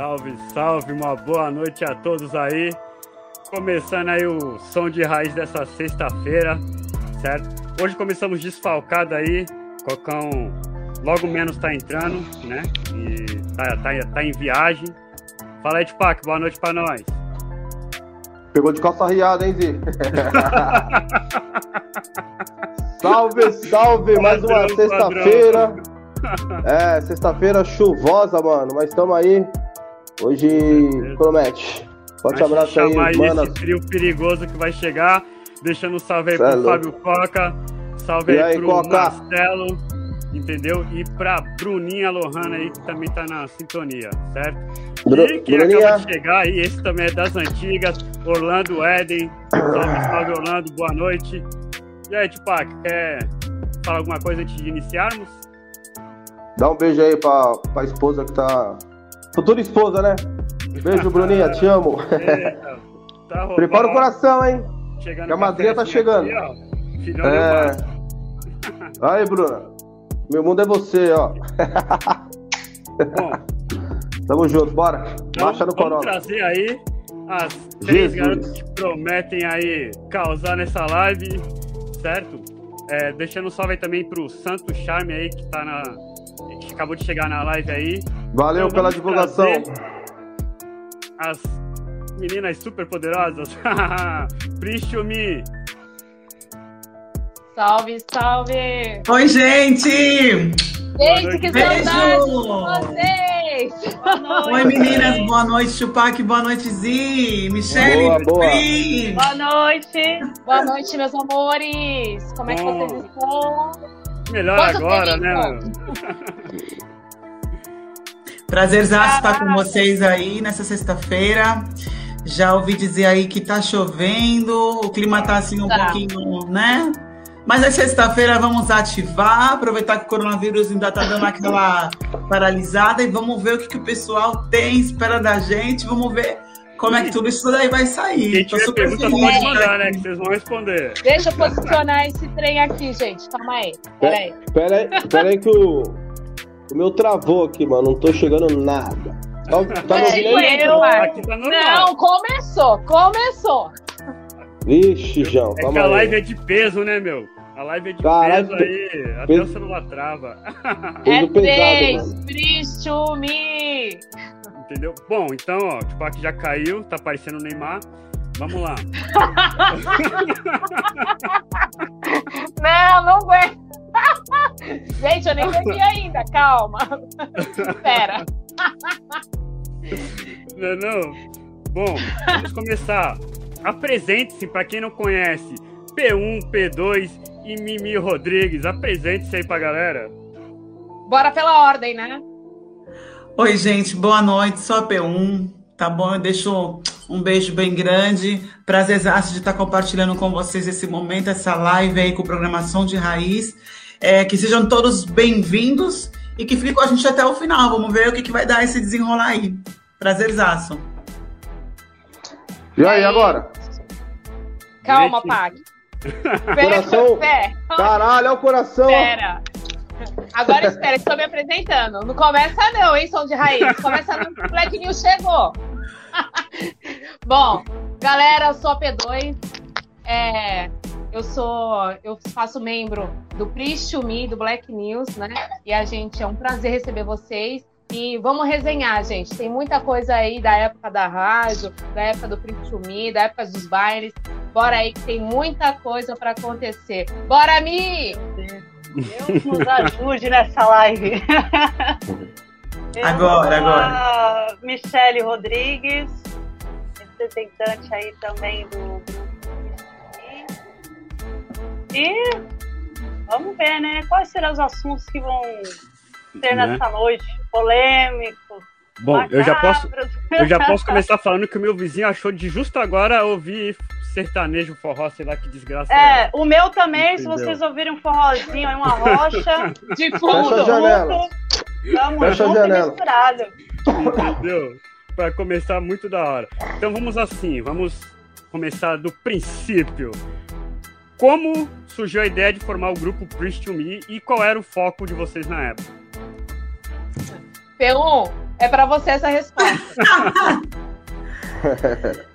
Salve, salve, uma boa noite a todos aí. Começando aí o som de raiz dessa sexta-feira, certo? Hoje começamos desfalcado aí, Cocão logo menos tá entrando, né? E tá, tá, tá em viagem. Fala aí, Tupac, boa noite pra nós. Pegou de calça riada, hein, Zi? salve, salve! Mais uma sexta-feira. É, sexta-feira chuvosa, mano, mas estamos aí. Hoje promete. Forte abraço aí, mano. Esse trio perigoso que vai chegar. Deixando um salve aí Cê pro é Fábio Coca. Salve aí, aí pro Coca? Marcelo. Entendeu? E pra Bruninha Lohana aí, que também tá na sintonia, certo? Bru e quem Bruninha. acaba de chegar aí, esse também é das antigas, Orlando Eden. Salve, salve Orlando, boa noite. E aí, Tupac, quer falar alguma coisa antes de iniciarmos? Dá um beijo aí pra, pra esposa que tá. Futura esposa, né? Beijo, Bruninha, te amo. Tá Prepara o coração, hein? Chegando que a madrinha tá chegando. Aqui, Filhão é... Aí, Bruna. Meu mundo é você, ó. Bom. Tamo junto, bora. Então, Baixa no Vamos trazer aí as três garotas que prometem aí causar nessa live, certo? É, deixando um salve aí também pro Santo Charme aí, que tá na. Que acabou de chegar na live aí. Valeu então, pela divulgação. As meninas super poderosas. Prichumi. Salve, salve! Oi, gente! Gente, que Beijo. saudade de vocês! Oi, meninas, boa noite, Chupac, boa noite, Zi, Michelle, boa, boa. boa noite! Boa noite, meus amores! Como é que vocês estão? Melhor Quanto agora, né? Prazerzaço estar com vocês aí nessa sexta-feira. Já ouvi dizer aí que tá chovendo, o clima tá assim um tá. pouquinho, né? Mas é sexta-feira, vamos ativar, aproveitar que o coronavírus ainda está dando aquela paralisada e vamos ver o que, que o pessoal tem, espera da gente, vamos ver como é que tudo isso daí vai sair. Quem tiver pergunta pode mandar, né? Que vocês vão responder. Deixa eu posicionar esse trem aqui, gente. Calma aí. Pera aí. Pera aí, pera aí que o, o meu travou aqui, mano. Não tô chegando nada. Tá, tá é, eu, aqui tá Não, começou, começou. Vixe, João, é que a live é de peso, né, meu? A live é de Caralho, peso aí, até peso... o celular trava. é três, Pristume! Entendeu? Bom, então, ó, o Tupac já caiu, tá parecendo o Neymar. Vamos lá. não, não aguento. Gente, eu nem bebi ainda, calma. Espera. Não, não. Bom, vamos começar. Apresente-se para quem não conhece. P1, P2 e Mimi Rodrigues. Apresente-se aí pra galera. Bora pela ordem, né? Oi, gente, boa noite. A P1, tá bom? Eu deixo um beijo bem grande. Prazerzaço de estar compartilhando com vocês esse momento, essa live aí com programação de raiz. É, que sejam todos bem-vindos e que fiquem com a gente até o final. Vamos ver o que, que vai dar esse desenrolar aí. Prazerzaço. E aí, agora? Calma, Pac. Coração. Pé. Caralho, é o coração. Espera. Agora espera, estou me apresentando. Não começa não, hein, som de raiz. Começa no Black News chegou. Bom, galera, eu sou a P2. É, eu sou, eu faço membro do Priest Me, do Black News, né? E a gente é um prazer receber vocês. E vamos resenhar, gente. Tem muita coisa aí da época da rádio, da época do Print Me, da época dos bailes. Bora aí que tem muita coisa para acontecer. Bora, Mi! Deus nos ajude nessa live. agora, agora. Michele Rodrigues, representante aí também do grupo. E vamos ver, né? Quais serão os assuntos que vão ter né? nessa noite? Polêmicos. Bom, eu já, posso, eu já posso começar falando que o meu vizinho achou de justo agora ouvir sertanejo, forró, sei lá que desgraça. É, é. o meu também, Entendeu? se vocês ouvirem um forrozinho aí, uma rocha, de fundo, Fecha a janela. Tamo Fecha junto a janela. misturado. Entendeu? Pra começar muito da hora. Então vamos assim, vamos começar do princípio. Como surgiu a ideia de formar o grupo Priest to Me e qual era o foco de vocês na época? P1, É para você essa resposta.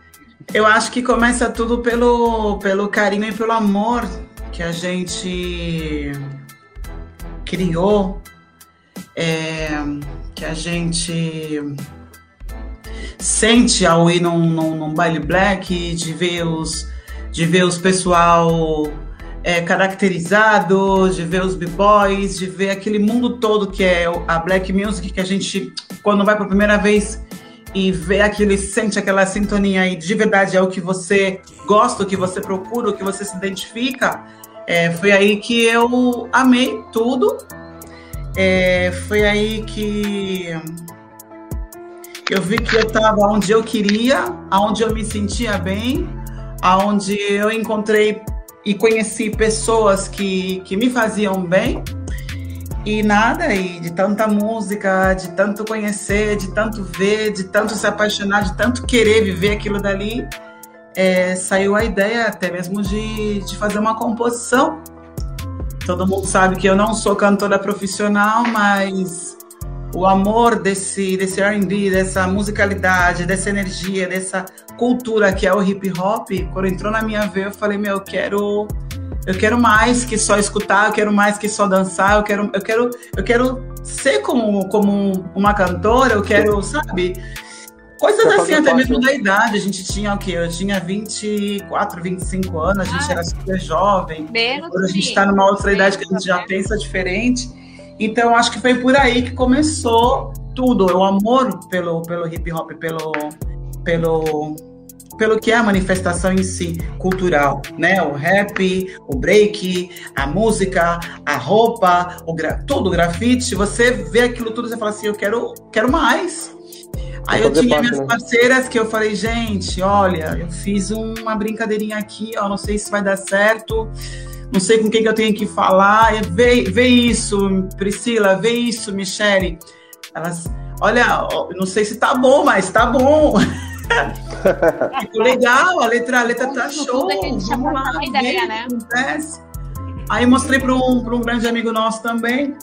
Eu acho que começa tudo pelo, pelo carinho e pelo amor que a gente criou, é, que a gente sente ao ir num, num, num baile black, de ver os, de ver os pessoal é, caracterizados, de ver os b-boys, de ver aquele mundo todo que é a black music que a gente, quando vai pela primeira vez e vê aquilo sente aquela sintonia e de verdade é o que você gosta, o que você procura, o que você se identifica, é, foi aí que eu amei tudo. É, foi aí que eu vi que eu estava onde eu queria, aonde eu me sentia bem, aonde eu encontrei e conheci pessoas que, que me faziam bem. E nada, e de tanta música, de tanto conhecer, de tanto ver, de tanto se apaixonar, de tanto querer viver aquilo dali, é, saiu a ideia até mesmo de, de fazer uma composição. Todo mundo sabe que eu não sou cantora profissional, mas o amor desse, desse R&B, dessa musicalidade, dessa energia, dessa cultura que é o hip hop, quando entrou na minha veia, eu falei, meu, eu quero eu quero mais que só escutar, eu quero mais que só dançar, eu quero, eu quero, eu quero ser como, como uma cantora, eu quero, sabe? Coisas assim, até mesmo da idade. A gente tinha o quê? Eu tinha 24, 25 anos, a gente ah, era super jovem. Menos Agora a gente está numa outra idade que a gente já pensa diferente. Então, acho que foi por aí que começou tudo. O amor pelo, pelo hip hop, pelo, pelo pelo que é a manifestação em si, cultural, né? O rap, o break, a música, a roupa, o gra tudo, o grafite. Você vê aquilo tudo e fala assim, eu quero, quero mais. Aí eu tinha parte, minhas né? parceiras que eu falei, gente, olha, eu fiz uma brincadeirinha aqui, ó, não sei se vai dar certo, não sei com quem que eu tenho que falar. Vê, vê isso, Priscila, vê isso, Michele. Elas, olha, não sei se tá bom, mas tá bom. Ficou legal, a letra, a letra tá show. Vamos lá, ideia, né? acontece. Aí mostrei para um, um grande amigo nosso também,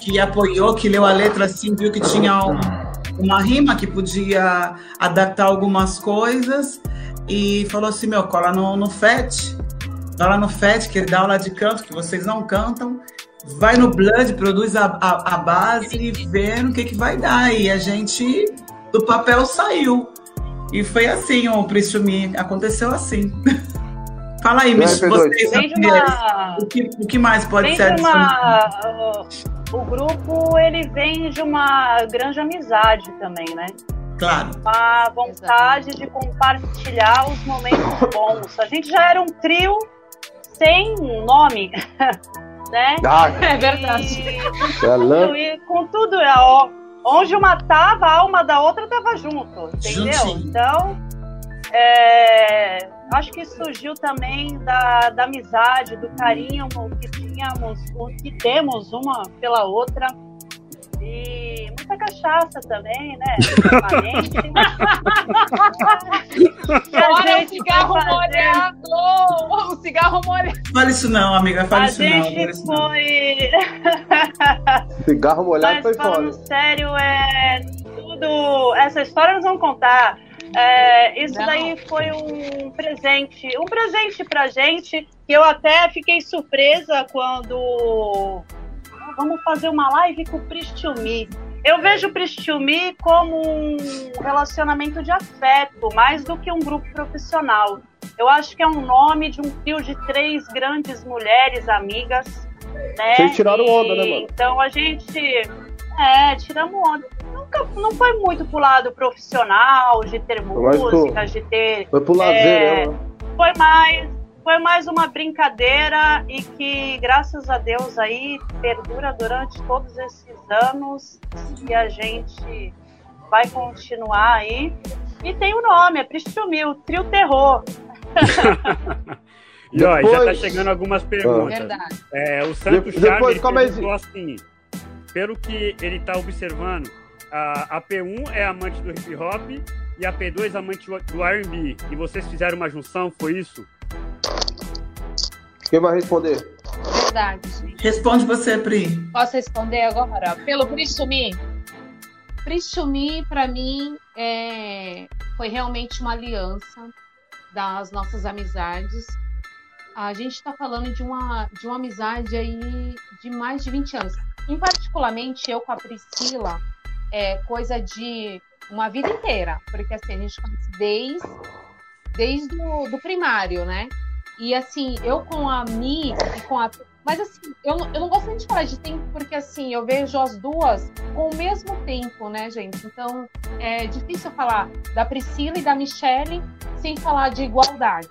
que apoiou, que leu a letra assim, viu que tinha um, uma rima que podia adaptar algumas coisas e falou assim, meu, cola no, no FET, lá no FET, que ele dá aula de canto, que vocês não cantam, vai no Blood, produz a, a, a base e vê no que, que vai dar. E a gente do papel saiu. E foi assim o Príncipe Me, aconteceu assim. Fala aí, Miss, vocês, uma... o, que, o que mais pode vem ser uma... O grupo, ele vem de uma grande amizade também, né? Claro. Uma vontade de compartilhar os momentos bons. A gente já era um trio sem nome, né? Ah, é verdade. E, com, tudo, e, com tudo, é, ó, Onde uma tava, a alma da outra tava junto, entendeu? Juntinho. Então, é, acho que surgiu também da, da amizade, do carinho que tínhamos, que temos uma pela outra. E muita cachaça também, né? Olha o cigarro molhado! O cigarro molhado! Fala isso não, amiga, fala a isso não. A gente foi... cigarro molhado Mas, foi falando foda. sério, é tudo... Essa história nós vamos contar. É, isso não. daí foi um presente, um presente pra gente, que eu até fiquei surpresa quando vamos fazer uma live com o Pristilmi. Eu vejo o Pristilmi como um relacionamento de afeto, mais do que um grupo profissional. Eu acho que é um nome de um trio de três grandes mulheres amigas. Né? Vocês tiraram e, onda, né, mano? Então a gente. É, tiramos onda. Nunca, não foi muito pro lado profissional, de ter músicas, de ter. Foi pro lazer, é, né? Foi mais foi mais uma brincadeira e que, graças a Deus, aí perdura durante todos esses anos e a gente vai continuar aí. E tem o um nome, é Pristumil, Trio Terror. e ó, depois... já tá chegando algumas perguntas. Verdade. É, o Santos Charme perguntou assim, pelo que ele tá observando, a, a P1 é amante do hip hop e a P2 é amante do R&B. E vocês fizeram uma junção, foi isso? Quem vai responder? Verdade. Responde você, Pri. Posso responder agora? Pelo Pri sumir? Prichumi, para mim, é, foi realmente uma aliança das nossas amizades. A gente está falando de uma, de uma amizade aí de mais de 20 anos. Em particularmente, eu com a Priscila, é coisa de uma vida inteira, porque assim, a gente conhece desde, desde o do primário, né? E assim, eu com a Mi e com a mas assim, eu, eu não gosto nem de falar de tempo, porque assim, eu vejo as duas com o mesmo tempo, né, gente? Então é difícil falar da Priscila e da Michelle sem falar de igualdade.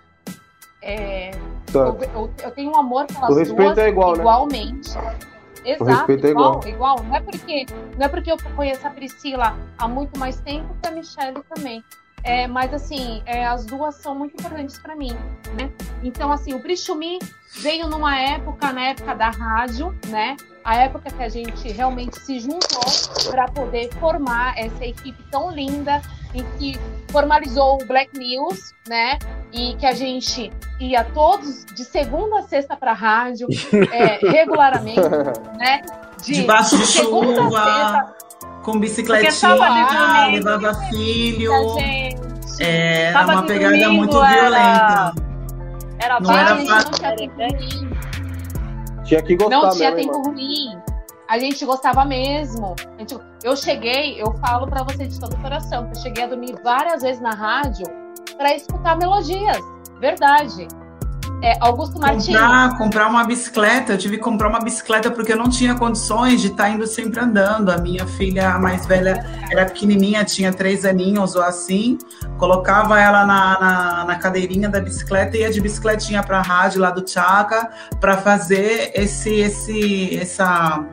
É, eu, eu, eu, tenho um amor pelas duas é igual, né? igualmente. Né? Exato, é igual, igual, igual. Não é porque não é porque eu conheço a Priscila há muito mais tempo que a Michelle também. É, mas assim, é, as duas são muito importantes para mim, né? Então assim, o Brichumi veio numa época, na época da rádio, né? A época que a gente realmente se juntou para poder formar essa equipe tão linda em que formalizou o Black News, né? E que a gente ia todos de segunda a sexta para a rádio, é, regularmente, né? De, Debaixo de, de chuva com bicicletinha, levava filho. É, era uma pegada domingo, muito era... violenta. Era não era fácil. Tinha que gostar Não tinha mesmo, tempo ruim. A gente gostava mesmo. Gente, eu cheguei, eu falo para você de todo o coração, que eu cheguei a dormir várias vezes na rádio para escutar melodias. Verdade. É, Augusto Martins. Comprar, comprar uma bicicleta. Eu tive que comprar uma bicicleta porque eu não tinha condições de estar tá indo sempre andando. A minha filha mais velha era pequenininha, tinha três aninhos ou assim. Colocava ela na, na, na cadeirinha da bicicleta e ia de bicicletinha para a rádio lá do Tchaca para fazer esse, esse, essa,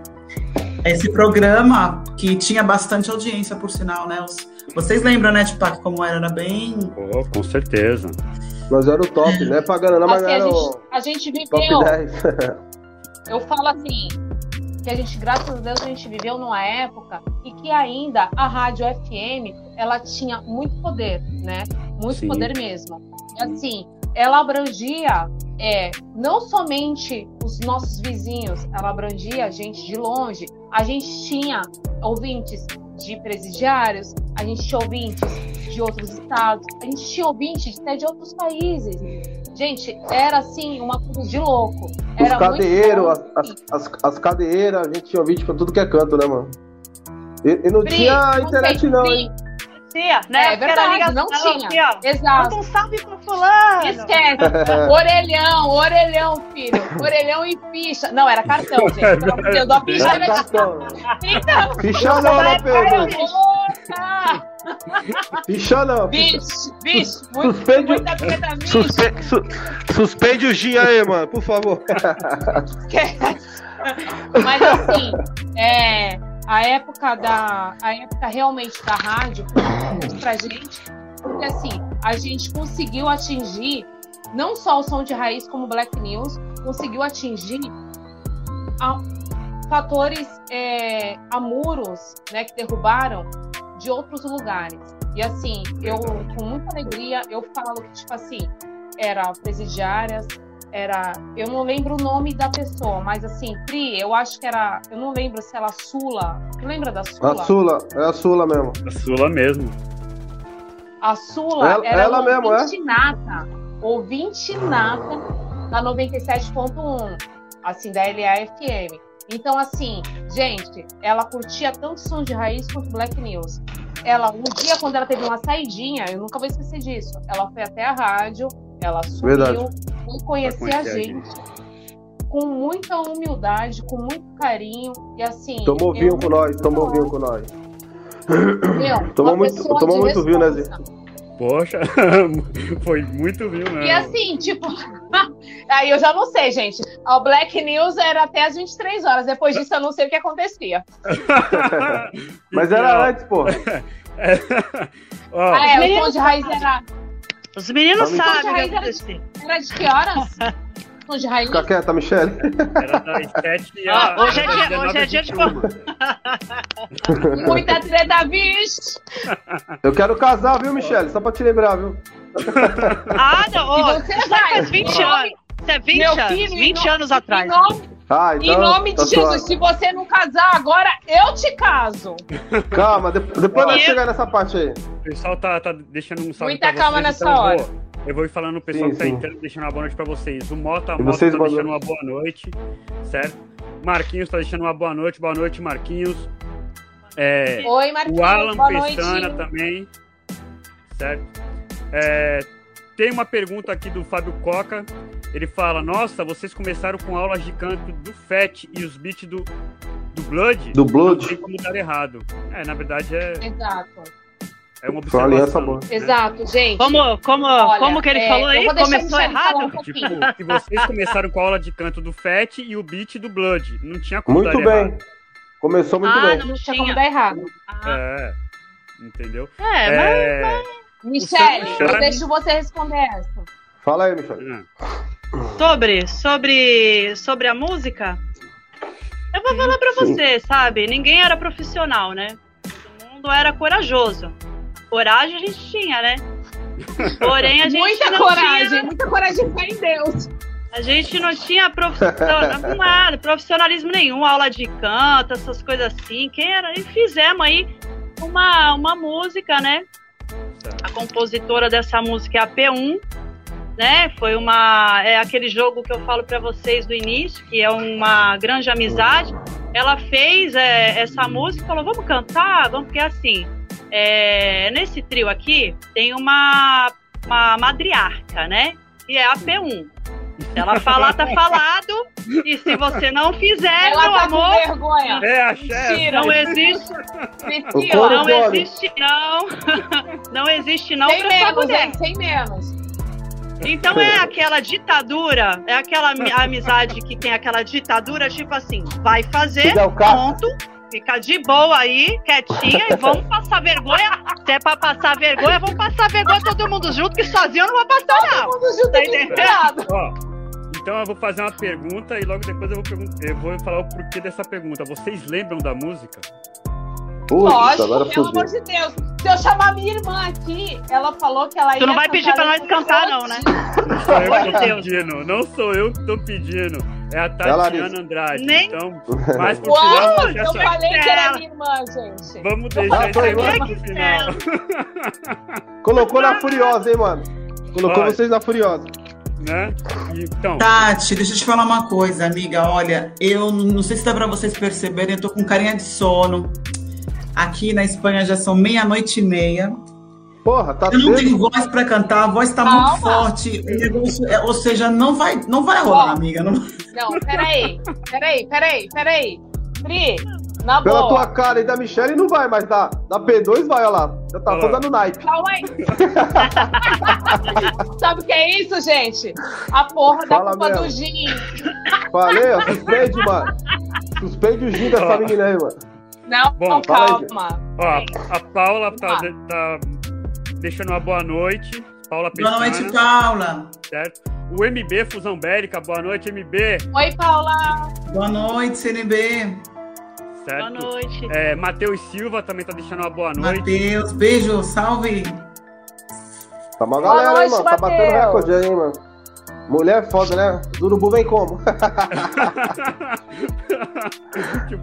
esse programa que tinha bastante audiência, por sinal, né? Os, vocês lembram, né, Tupac, como era? Era bem. Oh, com certeza. Mas era o top, né? Pagando, não, mas assim, era a, gente, a gente viveu. eu falo assim, que a gente, graças a Deus, a gente viveu numa época e que ainda a rádio FM ela tinha muito poder, né? Muito Sim. poder mesmo. E assim, ela abrangia é, não somente os nossos vizinhos, ela abrangia a gente de longe. A gente tinha ouvintes de presidiários, a gente tinha ouvintes de outros estados, a gente tinha ouvintes até de outros países. Gente, era assim, uma coisa de louco. Era Os cadeeiros, as, as, as cadeiras, a gente tinha ouvinte pra tudo que é canto, né, mano? E, e não Pri, tinha internet, não, hein? Tinha, né? É verdade, não tinha. Aqui, Exato. Manda um salve pro fulano. Esquece. orelhão, orelhão, filho. Orelhão e ficha. Não, era cartão, gente. Pelo amor de Deus, a ficha era cartão. Então, ficha não, né, Pedro? Ficha não. Bicho, bicho. Muito, suspende, muita bicho. Suspe, su, suspende o Gia aí, mano, por favor. Mas assim, é a época da a época realmente da rádio pra gente porque assim a gente conseguiu atingir não só o som de raiz como Black News conseguiu atingir a, fatores é, a muros né que derrubaram de outros lugares. E assim eu com muita alegria eu falo que tipo assim era presidiárias era. Eu não lembro o nome da pessoa, mas assim, Pri, eu acho que era. Eu não lembro se ela Sula. Tu lembra da Sula? A Sula, é a Sula mesmo. A Sula mesmo. A Sula ela, era ela mesmo, ouvinte é? nata. Ouvinte nata da 97.1, assim, da LAFM. Então, assim, gente, ela curtia tanto som de raiz quanto Black News. Ela, um dia, quando ela teve uma saidinha, eu nunca vou esquecer disso. Ela foi até a rádio, ela subiu, Verdade. foi conhecer a gente, com muita humildade, com muito carinho e assim. Tomou vinho com nós, tomou vinho com nós. Meu, tomou muito, tomou muito vinho, né, Zé? Poxa, foi muito vinho, né? E assim, tipo, aí eu já não sei, gente. O Black News era até as 23 horas. Depois disso, eu não sei o que acontecia. Mas era antes, pô. É. ah, é, o tom de raiz era os meninos sabem o que aconteceu. Era de que horas? De raiz? Fica quieta, Michelle. Era das 7 ah, hoje, é dia, hoje é dia de. Muita treta, bicho! Eu quero casar, viu, Michelle? Só pra te lembrar, viu? Ah, não! Oh, você faz 20 anos. Isso é 20 Meu anos. Filho, 20 anos atrás. Nome, Ah, então, em nome tá de Jesus, se você não casar agora, eu te caso. Calma, depois nós chegar nessa parte aí. O pessoal tá, tá deixando um salve Muita calma vocês, nessa então hora. Eu vou, eu vou ir falando o pessoal sim, que tá entrando, deixando uma boa noite pra vocês. O Mota, Mota vocês, tá deixando uma boa noite, certo? Marquinhos tá deixando uma boa noite. Boa noite, Marquinhos. É, Oi, Marquinhos. O Alan boa Pestana noite. também, certo? É, tem uma pergunta aqui do Fábio Coca. Ele fala: Nossa, vocês começaram com aulas de canto do FET e os beats do, do Blood? Do Blood? Não tem como dar errado. É, na verdade é. Exato. É uma observação. Né? Exato, gente. Como, como, Olha, como que ele é, falou aí? Começou errado? Um tipo, que vocês começaram com a aula de canto do FET e o beat do Blood. Não tinha como Muito dar bem. Errado. Começou muito ah, bem. Não, não tinha como dar errado. Ah. É. Entendeu? É, é... mas... Michelle, eu deixo você responder essa. Fala aí, Michelle. Sobre, sobre, sobre a música, eu vou falar pra você, sabe? Ninguém era profissional, né? Todo mundo era corajoso. Coragem a gente tinha, né? Porém, a gente muita não coragem, tinha... muita coragem foi em Deus. A gente não tinha profissional, profissionalismo nenhum, aula de canto, essas coisas assim. Quem era? E fizemos aí uma, uma música, né? A compositora dessa música é a P1, né? Foi uma é aquele jogo que eu falo para vocês do início, que é uma grande amizade. Ela fez é, essa música, falou vamos cantar, vamos porque assim é, nesse trio aqui tem uma uma madriarca, né? E é a P1. Se ela falar, tá falado. E se você não fizer, ela meu tá amor. Com vergonha. É a chefe. Não existe. não existe, não. Não existe, não. Sem menos, hein? Sem menos. Então é aquela ditadura, é aquela amizade que tem aquela ditadura, tipo assim, vai fazer, ponto, fica de boa aí, quietinha, e vamos passar vergonha. Se é pra passar vergonha, vamos passar vergonha todo mundo junto, que sozinho não vai passar, não. Todo mundo junto tá entendendo? Então eu vou fazer uma pergunta e logo depois eu vou, eu vou falar o porquê dessa pergunta. Vocês lembram da música? Lógico, agora pelo amor de Deus. Se eu chamar minha irmã aqui, ela falou que ela ia. Tu não vai pedir pra nós cantar, não, né? Não sou eu que tô pedindo. Não sou eu que tô pedindo. É a Tatiana Andrade. Nem... Então, mais pro Uau, final. Eu essa... falei que era minha irmã, gente. Vamos deixar isso aí pro final. Colocou na Furiosa, hein, mano? Colocou vocês na Furiosa né? Então. Tati, deixa eu te falar uma coisa, amiga. Olha, eu não sei se dá para vocês perceberem, eu tô com carinha de sono. Aqui na Espanha já são meia-noite e meia. Porra, tá Eu não tenho voz para cantar, a voz tá Calma. muito forte. É, ou seja, não vai, não vai rolar, Bom, amiga. Não... não, peraí, peraí, peraí, peraí. Pri, na Pela boa. tua cara e da Michelle não vai, mas da, da P2 vai, olha lá. Já tá rodando naipe. Calma aí. Sabe o que é isso, gente? A porra Fala da culpa mesmo. do Gin. Falei, ó, suspende, mano. Suspende o Gin dessa menina aí, mano. Não, Bom, calma. Ó, a Paula tá, tá deixando uma boa noite. Paula Boa noite, Paula. Certo? O MB Fusão Bélica, boa noite, MB. Oi, Paula. Boa noite, CNB. Certo? Boa noite. É, Matheus Silva também tá deixando uma boa noite. Matheus, beijo, salve. Tá uma galera, noite, hein, mano. Tá batendo recorde aí, mano. Mulher é foda, né? Do urubu vem como?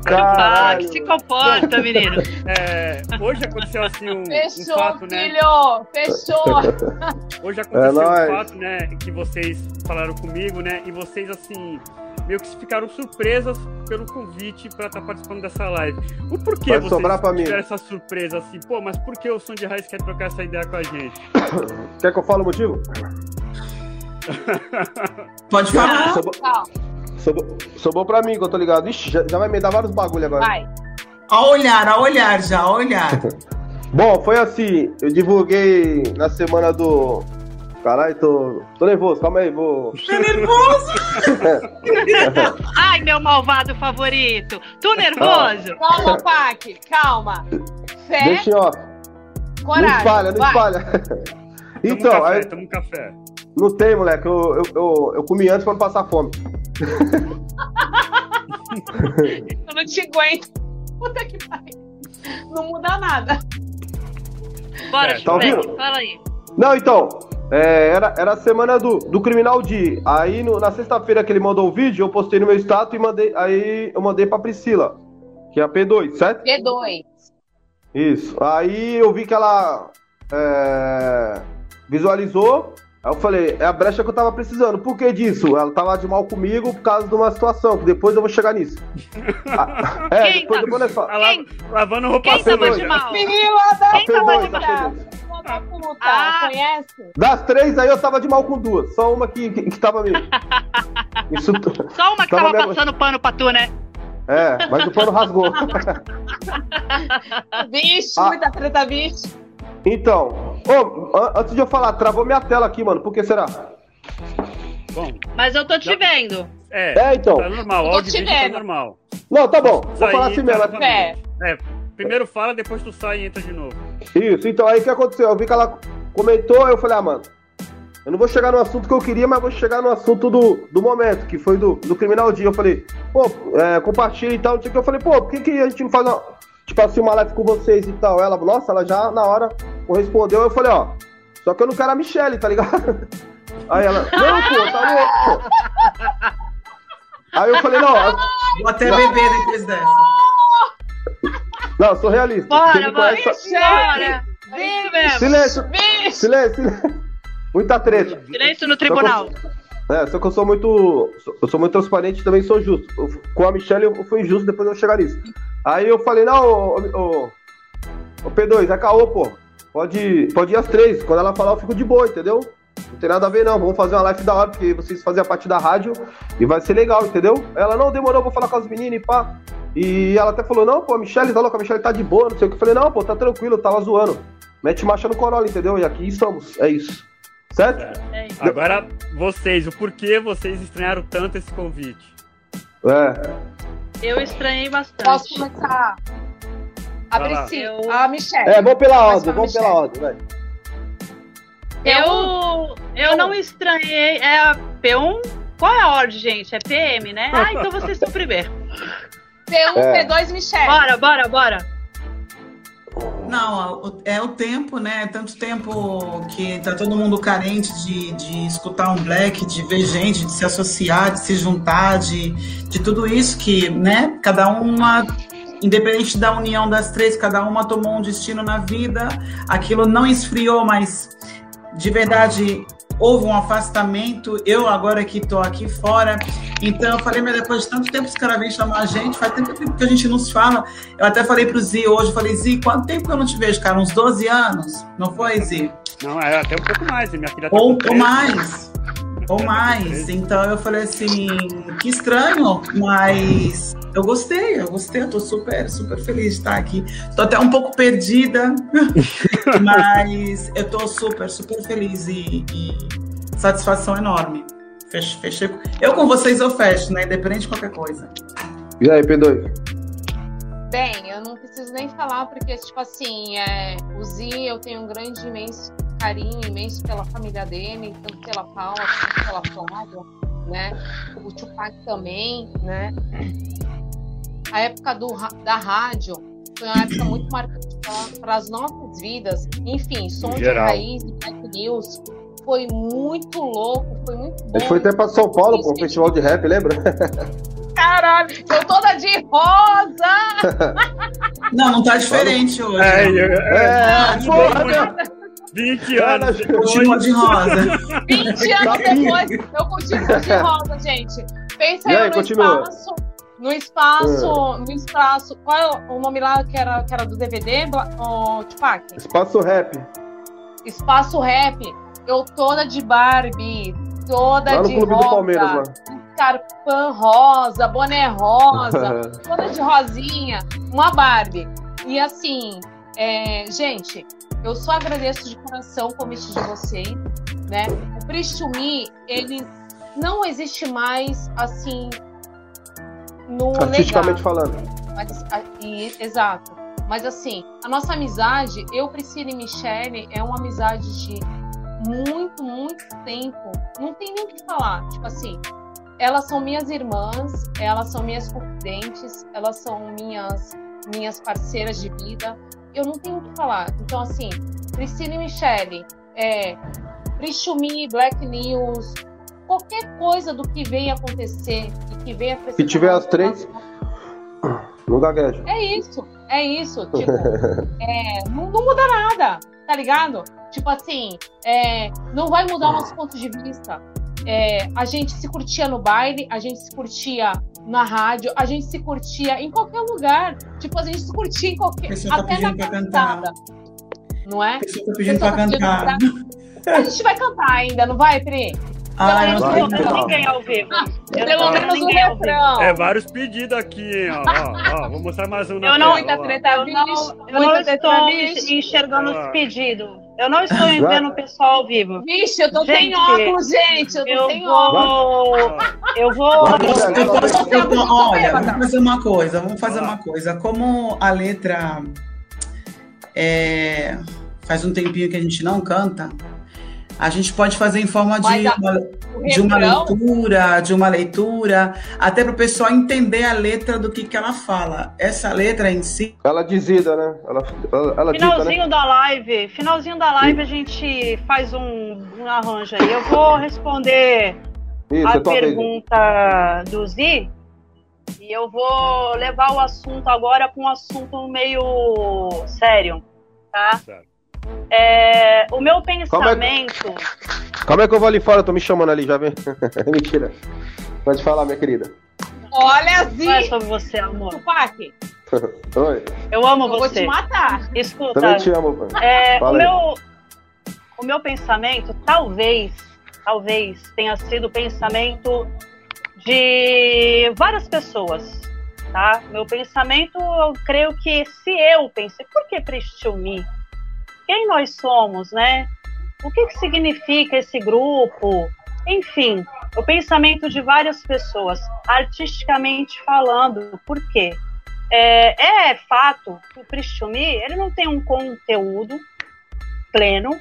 Caralho, que se comporta, menino. É, hoje aconteceu assim um, Fechou, um fato, né? filho! Fechou! Hoje aconteceu é um fato, né? Que vocês falaram comigo, né? E vocês, assim, meio que ficaram surpresas pelo convite para estar tá participando dessa live. O porquê Vai vocês sobrar pra tiveram mim. essa surpresa assim? Pô, mas por que o Som de Raiz quer trocar essa ideia com a gente? Quer que eu fale o motivo? Pode falar. Sobrou, sobrou, sobrou pra mim, que eu tô ligado. Ixi, já, já vai me dar vários bagulho agora. Vai. A olhar, a olhar já, a olhar. Bom, foi assim, eu divulguei na semana do Caralho, tô, tô nervoso, calma aí, vou. Tá nervoso? Ai, meu malvado favorito. Tu nervoso? Calma, Pac, calma. Fé. Deixa ó. Coragem. Não espalha, não vai. espalha. então, toma um café, aí. Toma um café. Não tem, moleque. Eu, eu, eu, eu comi antes pra não passar fome. eu não te aguento. Puta que pariu. Não muda nada. Bora, é, tá ouvindo? Fala aí. Não, então, É, era, era a semana do, do Criminal D. Aí no, na sexta-feira que ele mandou o vídeo, eu postei no meu status e mandei. Aí eu mandei pra Priscila, que é a P2, certo? P2. Isso. Aí eu vi que ela é, visualizou. Aí eu falei, é a brecha que eu tava precisando. Por que disso? Ela tava de mal comigo por causa de uma situação, que depois eu vou chegar nisso. Ah, é, Quem depois, tá... depois nós Quem... Lavando roupa Quem tava de mal? Menina, Quem tava de mal? Ah, conhece? Das três aí eu tava de mal com duas. Só uma que, que, que tava mesmo. Isso, Só uma que tava, tava passando pano pra tu, né? É, mas o pano rasgou. Vixe, ah. muita treta, bicho. Então, oh, antes de eu falar, travou minha tela aqui, mano. Por que será? Bom. Mas eu tô te vendo. É, é então. Tá normal, o áudio tá normal. Não, tá bom. Vou falar assim mesmo. Tá é. é. Primeiro fala, depois tu sai e entra de novo. Isso, então aí o que aconteceu? Eu vi que ela comentou, eu falei, ah, mano, eu não vou chegar no assunto que eu queria, mas vou chegar no assunto do, do momento, que foi do, do Criminal Dia. Eu falei, pô, é, compartilha e tal, não sei o que. Eu falei, pô, por que, que a gente não faz uma, tipo assim, uma live com vocês e tal? Ela, nossa, ela já na hora correspondeu. Eu falei, ó, só que eu não quero a Michelle, tá ligado? Aí ela, não, pô, tá louco. Aí eu falei, não. Vou até beber depois dessa. Não, sou realista. Bora, bora, conhece... bora. Silêncio, silêncio, silêncio. Muita treta. Silêncio no tribunal. É, só que eu sou muito. Eu sou muito transparente e também sou justo. Com a Michelle eu fui injusto, depois eu vou chegar nisso. Aí eu falei, não, ô, ô, ô P2, é caô, pô. Pode, pode ir às três. Quando ela falar, eu fico de boa, entendeu? Não tem nada a ver, não. Vamos fazer uma live da hora, porque vocês fazem a parte da rádio e vai ser legal, entendeu? Ela, não, demorou, vou falar com as meninas e pá. E ela até falou, não, pô, a Michelle tá louca, a Michelle tá de boa, não sei o que. Eu falei, não, pô, tá tranquilo, eu tava zoando. Mete marcha no Corolla, entendeu? E aqui estamos, é isso. Certo? É. Agora, vocês, o porquê vocês estranharam tanto esse convite? É. Eu estranhei bastante. Posso começar? A Priscila, a Michelle. É, vamos pela ordem, vamos pela ordem, vai. Eu, eu não estranhei. É a P1? Qual é a ordem, gente? É PM, né? Ah, então vocês estão primeiro. P1, é. P2, Michelle. Bora, bora, bora. Não, é o tempo, né? Tanto tempo que tá todo mundo carente de, de escutar um black, de ver gente, de se associar, de se juntar, de, de tudo isso que, né? Cada uma, independente da união das três, cada uma tomou um destino na vida. Aquilo não esfriou, mas de verdade houve um afastamento. Eu agora que estou aqui fora, então eu falei, mas depois de tanto tempo que os caras vêm chamar a gente, faz tanto tempo que a gente não se fala. Eu até falei pro Zi hoje, falei, Zi, quanto tempo que eu não te vejo, cara? Uns 12 anos? Não foi, Zi? Não, é até um pouco mais, minha filha tá Ou, ou mais. Ou mais. Então eu falei assim, que estranho, mas eu gostei, eu gostei, eu tô super, super feliz de estar aqui. Tô até um pouco perdida, mas eu tô super, super feliz e, e satisfação enorme. Fechei, fechei. Eu com vocês eu fecho, né? Independente de qualquer coisa. E aí, P2? Bem, eu não preciso nem falar, porque, tipo assim, é, o Zi, eu tenho um grande, imenso carinho imenso pela família dele, tanto pela Paula quanto pela Flávia, né? O Tupac também, né? A época do, da rádio foi uma época muito marcante para as nossas vidas. Enfim, som de raiz, Black News, foi muito louco, foi muito bom. Ele foi até para São Paulo, pô, um festival de rap, lembra? Caralho, eu toda de rosa! Não, não tá diferente hoje. É, é, é, é, porra, 20 anos depois. Continua de rosa. 20 anos depois, eu continuo de rosa, gente. Pensa aí, aí no continua. espaço. No espaço, é. no espaço. Qual é o nome lá que era, que era do DVD, o Tupac? Espaço Rap. Espaço Rap. Eu toda de Barbie, toda lá no de Clube rosa. Do Palmeiras, lá. Carpã rosa, boné rosa, toda de rosinha, uma Barbie. E assim, é, gente, eu só agradeço de coração o convite de vocês, né? O Pristumi, ele não existe mais assim no artisticamente falando. Mas, e, exato. Mas assim, a nossa amizade, eu, Priscila e Michele, é uma amizade de muito, muito tempo. Não tem nem o que falar. Tipo assim, elas são minhas irmãs, elas são minhas confidentes, elas são minhas minhas parceiras de vida eu não tenho o que falar. Então, assim, Priscila e Michele, é, Prichumi, Black News, qualquer coisa do que venha acontecer e que venha Se tiver as três, não gagueja. É isso, é isso. Tipo, é, não, não, muda nada, tá ligado? Tipo assim, é, não vai mudar o nosso ponto de vista. É, a gente se curtia no baile, a gente se curtia na rádio, a gente se curtia em qualquer lugar. Tipo, a gente se curtia em qualquer. Tá até na cantada. Não é? Pessoa tá pedindo pra cantar. A gente vai cantar ainda, não vai, Pri? Ah, Pelo menos vai, ninguém ao vivo. Ah, pelo menos o refrão. É vários pedidos aqui, hein? Ó, ó, ó, vou mostrar mais um na eu não, Muita treta, eu não, eu não estou enxergando os pedidos. Eu não estou vendo o pessoal ao vivo. Vixe, eu tô gente, sem óculos, gente. Eu, eu sem óculos. Eu vou. olha, vamos fazer uma coisa. Vamos fazer uma coisa. Como a letra é, faz um tempinho que a gente não canta, a gente pode fazer em forma de, uma, de uma leitura, de uma leitura, até para o pessoal entender a letra do que, que ela fala. Essa letra em si. Ela dizida, né? Ela, ela, ela finalzinho dita, né? da live, finalzinho da live a gente faz um, um arranjo aí. Eu vou responder Isso, a pergunta do Zi. E eu vou levar o assunto agora para um assunto meio sério, tá? Certo. É, o meu pensamento. Calma aí, calma aí que eu vou ali fora, eu tô me chamando ali, já vem. Mentira. Pode falar, minha querida. Olha, Zi! Não é sobre você, amor. Tupac. Oi. Eu amo eu você. Vou te matar. Escuta. Também te amo. É, o, meu, o meu pensamento, talvez, talvez tenha sido o pensamento de várias pessoas, tá? Meu pensamento, eu creio que se eu pensei, por que Prestil Me? Quem nós somos, né? O que, que significa esse grupo? Enfim, o pensamento de várias pessoas, artisticamente falando. Por quê? É, é fato que o Pristumi ele não tem um conteúdo pleno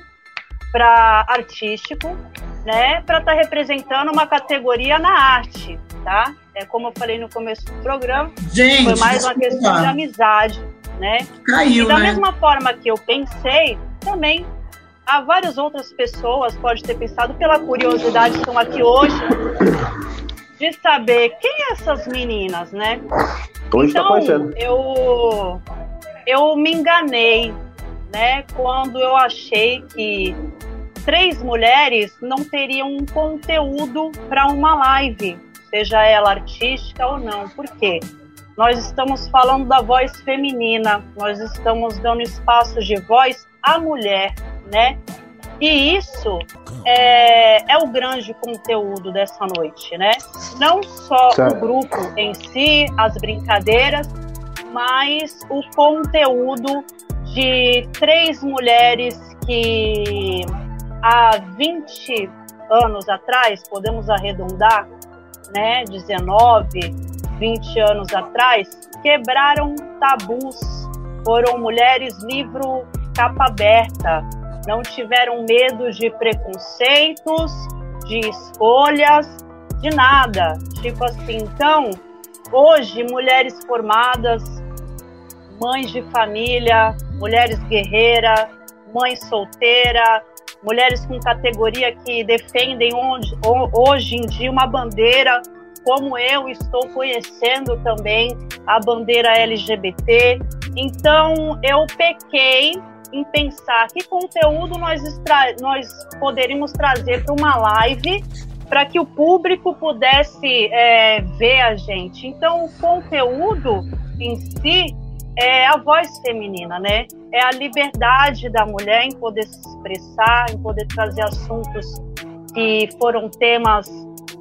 para artístico, né, para estar tá representando uma categoria na arte, tá? É como eu falei no começo do programa, Gente, foi mais uma questão de amizade, né? Caiu, e da né? mesma forma que eu pensei, também há várias outras pessoas, pode ter pensado pela curiosidade, estão aqui hoje, de saber quem é essas meninas, né? Hoje tá então, eu, eu me enganei, né? Quando eu achei que três mulheres não teriam um conteúdo para uma live, seja ela artística ou não. Por quê? Nós estamos falando da voz feminina, nós estamos dando espaço de voz à mulher, né? E isso é, é o grande conteúdo dessa noite, né? Não só o grupo em si, as brincadeiras, mas o conteúdo de três mulheres que há 20 anos atrás, podemos arredondar, né, 19, 20 anos atrás, quebraram tabus. Foram mulheres livro capa aberta, não tiveram medo de preconceitos, de escolhas, de nada. Tipo assim, então, hoje, mulheres formadas, mães de família, mulheres guerreiras, mães solteiras, mulheres com categoria que defendem hoje, hoje em dia uma bandeira como eu estou conhecendo também a bandeira LGBT. Então, eu pequei em pensar que conteúdo nós, nós poderíamos trazer para uma live para que o público pudesse é, ver a gente. Então, o conteúdo em si é a voz feminina, né? É a liberdade da mulher em poder se expressar, em poder trazer assuntos que foram temas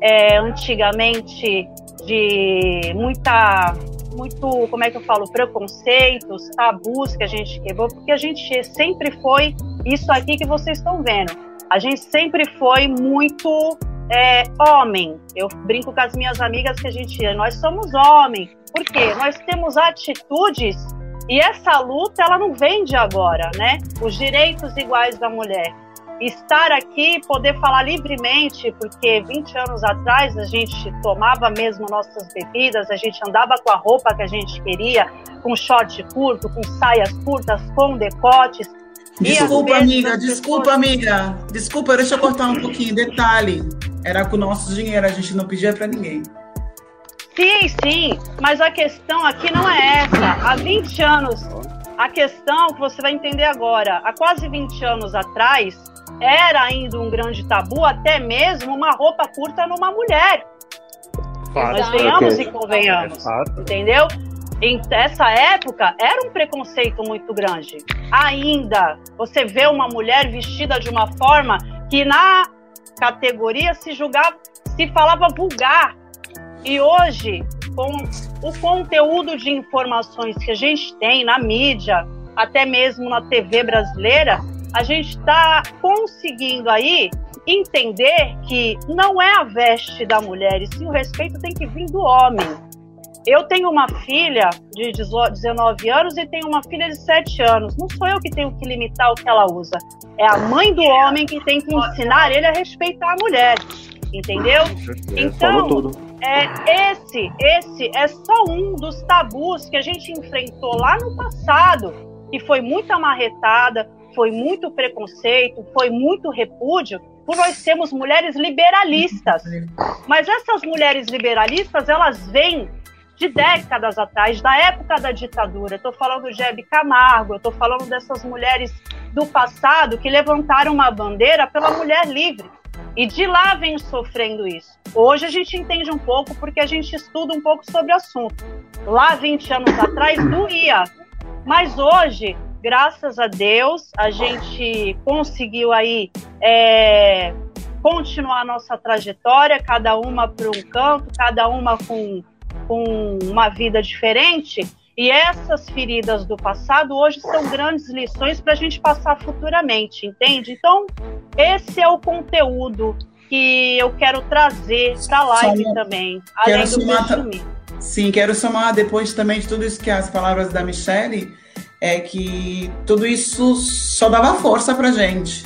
é, antigamente de muita muito, como é que eu falo, preconceitos, tabus que a gente quebrou, porque a gente sempre foi isso aqui que vocês estão vendo. A gente sempre foi muito é, homem. Eu brinco com as minhas amigas que a gente, nós somos homem. Por quê? Nós temos atitudes e essa luta ela não vem de agora, né? Os direitos iguais da mulher estar aqui, poder falar livremente, porque 20 anos atrás a gente tomava mesmo nossas bebidas, a gente andava com a roupa que a gente queria, com short curto, com saias curtas, com decotes. Desculpa, amiga, desculpa, pessoas... amiga. Desculpa, deixa eu cortar um pouquinho. Detalhe: era com o nosso dinheiro, a gente não pedia para ninguém. Sim, sim, mas a questão aqui não é essa. Há 20 anos, a questão que você vai entender agora, há quase 20 anos atrás, era ainda um grande tabu, até mesmo uma roupa curta numa mulher. Fato. Nós venhamos e convenhamos. É entendeu? Em essa época era um preconceito muito grande. Ainda você vê uma mulher vestida de uma forma que na categoria se julgava, se falava vulgar. E hoje, com o conteúdo de informações que a gente tem na mídia, até mesmo na TV brasileira, a gente está conseguindo aí entender que não é a veste da mulher, e sim o respeito tem que vir do homem. Eu tenho uma filha de 19 anos e tenho uma filha de 7 anos. Não sou eu que tenho que limitar o que ela usa. É a mãe do homem que tem que ensinar ele a respeitar a mulher. Entendeu? Então, é, esse, esse é só um dos tabus que a gente enfrentou lá no passado, que foi muita marretada, foi muito preconceito, foi muito repúdio, por nós sermos mulheres liberalistas. Mas essas mulheres liberalistas, elas vêm de décadas atrás, da época da ditadura. Estou falando de Hebe Camargo, estou falando dessas mulheres do passado que levantaram uma bandeira pela mulher livre. E de lá vem sofrendo isso. Hoje a gente entende um pouco porque a gente estuda um pouco sobre o assunto. Lá, 20 anos atrás, doía. Mas hoje, graças a Deus, a gente conseguiu aí é, continuar nossa trajetória, cada uma para um canto, cada uma com, com uma vida diferente. E essas feridas do passado hoje são grandes lições para a gente passar futuramente, entende? Então, esse é o conteúdo que eu quero trazer para a live Só também, além do somar, Sim, quero somar depois também de tudo isso que as palavras da Michelle, é que tudo isso só dava força para gente.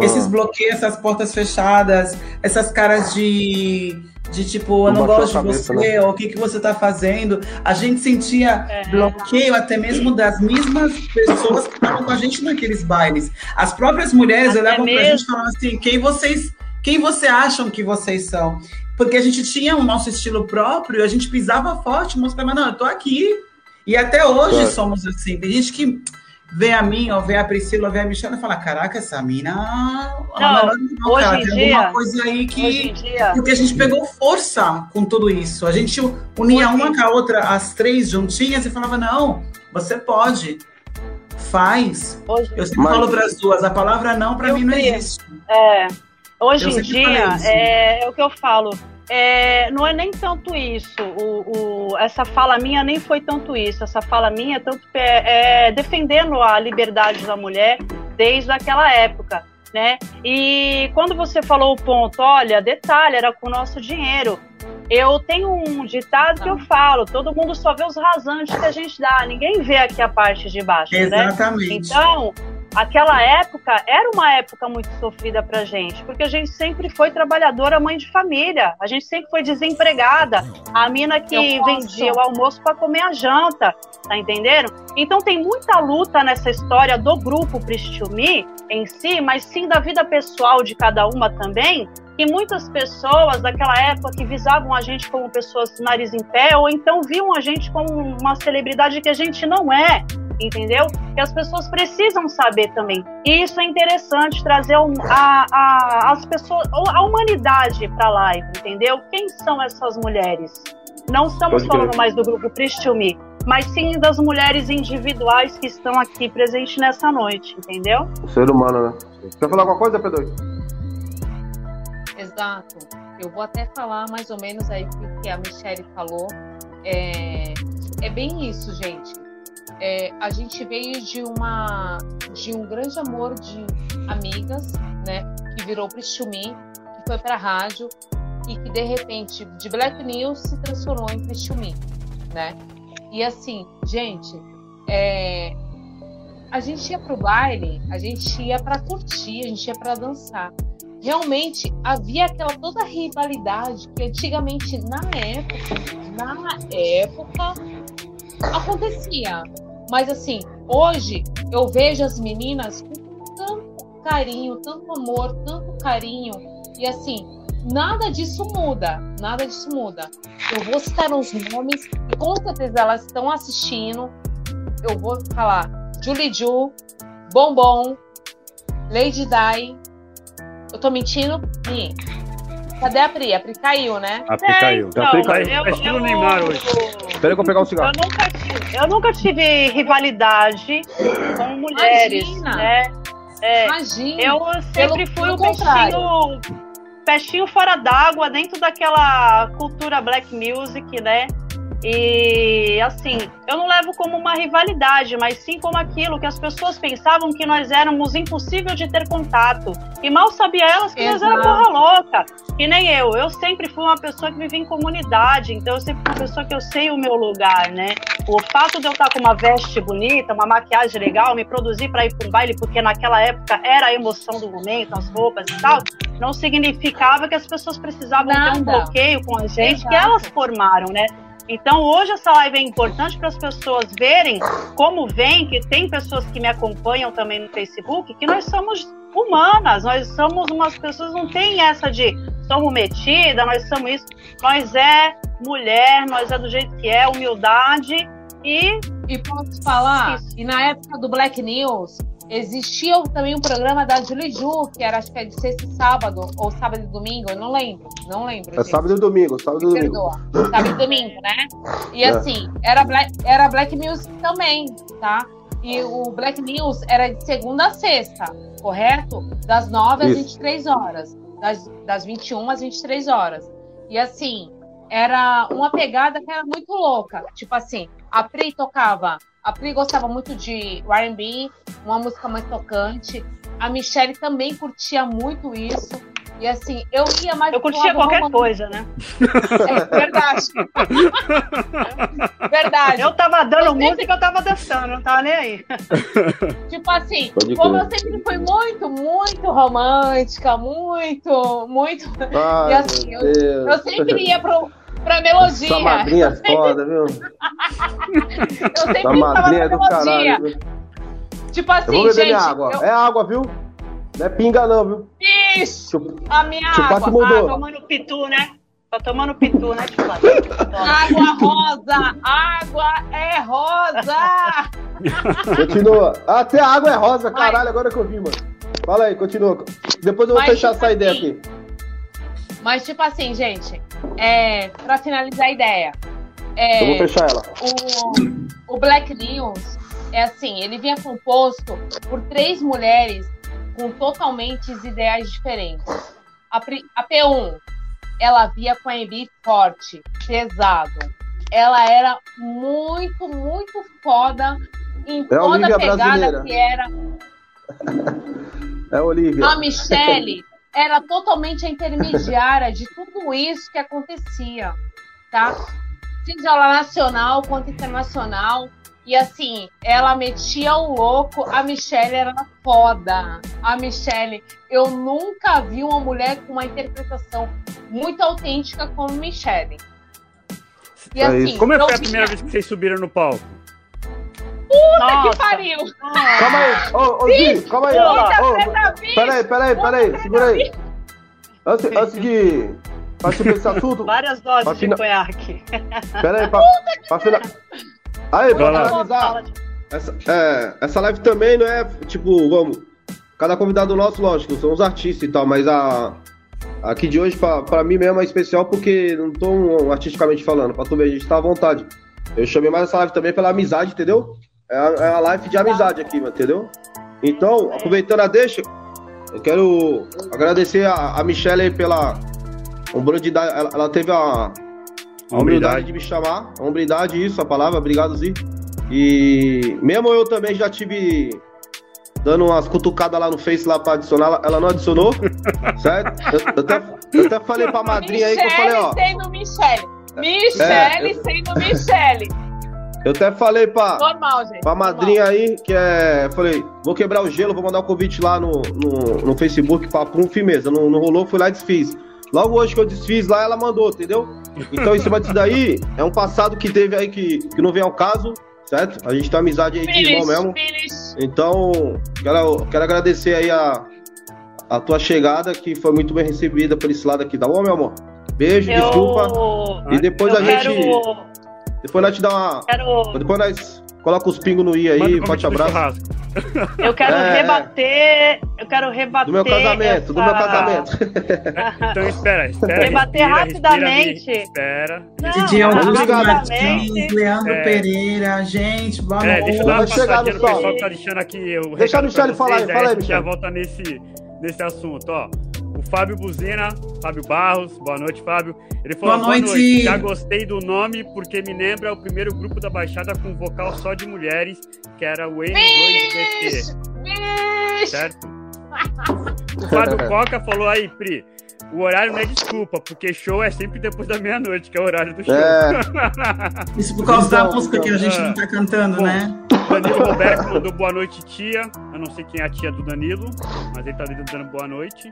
Esses bloqueios, essas portas fechadas, essas caras de de tipo, eu não gosto de você, né? ou o que, que você tá fazendo. A gente sentia é. bloqueio até mesmo das mesmas pessoas que estavam com a gente naqueles bailes. As próprias mulheres até olhavam mesmo. pra gente e falavam assim, quem vocês, quem você acham que vocês são? Porque a gente tinha o nosso estilo próprio, a gente pisava forte, mostrava, não, eu tô aqui. E até hoje é. somos assim. Tem gente que vê a mim, ou vê a Priscila, ou vê a Michelle e fala: Caraca, essa mina. Não, não hoje cara, em tem dia, alguma coisa aí que. Porque a gente pegou força com tudo isso. A gente unia uma com a outra, as três juntinhas, e falava: Não, você pode. Faz. Hoje, eu sempre mas... falo para as duas: a palavra não, para mim, não existe. É. Hoje eu em dia, é, é o que eu falo é, não é nem tanto isso. O, o, essa fala minha nem foi tanto isso. Essa fala minha é tanto é, é defendendo a liberdade da mulher desde aquela época, né? E quando você falou o ponto, olha, detalhe, era com o nosso dinheiro. Eu tenho um ditado que eu falo: todo mundo só vê os rasantes que a gente dá, ninguém vê aqui a parte de baixo, Exatamente. né? Então, aquela época era uma época muito sofrida pra gente, porque a gente sempre foi trabalhadora, mãe de família, a gente sempre foi desempregada, a mina que vendia o almoço para comer a janta, tá entendendo? Então tem muita luta nessa história do grupo Pristumi em si, mas sim da vida pessoal de cada uma também, e muitas pessoas daquela época que visavam a gente como pessoas de nariz em pé, ou então viam a gente como uma celebridade que a gente não é, entendeu? Que as pessoas precisam saber também. E isso é interessante trazer a, a, as pessoas, a humanidade para a live, entendeu? Quem são essas mulheres? Não estamos falando mais do grupo Pristumi, mas sim das mulheres individuais que estão aqui presentes nessa noite, entendeu? O ser humano, né? Quer falar alguma coisa, Pedro? Exato. Eu vou até falar mais ou menos aí o que a Michelle falou. É, é bem isso, gente é, a gente veio de uma de um grande amor de amigas, né, que virou para Xumi, que foi para rádio e que de repente de Black News se transformou em Xumi, né? E assim, gente, é, a gente ia pro baile, a gente ia para curtir, a gente ia para dançar. Realmente havia aquela toda rivalidade que antigamente na época, na época acontecia. Mas assim, hoje eu vejo as meninas com tanto carinho, tanto amor, tanto carinho. E assim, nada disso muda. Nada disso muda. Eu vou citar uns nomes e com certeza elas estão assistindo. Eu vou falar Julie Ju, Bombom, Lady Di. Eu tô mentindo? Sim. Cadê a Pri? A Pri caiu, né? A Pri caiu. Então, a Pri caiu. Eu, eu, eu, Neymar hoje. Espera que eu pegar um cigarro. Eu nunca, tive, eu nunca tive rivalidade com mulheres, Imagina. né? É, Imagina. Eu sempre pelo, fui o peixinho, peixinho fora d'água dentro daquela cultura black music, né? E assim, eu não levo como uma rivalidade, mas sim como aquilo que as pessoas pensavam que nós éramos impossível de ter contato. E mal sabia elas que Exato. nós éramos porra louca. E nem eu. Eu sempre fui uma pessoa que vive em comunidade, então eu sempre fui uma pessoa que eu sei o meu lugar, né? O fato de eu estar com uma veste bonita, uma maquiagem legal, me produzir para ir para um baile, porque naquela época era a emoção do momento, as roupas e tal, não significava que as pessoas precisavam Nada. ter um bloqueio com a gente, Exato. que elas formaram, né? Então, hoje essa live é importante para as pessoas verem como vem, que tem pessoas que me acompanham também no Facebook, que nós somos humanas, nós somos umas pessoas, não tem essa de somos metida, nós somos isso. Nós é mulher, nós é do jeito que é, humildade e. E posso falar? Isso. E na época do Black News, Existia também um programa da Julie Ju, que era acho que é de sexta e sábado, ou sábado e domingo, eu não lembro, não lembro. É gente. sábado e domingo, sábado e domingo. Sábado e domingo, né? E é. assim, era Black, era Black News também, tá? E o Black News era de segunda a sexta, correto? Das 9 às Isso. 23 horas. Das, das 21 às 23 horas. E assim, era uma pegada que era muito louca. Tipo assim, a Pri tocava a Pri gostava muito de R&B, uma música mais tocante. A Michelle também curtia muito isso. E assim, eu ia mais. Eu curtia qualquer romântico. coisa, né? É verdade. verdade. Eu tava dando eu música, sempre... eu tava dançando, não tava nem aí. Tipo assim, Pode como eu sempre fui muito, muito romântica, muito, muito. Ai, e assim, eu, eu, sempre ia pro, pra melodia. Sua madrinha é foda, viu? eu sempre Sua madrinha é do caralho. Viu? Tipo assim, eu vou beber gente. Água. Eu... É água, viu? Não é pinga, não, viu? Isso! A minha água. Que mudou. Ah, tomando pitu, né? Tô tomando pitu, né, Água rosa! Água é rosa! Continua. Até a água é rosa, caralho, agora que eu vi, mano. Fala aí, continua. Depois eu vou Mas, fechar tipo essa assim, ideia aqui. Mas, tipo assim, gente, é, pra finalizar a ideia. É, eu vou fechar ela. O, o Black News é assim, ele vinha composto por três mulheres com totalmente ideais diferentes. A, a P1, ela via com a MB forte, pesado. Ela era muito, muito foda em é toda a pegada brasileira. que era. É a Olivia. A Michelle era totalmente a intermediária de tudo isso que acontecia, tá? Seja lá nacional quanto internacional. E assim, ela metia o louco, a Michelle era foda. A Michelle, eu nunca vi uma mulher com uma interpretação muito autêntica como Michelle. E, é assim, Como é foi a primeira vez que vocês subiram no palco? Puta Nossa. que pariu! Calma aí, ô, ô Zi, calma aí. Ô, peraí, peraí, peraí, segura aí. Antes, antes de partir pra esse assunto. Várias doses de conhaque. Peraí, pra, pra final. Aí, pra finalizar. Essa, é, essa live também não é tipo, vamos. Cada convidado nosso, lógico, são os artistas e tal, mas a. Aqui de hoje, pra, pra mim mesmo, é especial porque não tô um, artisticamente falando, pra tu ver, a gente tá à vontade. Eu chamei mais essa live também pela amizade, entendeu? É a, é a live de amizade aqui, entendeu? Então, aproveitando a deixa, eu quero agradecer a, a Michelle aí pela hombridade. Ela, ela teve a, a humildade de me chamar. A hombridade, isso, a palavra. Obrigado, Zi. E mesmo eu também já tive dando umas cutucadas lá no Face lá pra adicionar. Ela não adicionou, certo? Eu, eu, até, eu até falei pra madrinha aí que eu falei, ó. Sendo Michelle. Michelle é, sendo Michelle. Eu até falei pra, Normal, gente. pra madrinha Normal. aí, que é. Falei, vou quebrar o gelo, vou mandar o um convite lá no, no, no Facebook pra, pra um firmeza. Não, não rolou, fui lá e desfiz. Logo hoje que eu desfiz lá, ela mandou, entendeu? Então, em cima disso daí, é um passado que teve aí que, que não vem ao caso, certo? A gente tem amizade aí de irmão mesmo. Então, quero, quero agradecer aí a, a tua chegada, que foi muito bem recebida por esse lado aqui, tá bom, meu amor? Beijo, eu... desculpa. E depois eu a gente. Quero... Depois nós te dá uma. Quero... Depois nós coloca os pingos no i aí, forte abraço. Eu quero é, rebater. Eu quero rebater. Do meu casamento, essa... do meu casamento. então espera, espera. Rebater respira, rapidamente. espera. Didi Augusto Martins, Leandro é. Pereira, gente, boa é, Deixa eu dar uma passadinha no pessoal que tá deixando aqui. Deixa a Michelle falar aí, fala aí, Michelle. já volta nesse, nesse assunto, ó. O Fábio Buzina, Fábio Barros, boa noite, Fábio. Ele falou: boa noite. boa noite. Já gostei do nome porque me lembra o primeiro grupo da Baixada com vocal só de mulheres, que era o N2BT. Certo? O Fábio Coca falou aí, Pri. O horário não é desculpa, porque show é sempre depois da meia-noite, que é o horário do show. É. Isso por causa da música que a gente não tá cantando, Bom, né? Danilo Roberto mandou boa noite, tia. Eu não sei quem é a tia do Danilo, mas ele tá dando boa noite.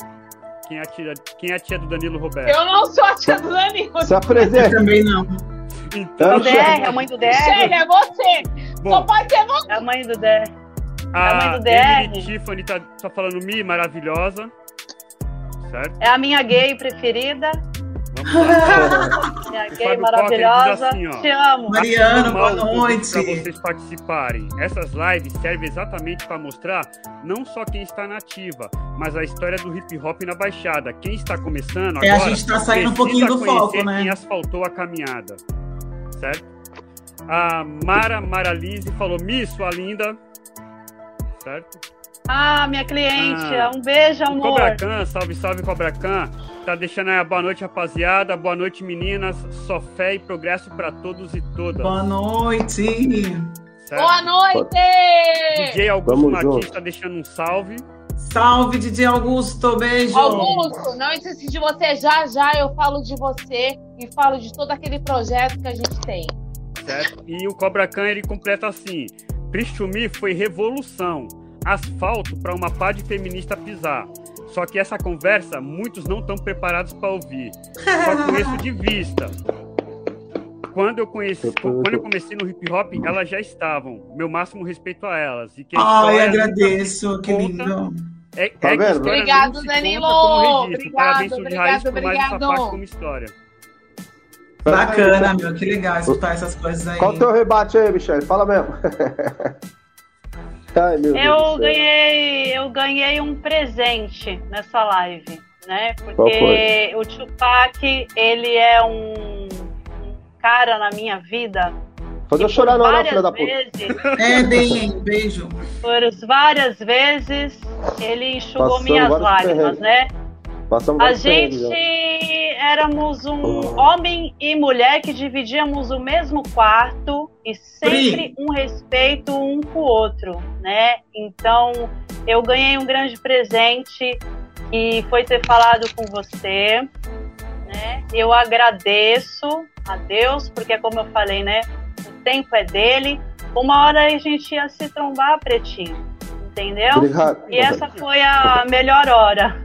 Quem é, a tia, quem é a tia do Danilo Roberto? Eu não sou a tia do Danilo. Se apresenta. também não. Então, DR, a mãe do DR. Michelle, é você. Bom, Só pode ser você. É a mãe do DR. A, a mãe do DR. Tiffany tá, tá falando Mi, maravilhosa. Certo? É a minha gay preferida. Minha gay maravilhosa. Assim, ó, Te amo. Mariana, boa noite. Para vocês participarem. Essas lives servem exatamente para mostrar não só quem está na ativa, mas a história do hip hop na Baixada. Quem está começando agora. É, a gente está saindo um pouquinho do foco, né? Quem asfaltou a caminhada. Certo? A Mara Maralise falou: Mi, sua linda. Certo? Ah, minha cliente. Ah, um beijo, amor. Cobra Khan, salve, salve, Cobra Khan. Tá deixando aí a boa noite, rapaziada. Boa noite, meninas. Só fé e progresso para todos e todas. Boa noite. Certo? Boa noite! DJ Augusto Vamos junto. tá deixando um salve. Salve, DJ Augusto, beijo. Augusto, não esqueci de você. Já, já eu falo de você e falo de todo aquele projeto que a gente tem. Certo? E o Cobra Khan, ele completa assim. Pristumi foi revolução. Asfalto para uma pá de feminista pisar. Só que essa conversa, muitos não estão preparados para ouvir. Só conheço de vista. Quando eu conheci, quando eu comecei no hip hop, elas já estavam. Meu máximo respeito a elas. E que Ai, agradeço, que lindo. É, tá é vendo? Obrigado, Danilo. Obrigado, Parabéns, obrigado, de Raiz, por mais essa parte como história. Bacana, meu, que legal escutar essas coisas aí. Qual o teu rebate aí, Michelle? Fala mesmo. Ai, eu ganhei, eu ganhei um presente nessa live, né? Porque o Tupac, ele é um, cara na minha vida Fazer eu chorar não, não, filha da puta. É, bem, beijo. Por várias vezes ele enxugou Passando minhas lágrimas, né? Passamos a gente éramos um homem e mulher que dividíamos o mesmo quarto e sempre um respeito um com o outro, né? Então eu ganhei um grande presente e foi ter falado com você, né? Eu agradeço a Deus porque como eu falei, né? O tempo é dele. Uma hora a gente ia se trombar, pretinho, entendeu? Obrigado. E essa foi a melhor hora.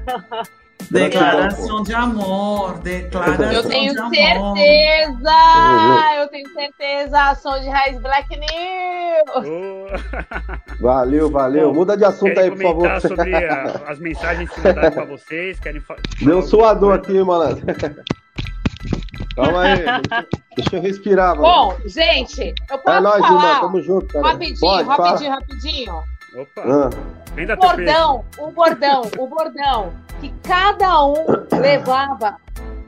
Declaração de amor, declaração Eu tenho de certeza, amor. eu tenho certeza, ação de raiz Black News. Valeu, valeu. Muda de assunto aí, por favor. sobre a, as mensagens que mandaram pra vocês. Querem Deu um suador aqui, malandro. Calma aí, deixa, eu respirar, mano. Bom, gente, eu posso é nóis, falar? Tamo junto, cara. Rapidinho, Pode, rapidinho, fala. rapidinho. Opa. Ah. O bordão, o bordão, o bordão que cada um levava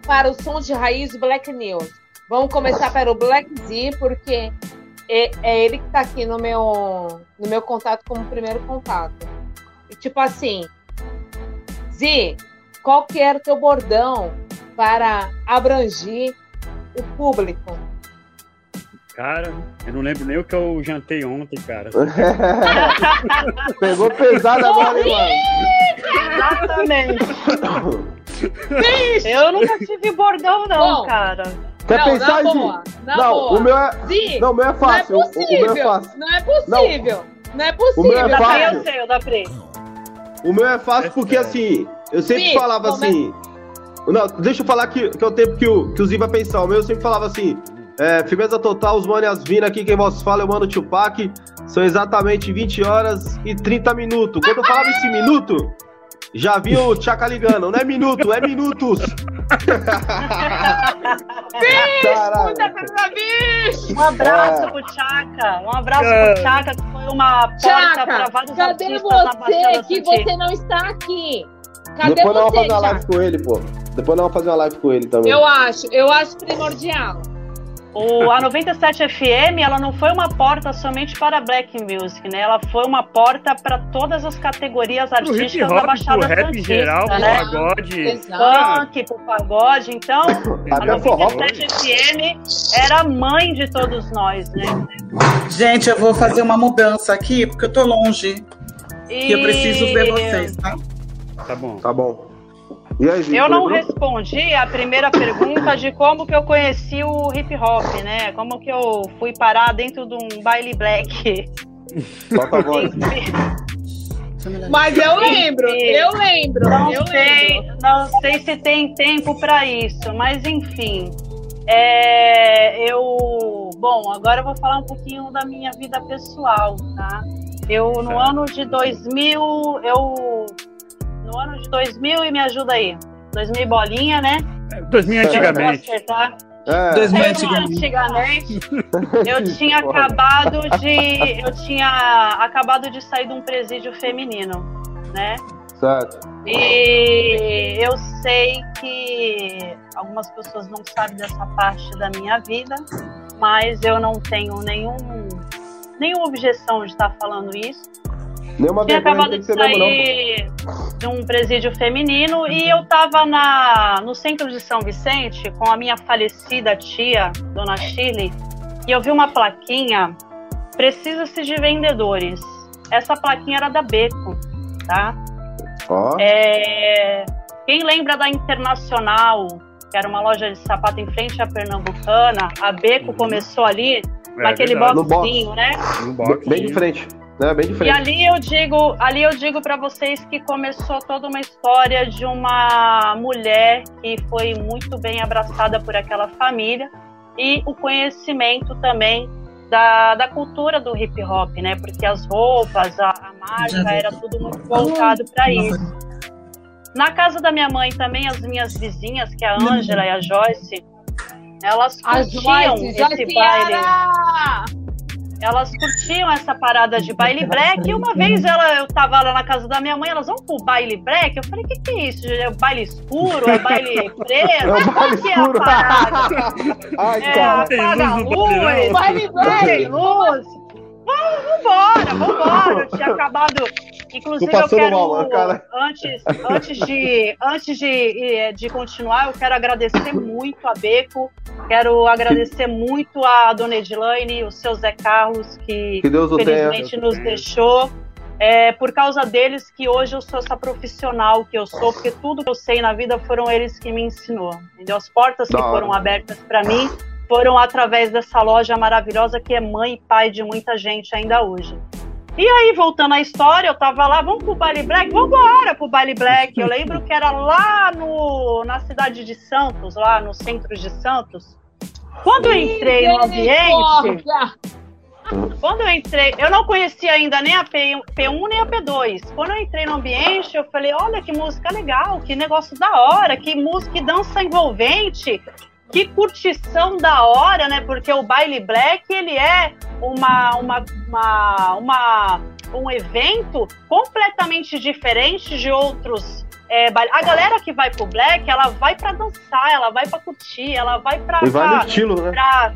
para o som de raiz Black News. Vamos começar pelo Black Z, porque é, é ele que está aqui no meu, no meu contato como primeiro contato. E tipo assim, Z, qual que era o teu bordão para abranger o público? Cara, eu não lembro nem o que eu jantei ontem, cara. Pegou pesado agora, hein, mano? Exatamente. eu nunca tive bordão, não, Bom, cara. Quer não, pensar, em boa, Não, boa. o meu é. Não, o meu é fácil. Não é possível. O, meu é fácil. Não é possível. Não, não é possível. O meu é fácil. Eu sei, eu dá pra O meu é fácil porque, assim, eu sempre Sim, falava assim. Não, deixa eu falar que, que é o tempo que o, que o Zi vai pensar. O meu eu sempre falava assim: É, firmeza total, os manas vindo aqui, quem vos fala é o Mano Tupac. São exatamente 20 horas e 30 minutos. Quando eu falava esse minuto, já vi o Tchaka ligando. Não é minuto, é minutos. bicho, Um abraço é. pro Tchaka. Um abraço é. pro Tchaka, que foi uma porta para vários cadê você que você não está aqui? Cadê Depois você, nós vamos fazer uma live com ele, pô. Depois nós vamos fazer uma live com ele também. Eu acho, eu acho primordial. O, a 97 FM, ela não foi uma porta somente para Black Music, né? Ela foi uma porta para todas as categorias artísticas da Baixada pro rap geral, né? pro pagode. Funk, pro pagode. Então, a 97 FM era mãe de todos nós, né? Gente, eu vou fazer uma mudança aqui, porque eu tô longe. E... eu preciso ver vocês, tá? Tá bom. Tá bom. Aí, eu não respondi a primeira pergunta de como que eu conheci o hip hop, né? Como que eu fui parar dentro de um baile black. Solta a voz. Mas eu lembro, eu lembro. Não eu sei, lembro. não sei se tem tempo para isso, mas enfim. É, eu, bom, agora eu vou falar um pouquinho da minha vida pessoal, tá? Eu no ano de 2000, eu no ano de 2000 e me ajuda aí. 2000 bolinha, né? 2000 antigamente. É. 2000 antigamente. Eu tinha acabado de eu tinha acabado de sair de um presídio feminino, né? Certo. E eu sei que algumas pessoas não sabem dessa parte da minha vida, mas eu não tenho nenhum nenhuma objeção de estar falando isso Nenhuma tinha acabado de sair de um presídio feminino e eu estava na, no centro de São Vicente com a minha falecida tia, Dona Chile, e eu vi uma plaquinha, precisa-se de vendedores. Essa plaquinha era da Beco, tá? Oh. É, quem lembra da Internacional, que era uma loja de sapato em frente à Pernambucana, a Beco uhum. começou ali, é, naquele boxinho, box. né? Box. Bem de frente. É bem diferente. E ali eu digo, ali eu digo para vocês que começou toda uma história de uma mulher que foi muito bem abraçada por aquela família e o conhecimento também da, da cultura do hip hop, né? Porque as roupas, a, a mágica era tudo muito voltado para isso. Na casa da minha mãe também as minhas vizinhas, que é a Ângela e a Joyce, elas curtiam esse Joyce baile. Era elas curtiam essa parada de baile black. E uma vez ela, eu tava lá na casa da minha mãe, elas vão pro baile black. Eu falei, o que, que é isso? É o baile escuro? É baile preto? É o baile que escuro. é a parada? Ai, é, cara. apaga a luz, baile black, luz. Vamos, vambora, vambora. Eu tinha acabado Inclusive, eu quero, mal, cara. antes, antes, de, antes de, de continuar, eu quero agradecer muito a Beco, quero agradecer muito a Dona Edilane, o seu Zé Carlos, que, que felizmente nos deixou. É por causa deles que hoje eu sou essa profissional que eu sou, porque tudo que eu sei na vida foram eles que me ensinou. Entendeu? As portas que foram abertas para mim foram através dessa loja maravilhosa que é mãe e pai de muita gente ainda hoje. E aí, voltando à história, eu tava lá, vamos pro Baile Black? Vamos embora pro Baile Black. Eu lembro que era lá no, na cidade de Santos, lá no centro de Santos. Quando eu entrei no ambiente. Quando eu entrei, eu não conhecia ainda nem a P1, P1 nem a P2. Quando eu entrei no ambiente, eu falei: olha que música legal, que negócio da hora, que música e dança envolvente que curtição da hora, né? Porque o baile black ele é uma, uma, uma, uma um evento completamente diferente de outros é, a galera que vai pro black, ela vai para dançar, ela vai para curtir, ela vai para e vai no estilo, né? Pra,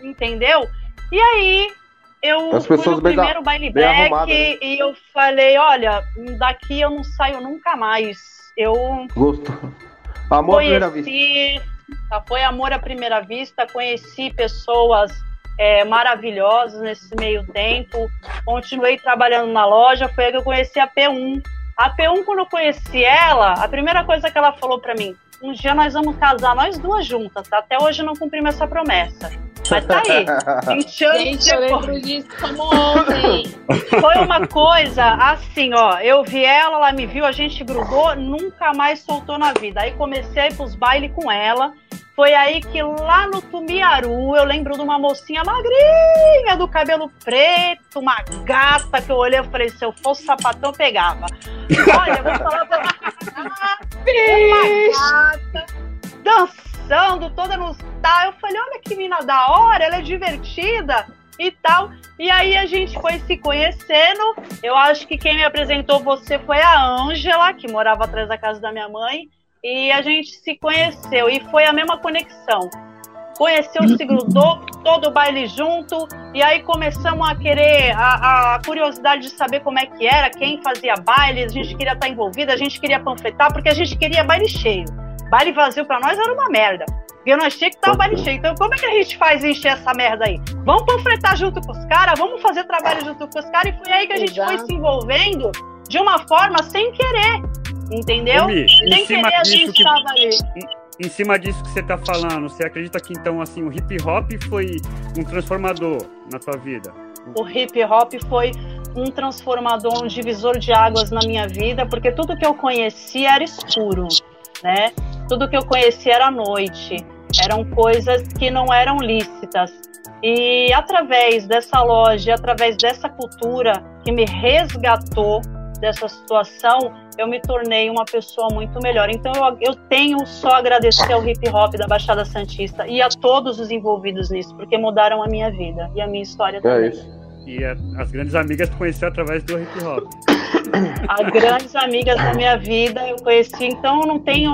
entendeu? E aí eu As fui no primeiro baile black né? e eu falei, olha, daqui eu não saio nunca mais. Eu Gosto. Amor conheci, à primeira vista. Tá? Foi amor à primeira vista, conheci pessoas é, maravilhosas nesse meio tempo, continuei trabalhando na loja, foi aí que eu conheci a P1. A P1, quando eu conheci ela, a primeira coisa que ela falou para mim, um dia nós vamos casar nós duas juntas, tá? Até hoje não cumprimos essa promessa. Mas tá aí. 20 anos Gente, eu lembro disso como ontem. Foi uma coisa assim, ó. Eu vi ela, ela me viu, a gente grudou, nunca mais soltou na vida. Aí comecei a ir pros bailes com ela. Foi aí que lá no Tumiaru eu lembro de uma mocinha magrinha, do cabelo preto, uma gata que eu olhei e falei: se eu fosse sapatão, eu pegava. Olha, eu vou falar pra uma gata dançando toda no tal. Eu falei: olha que mina da hora, ela é divertida e tal. E aí a gente foi se conhecendo. Eu acho que quem me apresentou você foi a Ângela, que morava atrás da casa da minha mãe. E a gente se conheceu e foi a mesma conexão. Conheceu, se grudou, todo o baile junto, e aí começamos a querer, a, a, curiosidade de saber como é que era, quem fazia baile, a gente queria estar envolvida, a gente queria panfletar, porque a gente queria baile cheio. Baile vazio para nós era uma merda. Porque nós tinha que estar o baile cheio. Então, como é que a gente faz encher essa merda aí? Vamos panfletar junto com os caras, vamos fazer trabalho junto com os caras, e foi aí que a gente Exato. foi se envolvendo de uma forma sem querer. Entendeu? Mi, Sem querer a gente que, estava ali. Em, em cima disso que você está falando, você acredita que então assim o hip hop foi um transformador na tua vida? O hip hop foi um transformador, um divisor de águas na minha vida, porque tudo que eu conhecia era escuro, né? Tudo que eu conhecia era noite, eram coisas que não eram lícitas. E através dessa loja, através dessa cultura que me resgatou dessa situação, eu me tornei uma pessoa muito melhor. Então eu, eu tenho só agradecer ao hip hop da Baixada Santista e a todos os envolvidos nisso, porque mudaram a minha vida e a minha história é também. Isso. E a, as grandes amigas tu conheceu através do hip hop. As grandes amigas da minha vida eu conheci, então não tenho.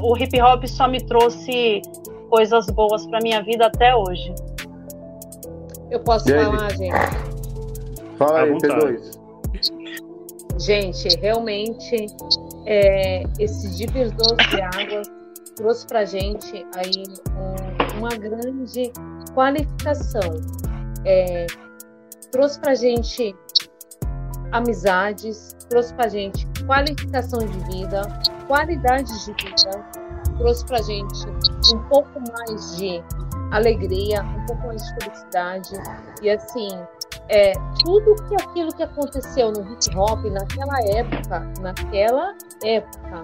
O hip hop só me trouxe coisas boas para minha vida até hoje. Eu posso falar, gente? Fala aí, P2. Gente, realmente é, esse divisor de águas trouxe para gente aí um, uma grande qualificação. É, trouxe para gente amizades, trouxe para gente qualificação de vida, qualidade de vida, trouxe para gente um pouco mais de alegria, um pouco mais de felicidade e assim é, tudo que aquilo que aconteceu no hip hop naquela época, naquela época,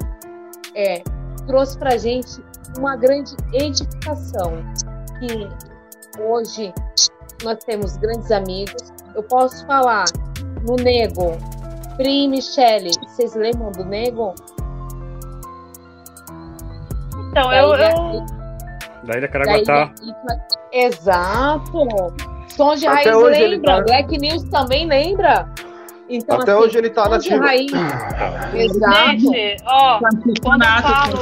é, trouxe pra gente uma grande edificação. Que hoje nós temos grandes amigos. Eu posso falar no Nego, Pri Michele, vocês lembram do Nego? Então, eu, eu... Da Ilha Caraguatá. Exato. Som de Até Raiz lembra, tá... Black News também lembra. Então, Até assim, hoje ele tá na raiz. Exato. Gente, ó, quando eu, falo,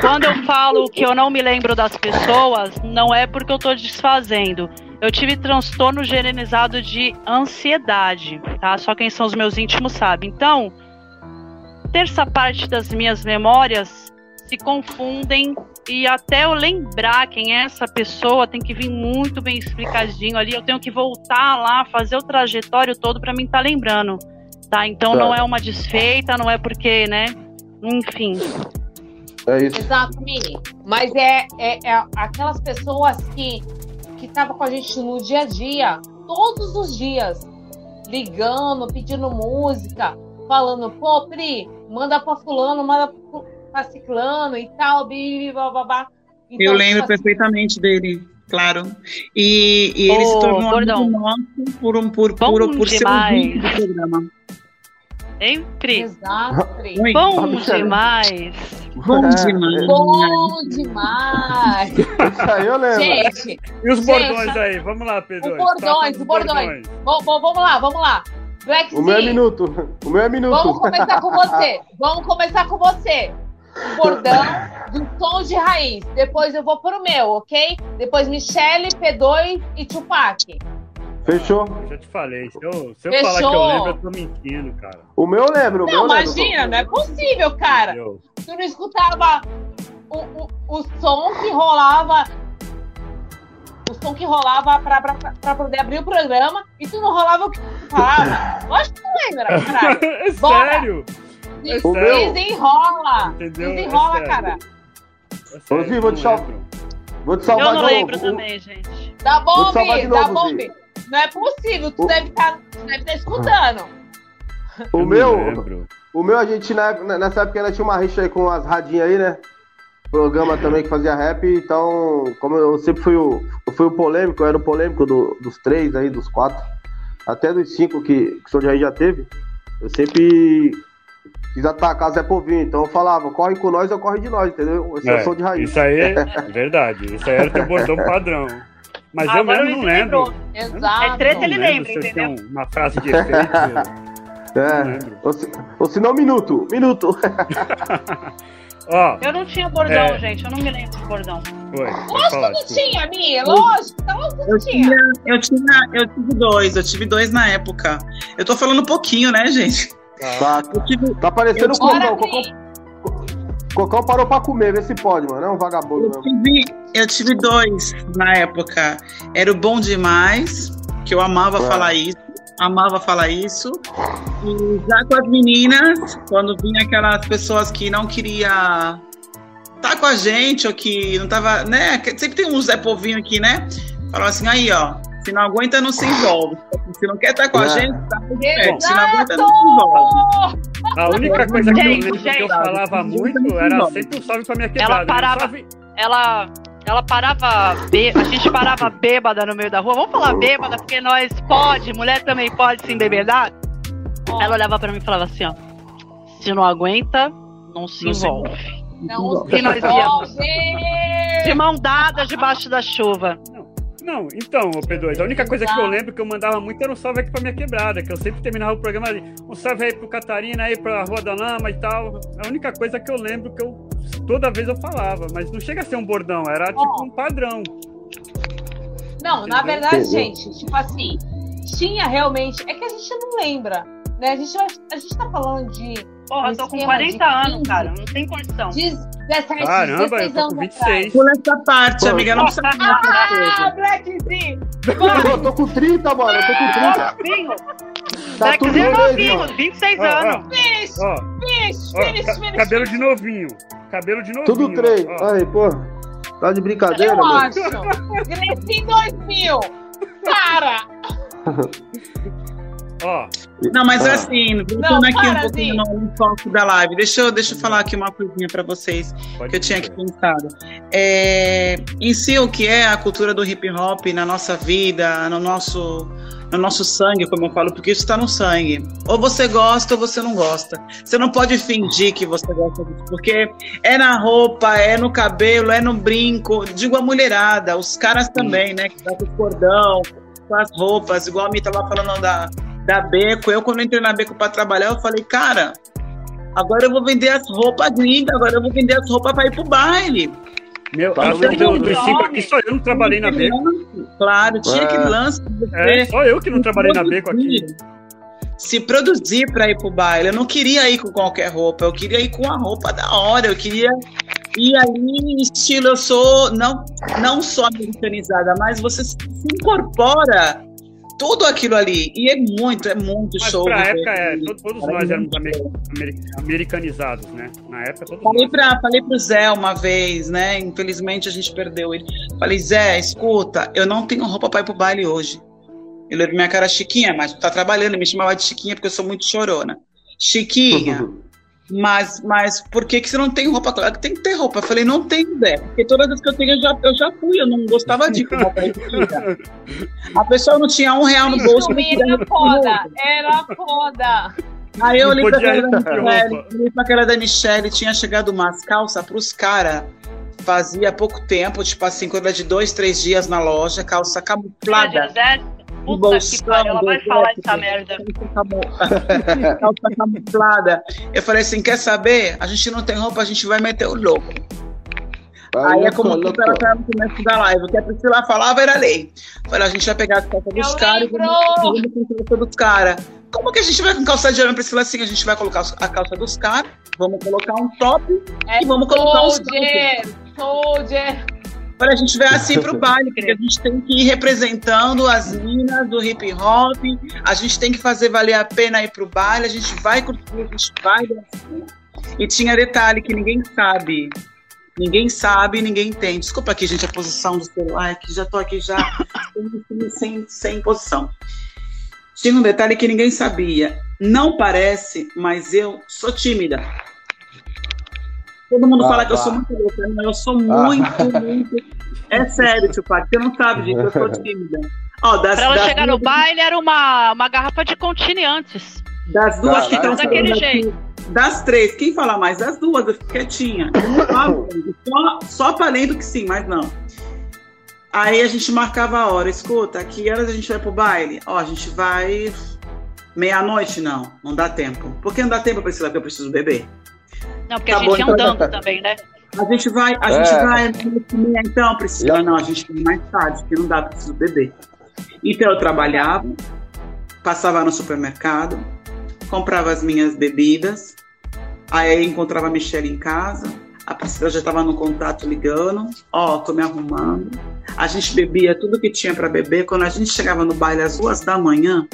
quando eu falo que eu não me lembro das pessoas, não é porque eu tô desfazendo. Eu tive transtorno generalizado de ansiedade, tá? Só quem são os meus íntimos sabe. Então, terça parte das minhas memórias se confundem e até eu lembrar quem é essa pessoa tem que vir muito bem explicadinho ali. Eu tenho que voltar lá, fazer o trajetório todo para mim estar tá lembrando, tá? Então tá. não é uma desfeita, não é porque, né? Enfim. É isso. Exato, Mini. Mas é, é, é aquelas pessoas que que estavam com a gente no dia a dia, todos os dias, ligando, pedindo música, falando, pô, Pri, manda pra fulano, manda tá ciclano e tal, babá. Então, eu lembro tipo assim, perfeitamente dele, claro. E, e ele oh, se tornou amigo nosso por, um, por, por, por ser um do programa. Exato, Pri. Bom demais. Bom demais. Bom demais. Isso aí eu lembro. Gente. E os gente, bordões aí? Vamos lá, Pedro. Os bordões, os bordões. bordões. Vamos lá, vamos lá. Black o meu é minuto. O meu é minuto. Vamos começar com você. Vamos começar com você o bordão do som de raiz. Depois eu vou pro meu, ok? Depois Michele, P2 e Tupac. Fechou? Eu já te falei. Se eu, se eu falar que eu lembro, eu tô mentindo, cara. O meu eu lembro. O não, meu imagina, lembro. não é possível, cara. Tu não escutava o, o, o som que rolava o som que rolava pra, pra, pra, poder abrir o programa e tu não rolava o que tu falava. Lógico que tu lembra, caralho. é sério? É desenrola. Entendeu? Desenrola, é cara. É Ô, vou te salvar. Vou te salvar Eu não lembro também, gente. Dá bom, dá bom, Não é possível, tu o... deve estar tá, tá escutando. O meu, o meu, a gente, nessa época, ainda tinha uma rixa aí com as radinhas aí, né? programa também que fazia rap, então, como eu sempre fui o, eu fui o polêmico, eu era o polêmico do, dos três aí, dos quatro, até dos cinco que, que o. Jair já teve, eu sempre quis atacar Zé Povinho, então eu falava, corre com nós ou corre de nós, entendeu? Esse é, é de raiz. Isso aí é verdade, isso aí era o teu bordão padrão. Mas ah, eu mesmo não lembro. Exato. É treta, ele lembra, entendeu? Uma frase de efeito. é. Ou se, ou se não, minuto. Minuto. Ó, eu não tinha bordão, é... gente. Eu não me lembro de bordão. Lógico falar, que não tinha, Mia. Lógico, lógico que eu tinha. tinha. Eu tinha. Eu tive dois. Eu tive dois na época. Eu tô falando um pouquinho, né, gente? Tá, tive... tá parecendo o Cocão. Cocão. Cocão parou pra comer, vê se pode, mano. É um vagabundo eu tive, eu tive dois na época. Era o Bom Demais, que eu amava é. falar isso amava falar isso. E já com as meninas, quando vinha aquelas pessoas que não queria estar tá com a gente, ou que não tava, né? Sempre tem um Zé Povinho aqui, né? Falava assim, aí, ó, se não aguenta, não se envolve. Se não quer estar com a é. gente, tá tudo certo. Se não aguenta, não se envolve. A única coisa que eu lembro que eu falava muito era sempre um salve pra minha quebrada. Ela parava, ela ela parava, bê... a gente parava bêbada no meio da rua. Vamos falar bêbada, porque nós pode, mulher também pode se embebedar. Ela olhava pra mim e falava assim, ó. Se não aguenta, não se não envolve. Se não se nós íamos de mão dada debaixo da chuva. Não, então, ô P2, a única coisa que eu lembro que eu mandava muito era um salve aqui pra minha quebrada, que eu sempre terminava o programa ali. Um salve aí pro Catarina, aí pra Rua da Lama e tal. A única coisa que eu lembro que eu toda vez eu falava, mas não chega a ser um bordão, era tipo um padrão. Não, na verdade, gente, tipo assim, tinha realmente. É que a gente não lembra. Né? A, gente, a gente tá falando de. Porra, eu tô com 40 anos, cara. Não tem condição. De 17, Caramba, eu tô com 26. Pula essa parte, Pô. amiga. Não precisa Ah, Black Z! Eu tô com 30, mano. Eu tô com 30. Tá Black Z é novinho, 26 anos. Finish! Finish, finish, finish. Cabelo de novinho. Cabelo de novinho. Tudo três. Aí, pô. Tá de brincadeira, Eu mano? acho. Cresci 2000. Cara! Ó. Não, mas ah. assim, voltando aqui um pouquinho no, no foco da live, deixa eu, deixa eu falar aqui uma coisinha para vocês Pode que eu tinha aqui pensado. É, em si, o que é a cultura do hip hop na nossa vida, no nosso, no nosso sangue, como eu falo, porque isso está no sangue. Ou você gosta ou você não gosta. Você não pode fingir que você gosta disso, porque é na roupa, é no cabelo, é no brinco. Digo a mulherada, os caras também, né? Que tá com o cordão, com as roupas, igual a Mi tava falando da da Beco. Eu, quando entrei na Beco para trabalhar, eu falei, cara, agora eu vou vender as roupas gringas, agora eu vou vender as roupas para ir pro baile. Meu, eu, princípio aqui só eu não trabalhei na Beco. Claro, tinha é. que lance. É, só eu que não trabalhei na Beco aqui. Se produzir para ir pro baile. Eu não queria ir com qualquer roupa, eu queria ir com a roupa da hora, eu queria ir ali estilo, eu sou não, não só americanizada, mas você se incorpora tudo aquilo ali. E é muito, é muito Mas show. Pra época, é, todos, todos nós éramos americanizados, né? Na época, todos falei, pra, falei pro Zé uma vez, né? Infelizmente a gente perdeu ele. Falei, Zé, escuta, eu não tenho roupa pra ir pro baile hoje. Ele olhou minha cara, Chiquinha, mas tu tá trabalhando. Ele me chamava de Chiquinha porque eu sou muito chorona. Chiquinha, Mas, mas por que, que você não tem roupa? Claro que tem que ter roupa. Eu falei, não tem ideia. Porque todas as que eu tenho, eu já, eu já fui. Eu não gostava de roupa A pessoa não tinha um real no bolso. Era foda. Era foda. Aí eu olhei pra, pra aquela da Michelle, tinha chegado umas calças pros caras. Fazia pouco tempo, tipo assim, coisa de dois, três dias na loja, calça camuflada. Puta bolsão, que pariu, ela vai falar essa merda. Calça camuflada. Eu falei assim, quer saber? A gente não tem roupa, a gente vai meter o louco. Vai Aí é como tudo ela estava no começo da live. O que a Priscila falava era lei. Falei, a gente vai pegar a calça dos caras e vamos calça dos caras. Como que a gente vai com calça de arame, Priscila? Assim, a gente vai colocar a calça dos caras, vamos colocar um top é e vamos colocar um soldier. Olha, a gente vai assim pro baile, porque a gente tem que ir representando as minas do hip hop, a gente tem que fazer valer a pena ir pro baile, a gente vai curtir, a gente vai dançar. E tinha detalhe que ninguém sabe. Ninguém sabe, ninguém entende. Desculpa aqui, gente, a posição do celular, que já tô aqui já sem, sem posição. Tinha um detalhe que ninguém sabia. Não parece, mas eu sou tímida. Todo mundo ah, fala que eu sou muito louca, mas eu sou muito, ah. muito. É sério, tio Pai, você não sabe, gente, eu sou tímida. Ó, das, pra ela das chegar no baile era uma, uma garrafa de contine antes. Das duas que estão daquele jeito. Das três, quem fala mais? Das duas, eu fico quietinha. só, só falando que sim, mas não. Aí a gente marcava a hora, escuta, aqui horas a gente vai pro baile? Ó, a gente vai meia-noite, não, não dá tempo. Por que não dá tempo, Priscila, que eu preciso beber? Não, porque tá a gente bom, ia então andando também, né? A gente vai, a é. gente vai então, Priscila, não, a gente vai mais tarde, porque não dá, preciso beber. Então eu trabalhava, passava no supermercado, comprava as minhas bebidas, aí encontrava a Michelle em casa, a Priscila já estava no contato ligando, ó, oh, tô me arrumando. A gente bebia tudo que tinha para beber. Quando a gente chegava no baile às duas da manhã,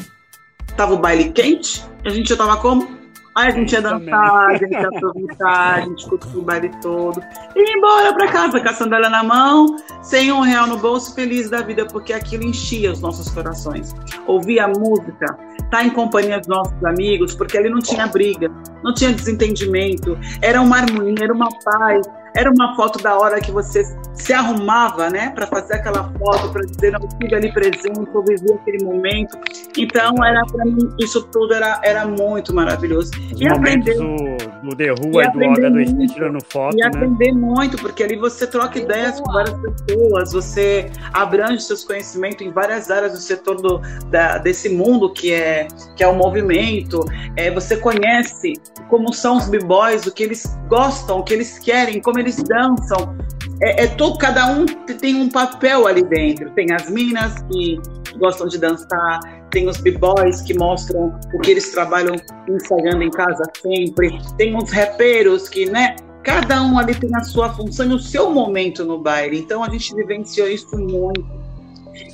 tava o baile quente, a gente já tava como? Aí a gente ia dançar, a gente ia aproveitar, a gente curtiu o baile todo. E embora pra casa com a sandália na mão, sem um real no bolso, feliz da vida, porque aquilo enchia os nossos corações. Ouvir a música, estar tá em companhia dos nossos amigos, porque ali não tinha briga, não tinha desentendimento, era uma harmonia, era uma paz, era uma foto da hora que você se arrumava, né, para fazer aquela foto, para dizer não estive ali presente, eu vivi aquele momento. Então era para mim isso tudo era, era muito maravilhoso. Os e aprender do, do The Who e do Olga do tirando foto, E né? aprender muito, porque ali você troca ideias com várias pessoas, você abrange seus conhecimentos em várias áreas do setor do, da, desse mundo que é que é o movimento. É, você conhece como são os b-boys, o que eles gostam, o que eles querem, como eles dançam. É, é todo, cada um tem um papel ali dentro. Tem as minas que gostam de dançar, tem os b-boys que mostram o que eles trabalham ensaiando em casa sempre, tem os rapeiros que, né? Cada um ali tem a sua função e o seu momento no baile. Então a gente vivenciou isso muito.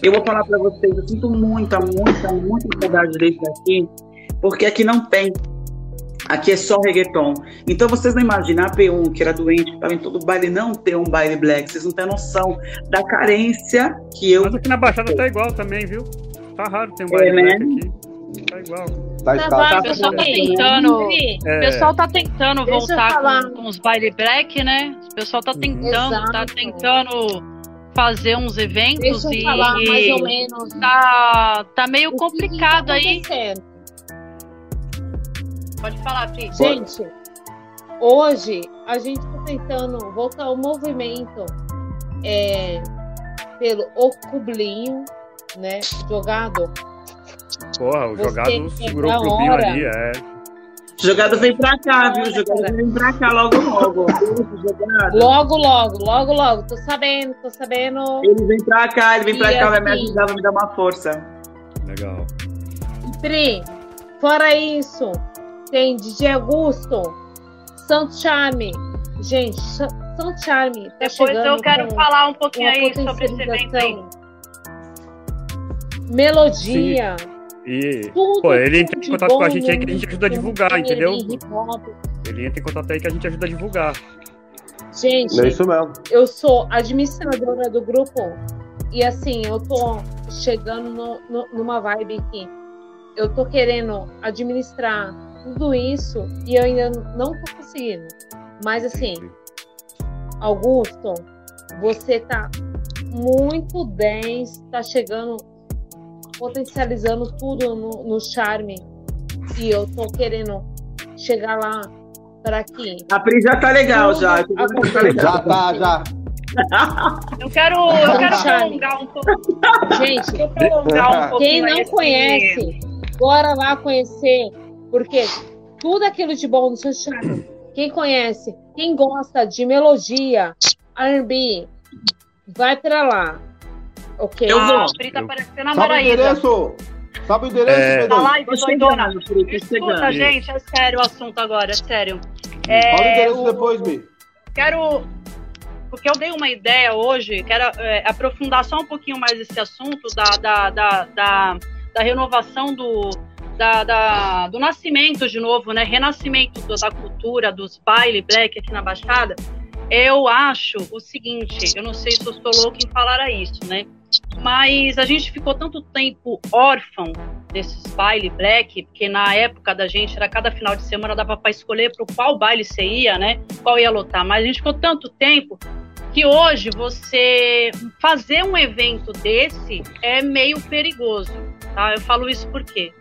Eu vou falar para vocês, eu sinto muita, muita, muita saudade desse aqui, porque aqui não tem. Aqui é só reggaeton. Então vocês não imaginam a P1, que era doente, que estava em todo baile, não ter um baile black. Vocês não têm noção da carência que eu. Mas aqui na Baixada tá igual também, viu? Tá raro ter um baile é, black né? aqui. Tá igual. Tá, tá, tá, o pessoal tá tentando. É. O pessoal tá tentando voltar com, com, os baile black, né? O pessoal tá tentando, Exato. tá tentando fazer uns eventos Deixa eu e falar mais ou menos. Tá, tá meio o complicado aí. Pode falar, Pri. Gente, hoje a gente está tentando voltar ao movimento é, pelo Ocublinho, né? Jogado. Porra, o Você jogado segurou o clubinho ali, é. Jogado vem pra cá, viu? Jogado vem pra cá logo, logo. Logo, logo, logo, logo. Tô sabendo, tô sabendo. Ele vem pra cá, ele vem pra e cá, assim, vai me assim, ajudar, vai me dar uma força. Legal. Pri, fora isso, tem DJ Augusto, Santo Charme. Gente, Santo Charme. Tá Depois eu quero falar um pouquinho aí sobre esse evento aí. Melodia. Sim. E, tudo, pô, ele entra em contato com a gente aí que a gente ajuda a divulgar, entendeu? Ele entra em contato aí que a gente ajuda a divulgar. Gente, é isso mesmo. eu sou administradora do grupo e assim, eu tô chegando no, no, numa vibe que eu tô querendo administrar tudo isso e eu ainda não tô conseguindo. Mas assim, Augusto, você tá muito 10, tá chegando, potencializando tudo no, no charme. E eu tô querendo chegar lá para aqui. A Pri já tá legal, já. Já tá, já. Eu quero, eu quero prolongar um pouco. Gente, prolongar um quem não conhece, bora lá conhecer porque tudo aquilo de bom no seu charme, quem conhece, quem gosta de melodia, R&B, vai pra lá. Ok? Eu vou. A Pri tá parecendo a Sabe o endereço? Sabe o endereço? É... A live, doidona. Escuta, gente, é sério o assunto agora, é sério. É, Fala o endereço o... depois, Mi. Quero porque eu dei uma ideia hoje, quero é, aprofundar só um pouquinho mais esse assunto da, da, da, da, da renovação do, da, da, do nascimento de novo, né? Renascimento da cultura, dos baile black aqui na Baixada, eu acho o seguinte, eu não sei se eu estou louco em falar isso, né? mas a gente ficou tanto tempo órfão desses baile black, porque na época da gente era cada final de semana dava para escolher para qual baile você ia, né? Qual ia lotar, mas a gente ficou tanto tempo que hoje você fazer um evento desse é meio perigoso, tá? Eu falo isso porque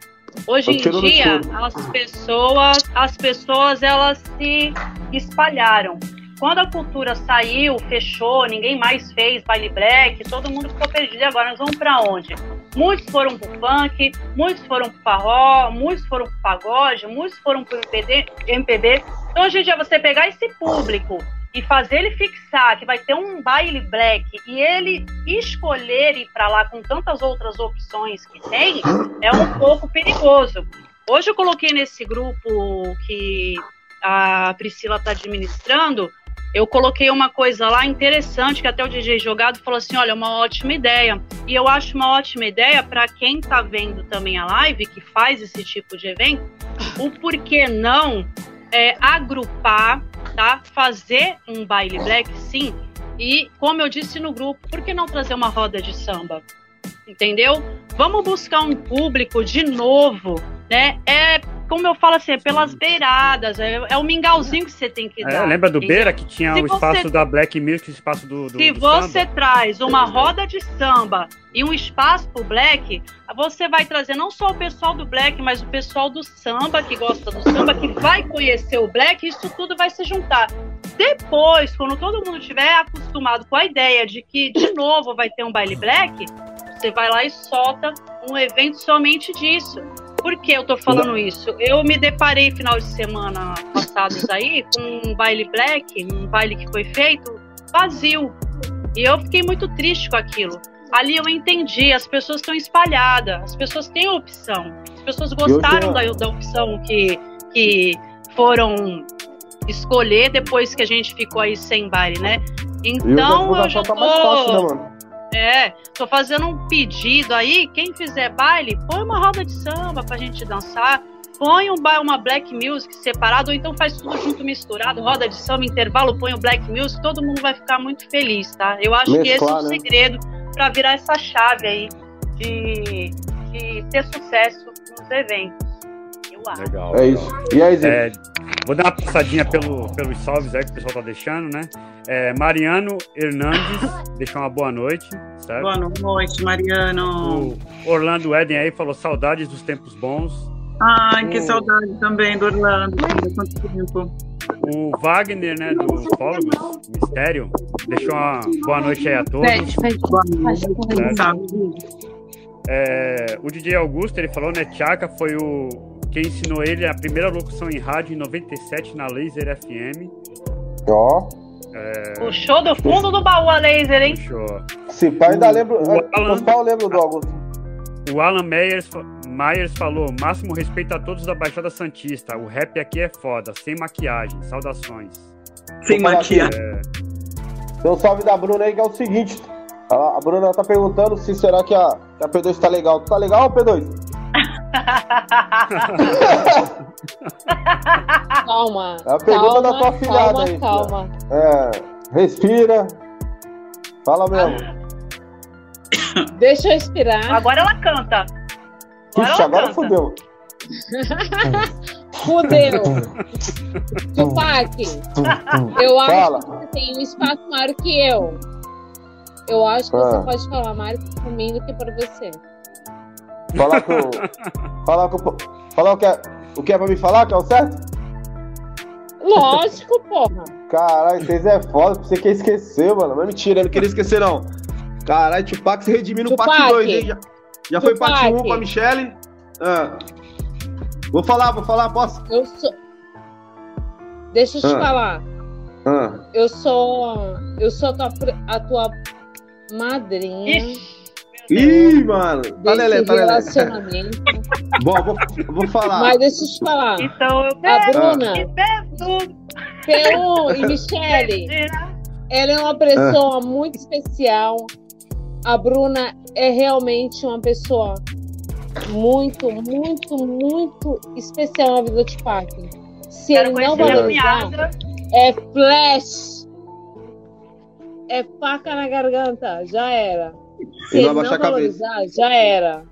hoje em dia as pessoas, as pessoas elas se espalharam. Quando a cultura saiu, fechou, ninguém mais fez baile black, todo mundo ficou perdido. E agora nós vamos para onde? Muitos foram pro funk, muitos foram pro forró, muitos foram pro pagode, muitos foram pro MPB. MPB. Então hoje em dia você pegar esse público e fazer ele fixar que vai ter um baile black e ele escolher ir para lá com tantas outras opções que tem, é um pouco perigoso. Hoje eu coloquei nesse grupo que a Priscila está administrando, eu coloquei uma coisa lá interessante que até o DJ Jogado falou assim: olha, uma ótima ideia. E eu acho uma ótima ideia para quem está vendo também a live, que faz esse tipo de evento, o porquê não é, agrupar, tá? Fazer um baile black, sim. E, como eu disse no grupo, por que não trazer uma roda de samba? Entendeu? Vamos buscar um público de novo, né? É como eu falo assim, é pelas beiradas, é, é o mingauzinho que você tem que é, dar. lembra do Beira que tinha se o espaço você, da Black Music, o espaço do, do Se do você samba. traz uma roda de samba e um espaço pro Black, você vai trazer não só o pessoal do Black, mas o pessoal do samba que gosta do samba, que vai conhecer o Black, isso tudo vai se juntar. Depois, quando todo mundo estiver acostumado com a ideia de que de novo vai ter um baile Black, você vai lá e solta um evento somente disso. Por que eu tô falando isso? Eu me deparei final de semana passados aí com um baile black, um baile que foi feito vazio. E eu fiquei muito triste com aquilo. Ali eu entendi, as pessoas estão espalhadas, as pessoas têm opção. As pessoas gostaram da, da opção que, que foram escolher depois que a gente ficou aí sem baile, né? Então eu já tô... Tá mais fácil, né, é, tô fazendo um pedido aí, quem fizer baile, põe uma roda de samba pra gente dançar, põe um, uma black music separado, ou então faz tudo junto misturado, roda de samba, intervalo, põe o black music, todo mundo vai ficar muito feliz, tá? Eu acho Mesclar, que esse é o né? segredo para virar essa chave aí de, de ter sucesso nos eventos. Legal. É isso. E aí, Zé? É, vou dar uma passadinha pelo, pelos salves aí que o pessoal tá deixando, né? É, Mariano Hernandes deixou uma boa noite. Certo? Boa noite, Mariano. O Orlando Eden aí falou saudades dos tempos bons. Ai, o... que saudade também do Orlando. Quanto tempo. O Wagner, né, do Fólogos, Mistério, deixou uma boa noite aí a todos. Pede, pede. Boa noite. É, o DJ Augusto, ele falou, né, Tchaka foi o quem ensinou ele a primeira locução em rádio em 97 na Laser FM. Ó. Oh. É... Puxou do fundo do baú a laser, hein? Puxou. Se pai ainda lembra. O Alan... pau lembra do Augusto. O Alan Meyers, Myers falou: máximo respeito a todos da Baixada Santista. O rap aqui é foda, sem maquiagem. Saudações. Sem maquiagem. É... Um salve da Bruna aí que é o seguinte: a, Bruna tá perguntando se será que a, que a P2 tá legal. Tá legal, P2? calma. É a pergunta calma, da tua filhada calma, aí. Calma. É, respira. Fala mesmo. Deixa eu respirar. Agora ela canta. Agora, Ixi, agora canta. fudeu. fudeu. Tupac, eu acho Fala. que você tem um espaço maior que eu. Eu acho que ah. você pode falar mais por mim do que por você. Falar com. falar com. Falar o que é, o que é pra me falar, que é o certo? Lógico, porra. Caralho, vocês é foda, você quer esquecer, mano. Mas mentira, eu não queria esquecer, não. Caralho, Tupac se redimiu no parte 2, hein? Já, já foi parte 1 um com a Michelle. Ah. Vou falar, vou falar, posso? Eu sou. Deixa eu te ah. falar. Ah. Eu sou. Eu sou a tua, a tua madrinha. Ixi. Ih, mano. Tá lelé, tá relacionamento. Bom, vou, vou falar. Mas deixa eu te falar. Então eu A Bruna. P1 e Michele. Ela é uma pessoa ah. muito especial. A Bruna é realmente uma pessoa muito, muito, muito especial na vida do Tupac. Se Quero ele não valorizar, é flash. É faca na garganta. Já era. Se ele não valorizar, já era.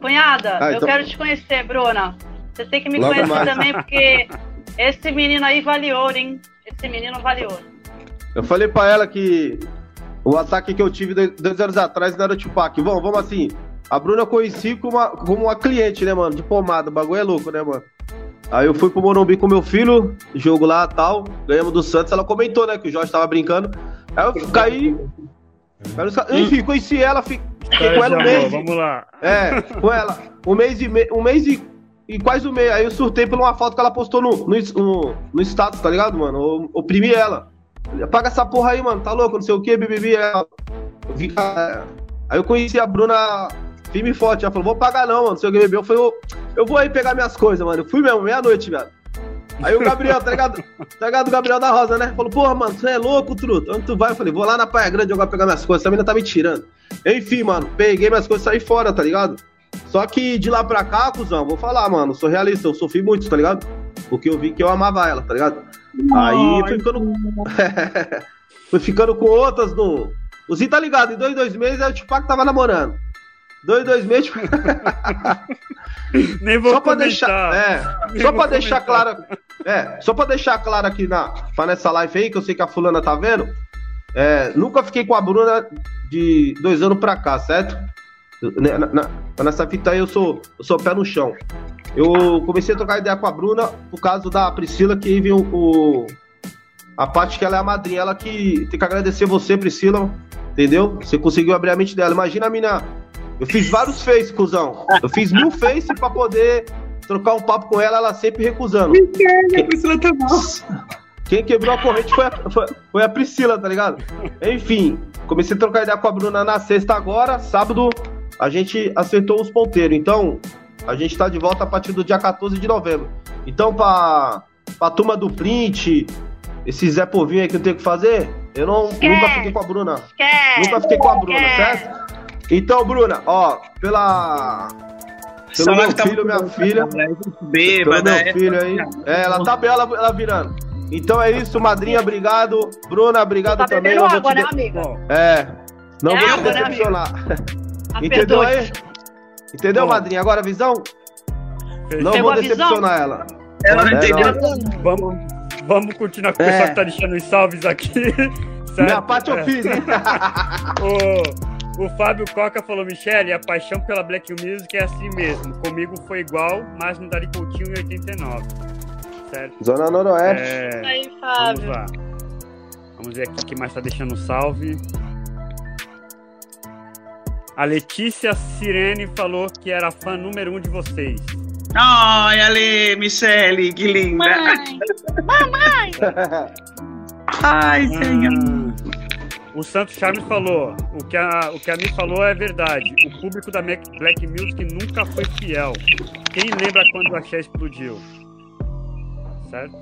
Cunhada, ah, então... eu quero te conhecer, Bruna. Você tem que me Logo conhecer mais. também, porque esse menino aí vale ouro, hein? Esse menino vale ouro. Eu falei pra ela que o ataque que eu tive dois anos atrás não era o Tupac. Vamos, vamos assim. A Bruna eu conheci como uma, como uma cliente, né, mano? De pomada. O bagulho é louco, né, mano? Aí eu fui pro Morumbi com meu filho, jogo lá tal, ganhamos do Santos. Ela comentou, né, que o Jorge tava brincando. Aí eu caí. Enfim, conheci ela, fiquei com ela um mês. Vamos lá. É, com ela. Um mês e um mês e, e quase um mês. Aí eu surtei por uma foto que ela postou no, no, no, no status, tá ligado, mano? Eu oprimi ela. Paga essa porra aí, mano, tá louco, não sei o que, bibibi. Ela... Aí eu conheci a Bruna firme e forte. Ela falou, vou pagar não, mano, não sei o que, bebeu. Eu falei, eu vou aí pegar minhas coisas, mano. Eu fui mesmo, meia-noite, velho. Aí o Gabriel, tá ligado? Tá ligado o Gabriel da Rosa, né? Falou, porra, mano, você é louco, truto. Onde tu vai? Eu falei, vou lá na Praia Grande jogar pegar minhas coisas. Essa menina tá me tirando. Enfim, mano, peguei minhas coisas e saí fora, tá ligado? Só que de lá pra cá, cuzão, vou falar, mano, sou realista, eu sofri muito, tá ligado? Porque eu vi que eu amava ela, tá ligado? Aí fui ficando. fui ficando com outras no. O Zinho tá ligado, em dois, dois meses, o Tupac tava namorando. Dois, dois meses. Nem vou só pra deixar, é, só para deixar claro, é, só para deixar claro aqui na, pra nessa live aí que eu sei que a fulana tá vendo, é, nunca fiquei com a Bruna de dois anos pra cá, certo? Na, na, nessa fita aí eu sou, eu sou pé no chão. Eu comecei a trocar ideia com a Bruna por causa da Priscila que viu o, a parte que ela é a madrinha, ela que tem que agradecer você, Priscila, entendeu? Você conseguiu abrir a mente dela. Imagina a mina eu fiz vários face, cuzão. Eu fiz mil face pra poder trocar um papo com ela, ela sempre recusando. Quem, quem quebrou a corrente foi a, foi, foi a Priscila, tá ligado? Enfim, comecei a trocar ideia com a Bruna na sexta agora, sábado a gente acertou os ponteiros. Então, a gente tá de volta a partir do dia 14 de novembro. Então, pra, pra turma do print, esse Zé Povinho aí que eu tenho que fazer, eu não, nunca fiquei com a Bruna. Nunca fiquei com a Bruna, certo? Então, Bruna, ó, pela. Pelo meu tá filho, minha filha. Bêbada, pelo meu filho aí. É, ela tá bela, ela virando. Então é isso, madrinha, obrigado. Bruna, obrigado tá também. Água, né, amiga? É. Não é vou água, te né, decepcionar. Né, Entendeu aí? Entendeu, madrinha? Agora a visão? Não Pegou vou decepcionar ela. Ela não é, entendeu. Não. Vamos, vamos continuar com o pessoal é. que tá deixando os salves aqui. Certo? Minha parte eu fiz, hein? O Fábio Coca falou, Michele, a paixão pela Black Music é assim mesmo. Comigo foi igual, mas no Dari Coutinho em 89. Certo? Zona Noroeste. É... Aí, Fábio. Vamos lá. Vamos ver aqui quem mais tá deixando um salve. A Letícia Sirene falou que era fã número um de vocês. Ai, Ale, Michele, que linda. Mãe! Mamãe! Ai, senhor. Ah. O Santos Charmes falou, o que, a, o que a Mi falou é verdade. O público da Black Music nunca foi fiel. Quem lembra quando o Axé explodiu? Certo?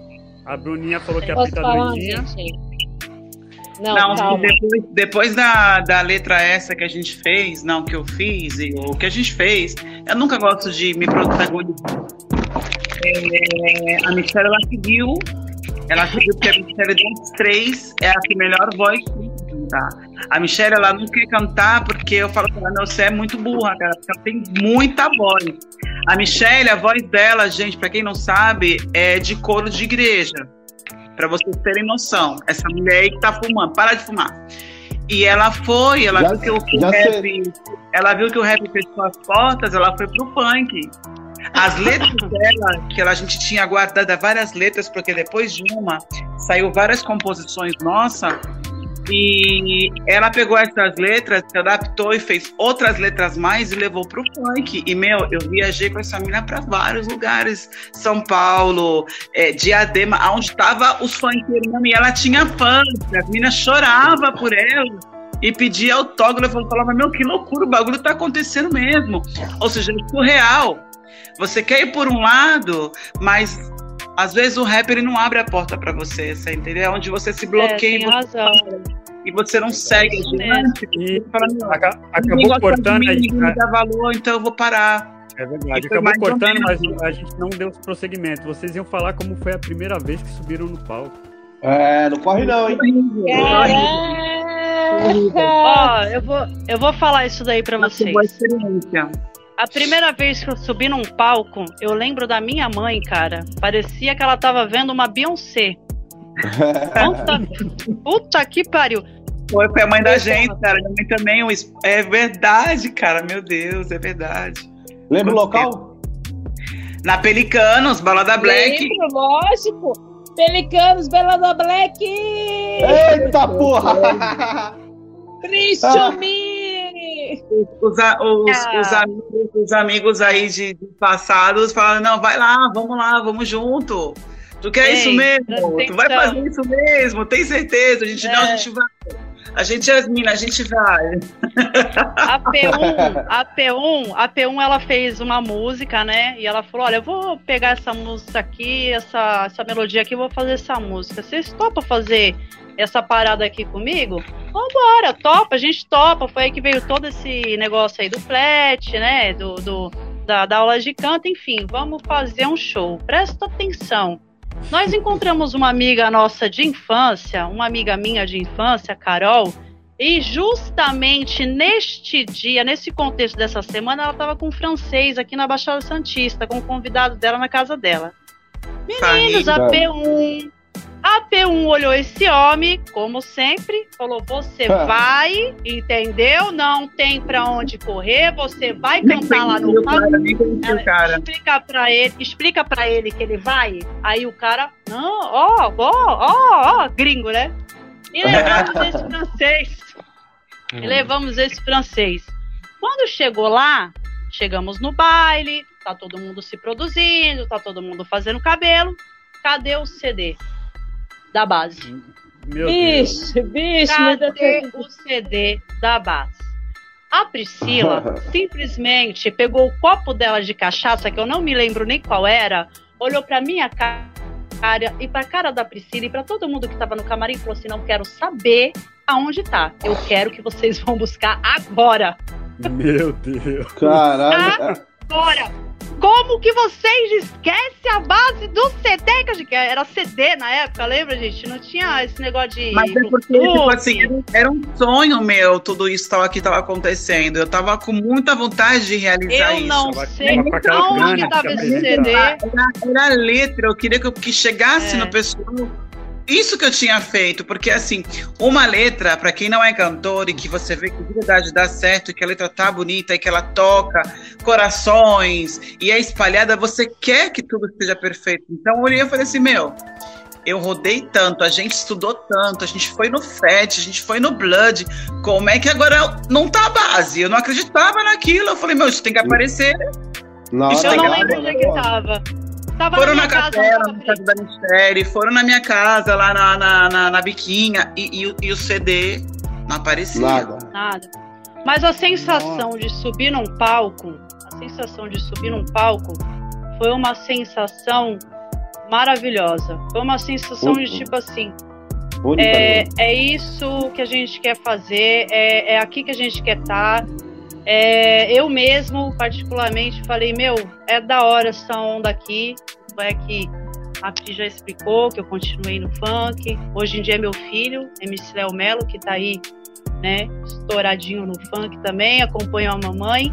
A Bruninha falou que a Pita doidinha. Não, não depois, depois, da, da letra essa que a gente fez, não, que eu fiz, e o que a gente fez, eu nunca gosto de me protagonizar. É, a Michelle, ela seguiu, ela seguiu porque a Michelle dos três é a que melhor voz cantar. A Michelle, ela não quer cantar porque eu falo pra ela, não, você é muito burra, cara, porque ela tem muita voz. A Michelle, a voz dela, gente, para quem não sabe, é de coro de igreja. Para vocês terem noção. Essa mulher aí que tá fumando, para de fumar. E ela foi, ela já, viu que o rap, ela viu que o rap fechou as portas, ela foi pro punk. As letras dela, que ela, a gente tinha guardado várias letras, porque depois de uma saiu várias composições nossa, e ela pegou essas letras, se adaptou e fez outras letras mais e levou pro funk. E, meu, eu viajei com essa menina para vários lugares. São Paulo, é, Diadema, onde tava os funkeiros. E ela tinha fãs, as meninas choravam por ela e pedia autógrafo. Eu falava, meu, que loucura, o bagulho tá acontecendo mesmo. Ou seja, é surreal. Você quer ir por um lado, mas às vezes o rap ele não abre a porta para você, você entendeu? É onde você se bloqueia é, e, você, e você não segue adiante. E acabou cortando a gente. Não dá valor, então eu vou parar. É verdade, acabou cortando, mas a gente não deu prosseguimento. Vocês iam falar como foi a primeira vez que subiram no palco. É, não corre não, hein? Ó, eu vou, eu vou falar isso daí para vocês. A primeira vez que eu subi num palco, eu lembro da minha mãe, cara. Parecia que ela tava vendo uma Beyoncé. puta, puta que pariu. Foi, foi a mãe da gente, cara. Minha mãe também. É verdade, cara. Meu Deus, é verdade. Lembra o local? Na Pelicanos, Balada Black. Lembro, lógico. Pelicanos, Balada Black. Eita porra! Cristiumi! Os, os, ah. os, amigos, os amigos aí de, de passados falaram, não, vai lá, vamos lá, vamos junto. Tu quer Ei, isso mesmo? Tu vai fazer isso mesmo? Tem certeza? A gente é. não, a gente vai. A gente é as minas, a gente vai. A P1, a P1, a P1 ela fez uma música, né? E ela falou: olha, eu vou pegar essa música aqui, essa, essa melodia aqui, vou fazer essa música. Vocês topam fazer essa parada aqui comigo? Vambora, topa, a gente topa. Foi aí que veio todo esse negócio aí do flat, né? Do, do da, da aula de canto, enfim, vamos fazer um show. Presta atenção. Nós encontramos uma amiga nossa de infância, uma amiga minha de infância, Carol, e justamente neste dia, nesse contexto dessa semana, ela estava com um francês aqui na Baixada Santista, com um convidado dela na casa dela. Meninos, a P1, a P1 olhou esse homem, como sempre, falou: Você vai, entendeu? Não tem pra onde correr, você vai cantar lá no palco. Explica pra ele, explica pra ele que ele vai. Aí o cara, não, ó, ó, ó, ó, gringo, né? E levamos esse francês. E levamos esse francês. Quando chegou lá, chegamos no baile, tá todo mundo se produzindo, tá todo mundo fazendo cabelo. Cadê o CD? Da base. Meu bicho, Deus. bicho, Cadê o CD da base? A Priscila simplesmente pegou o copo dela de cachaça, que eu não me lembro nem qual era, olhou pra minha cara e pra cara da Priscila e pra todo mundo que tava no camarim e falou assim: não quero saber aonde tá. Eu quero que vocês vão buscar agora. Meu Deus. Caralho. Agora. Como que vocês esquecem a base do CD? Que era CD na época, lembra, gente? Não tinha esse negócio de. Mas é porque, tipo assim, era um sonho meu, tudo isso tava, que estava acontecendo. Eu tava com muita vontade de realizar eu isso. Eu não sei onde estava esse CD. Era, era, a letra, eu queria que, que chegasse é. no pessoal isso que eu tinha feito, porque assim, uma letra, para quem não é cantor e que você vê que de verdade dá certo, e que a letra tá bonita e que ela toca corações e é espalhada, você quer que tudo esteja perfeito. Então eu olhei e falei assim, meu, eu rodei tanto, a gente estudou tanto, a gente foi no FET, a gente foi no Blood, como é que agora não tá a base? Eu não acreditava naquilo, eu falei, meu, isso tem que aparecer. Nossa, eu não lembro onde é que tava. Tava foram na, na capela, na casa da Mistério, foram na minha casa, lá na, na, na, na biquinha, e, e, e, o CD não aparecia. Nada. Nada. Mas a sensação Nossa. de subir num palco, a sensação de subir num palco foi uma sensação maravilhosa. Foi uma sensação de tipo assim. É, é isso que a gente quer fazer, é, é aqui que a gente quer estar. Tá, é, eu mesmo, particularmente, falei: Meu, é da hora essa onda aqui. É que a Pri já explicou que eu continuei no funk. Hoje em dia é meu filho, MC Léo Melo, que tá aí, né, estouradinho no funk também, acompanha a mamãe.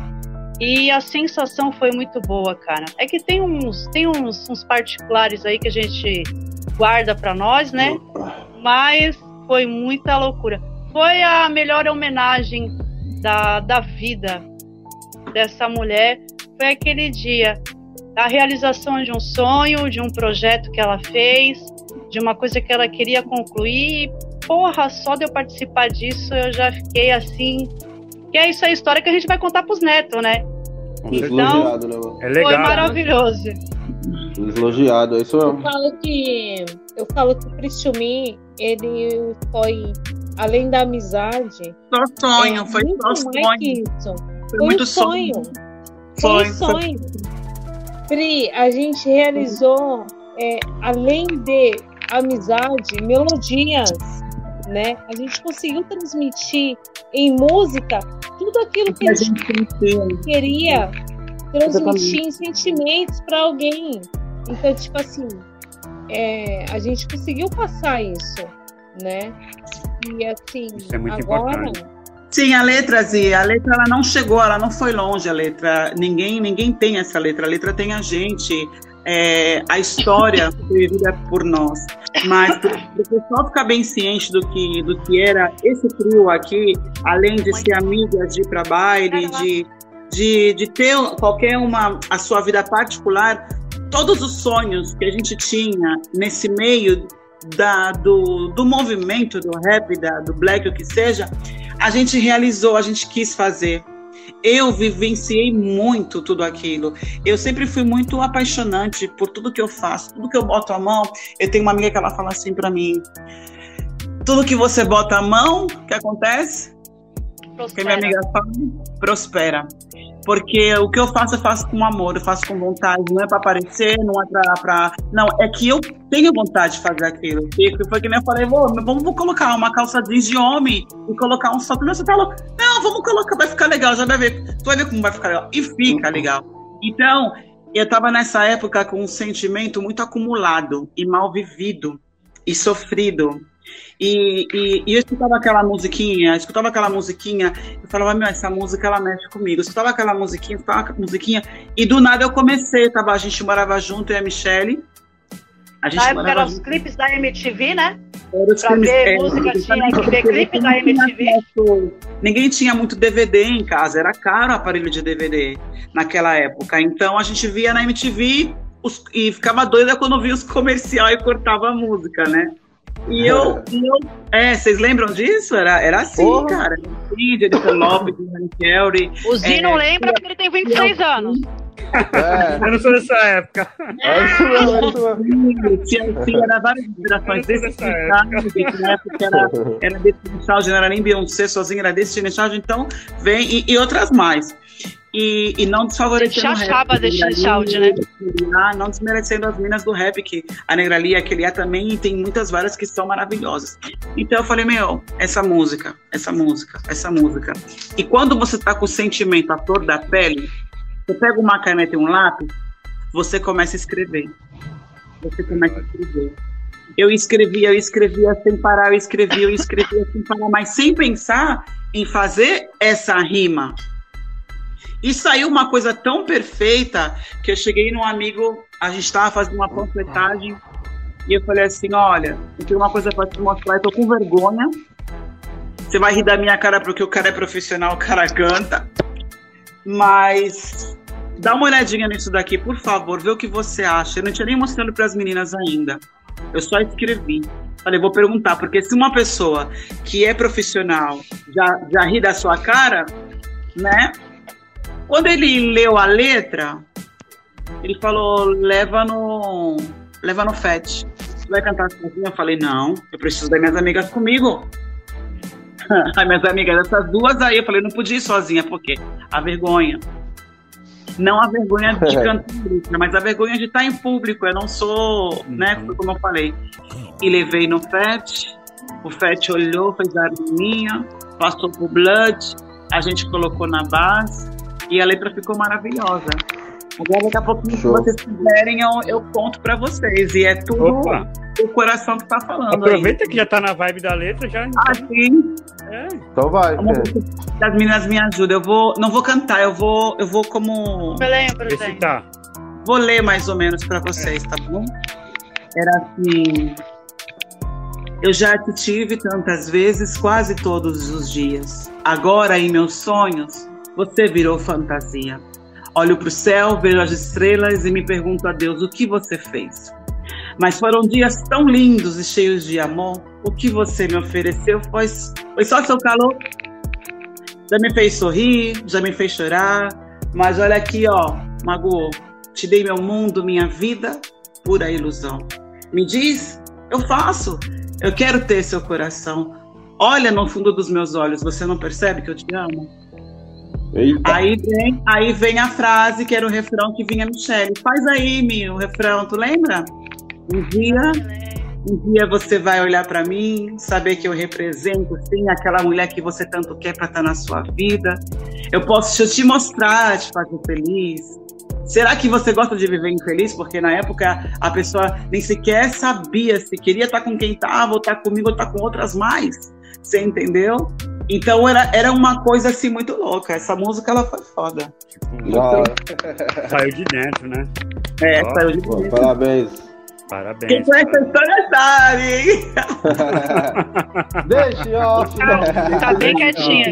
E a sensação foi muito boa, cara. É que tem uns, tem uns, uns particulares aí que a gente guarda para nós, né? Mas foi muita loucura. Foi a melhor homenagem da, da vida dessa mulher foi aquele dia a realização de um sonho, de um projeto que ela fez, de uma coisa que ela queria concluir. Porra, só de eu participar disso eu já fiquei assim. Que é isso a história que a gente vai contar pros netos, né? Então, né, é legal, foi maravilhoso. Elogiado, é isso mesmo. Eu falo que, eu falo que o Cristiumi, ele foi além da amizade. Só sonho, é foi só sonho. isso. Foi, foi muito sonho. sonho. Foi, foi sonho. Pri, a gente realizou, é, além de amizade, melodias, né? A gente conseguiu transmitir em música tudo aquilo que a gente queria transmitir em sentimentos para alguém. Então, tipo assim, é, a gente conseguiu passar isso, né? E assim, Isso é muito agora. Importante. Sim, a letra, Zi, a letra ela não chegou, ela não foi longe, a letra. Ninguém, ninguém tem essa letra. A letra tem a gente, é, a história vivida por nós. Mas para o pessoal ficar bem ciente do que, do que era esse trio aqui, além de ser amiga, de ir para baile, de, de, de ter qualquer uma a sua vida particular, todos os sonhos que a gente tinha nesse meio da, do, do movimento do rap, da, do black, o que seja, a gente realizou, a gente quis fazer. Eu vivenciei muito tudo aquilo. Eu sempre fui muito apaixonante por tudo que eu faço, tudo que eu boto a mão. Eu tenho uma amiga que ela fala assim para mim: tudo que você bota a mão, o que acontece? Prospera. Que minha amiga fala, prospera. Porque o que eu faço, eu faço com amor, eu faço com vontade, não é para aparecer, não é para. Não, é que eu tenho vontade de fazer aquilo. E foi que nem eu falei, vamos, vamos colocar uma calça jeans de homem e colocar um salto. Você falou, não, vamos colocar, vai ficar legal, já vai ver. Tu vai ver como vai ficar legal. E fica legal. Então, eu estava nessa época com um sentimento muito acumulado e mal vivido e sofrido e, e, e, eu escutava aquela musiquinha, escutava aquela musiquinha, eu falava, meu, essa música ela mexe comigo. Eu escutava aquela musiquinha, escutava aquela musiquinha, e do nada eu comecei, tava, a gente morava junto, eu e a Michelle. A gente Na época eram os clipes da MTV, né? Era os pra clipes, ver é, música tinha que ver clipe da MTV. Ninguém tinha muito DVD em casa, era caro o aparelho de DVD naquela época. Então a gente via na MTV os, e ficava doida quando via os comerciais e cortava a música, né? E eu, eu, é, vocês lembram disso? Era, era assim, Porra. cara. Sim, Jennifer Lopez, Rani Kelly. O Zi é, não lembra porque ele tem 26 anos. É. Eu não sou dessa época. É. Tinha, era várias gerações desse época era, era Destiny Child, não era nem Beyoncé sozinha, era Destiny Child, então vem, e, e outras mais e, e não desfavorecendo. Destiny Child, né? Ah, não desmerecendo as minas do rap, que a Negrali, a Kelia também, e tem muitas várias que são maravilhosas. Então eu falei, meu, essa música, essa música, essa música. E quando você tá com o sentimento à flor da pele, você pega uma caneta e um lápis, você começa a escrever. Você começa a escrever. Eu escrevia, eu escrevia sem parar, eu escrevia, eu escrevia sem parar, mas sem pensar em fazer essa rima e saiu uma coisa tão perfeita que eu cheguei num amigo, a gente estava fazendo uma panfletagem e eu falei assim: Olha, eu tenho uma coisa para te mostrar, eu tô com vergonha. Você vai rir da minha cara porque o cara é profissional, o cara canta. Mas dá uma olhadinha nisso daqui, por favor, vê o que você acha. Eu não tinha nem mostrando para as meninas ainda. Eu só escrevi. Falei, vou perguntar, porque se uma pessoa que é profissional já, já ri da sua cara, né? Quando ele leu a letra, ele falou: leva no. leva no FET. Você vai cantar sozinha? Eu falei: não, eu preciso das minhas amigas comigo. As minhas amigas, essas duas aí, eu falei: não podia ir sozinha, porque a vergonha. Não a vergonha de cantar mas a vergonha de estar em público. Eu não sou, né, uhum. como eu falei. E levei no FET, o FET olhou, fez a minha, passou pro Blood, a gente colocou na base e a letra ficou maravilhosa. Agora, daqui a pouquinho, Show. se vocês quiserem, eu, eu conto para vocês. E é tudo Opa. o coração que tá falando. Aproveita aí. que já tá na vibe da letra, já. Ah, sim. É. Então vai. As meninas me ajudam. Eu vou, não vou cantar, eu vou, eu vou como. Eu lembro, Recitar. Vou ler mais ou menos para vocês, tá bom? Era assim. Eu já te tive tantas vezes, quase todos os dias. Agora, em meus sonhos, você virou fantasia. Olho para o céu, vejo as estrelas e me pergunto a Deus o que você fez. Mas foram dias tão lindos e cheios de amor. O que você me ofereceu foi, foi só seu calor. Já me fez sorrir, já me fez chorar. Mas olha aqui, ó, magoou. Te dei meu mundo, minha vida, pura ilusão. Me diz, eu faço. Eu quero ter seu coração. Olha no fundo dos meus olhos, você não percebe que eu te amo? Aí vem, aí vem a frase que era o refrão que vinha Michelle. Faz aí, Mi, o refrão, tu lembra? Um dia, um dia você vai olhar para mim, saber que eu represento, sim, aquela mulher que você tanto quer para estar tá na sua vida. Eu posso te mostrar, te fazer feliz. Será que você gosta de viver infeliz? Porque na época a pessoa nem sequer sabia se queria estar tá com quem estava, ou estar tá comigo, ou estar com outras mais. Você entendeu? Então era, era uma coisa assim muito louca. Essa música ela foi foda. Tipo, saiu de dentro, né? É, Ó, saiu de dentro. Parabéns. Parabéns. Quem conhece a história sabe. deixa, ó. Tá bem quietinha.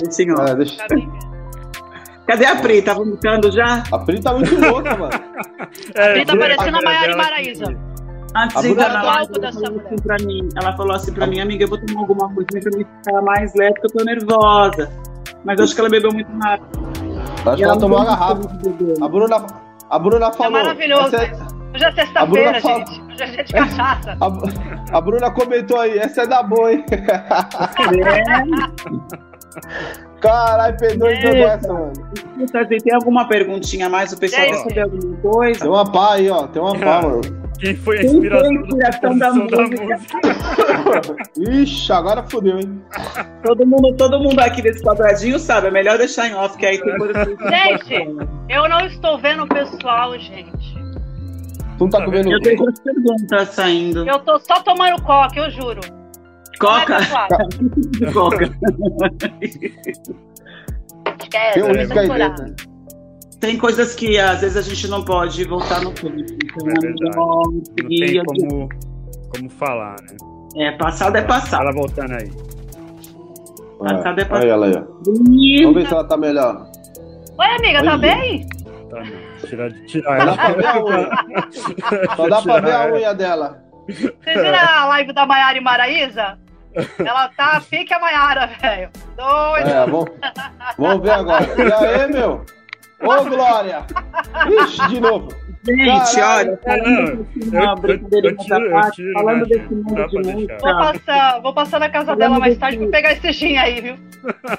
Deixa, ó. É, deixa. Tá bem Cadê a Pri? Tá vomitando já? A Pri tá muito louca, mano. É, a Pri tá parecendo a Maiara e Maraísa. Antes de enganar, ela, falou assim pra mim, ela falou assim pra mim, amiga, eu vou tomar alguma coisa pra me ficar mais leve, porque eu tô nervosa. Mas acho que ela bebeu muito rápido. Acho que ela, ela tomou a garrafa. A Bruna, a Bruna falou. É maravilhoso. É... Hoje é sexta-feira, gente. Hoje é dia de cachaça. A, a, Bruna comentou aí, essa é da boa, hein? É. Caralho, perdeu é. toda essa, mano. Tem alguma perguntinha a mais? O pessoal quer saber alguma coisa? Tem uma pá aí, ó. Tem uma pá, mano. Quem foi a inspiração, foi a inspiração da, da, música? música? Ixi, agora fodeu, hein? Todo mundo, todo mundo aqui desse quadradinho sabe. É melhor deixar em off, que aí tem coisa Gente, eu não estou vendo o pessoal, gente. Tu não tá comendo Eu tenho duas perguntas saindo. Eu tô só tomando coca, eu juro. Coca? Coca. Esquece, tem um risco aí dentro. Tem coisas que às vezes a gente não pode voltar no tempo. Então, é não, não tem como, como falar, né? É, passado é passado. Ela voltando aí. Passado é passado. Aí ela aí, ó. Vamos ver se ela tá melhor. Oi, amiga, tá bem? Tá, tira, tira ela. Dá pra ver a unha. Só dá pra ver a unha dela. Você viram a live da Maiara e Maraísa? Ela tá pique a Maiara, velho. Doido. É, vamos, vamos ver agora. E aí, meu? Ô, Glória! Ixi, de novo. Gente, olha, falando falando desse mundo de música. Vou passar, vou passar na casa falando dela mais tarde pra pegar esse gin aí, viu?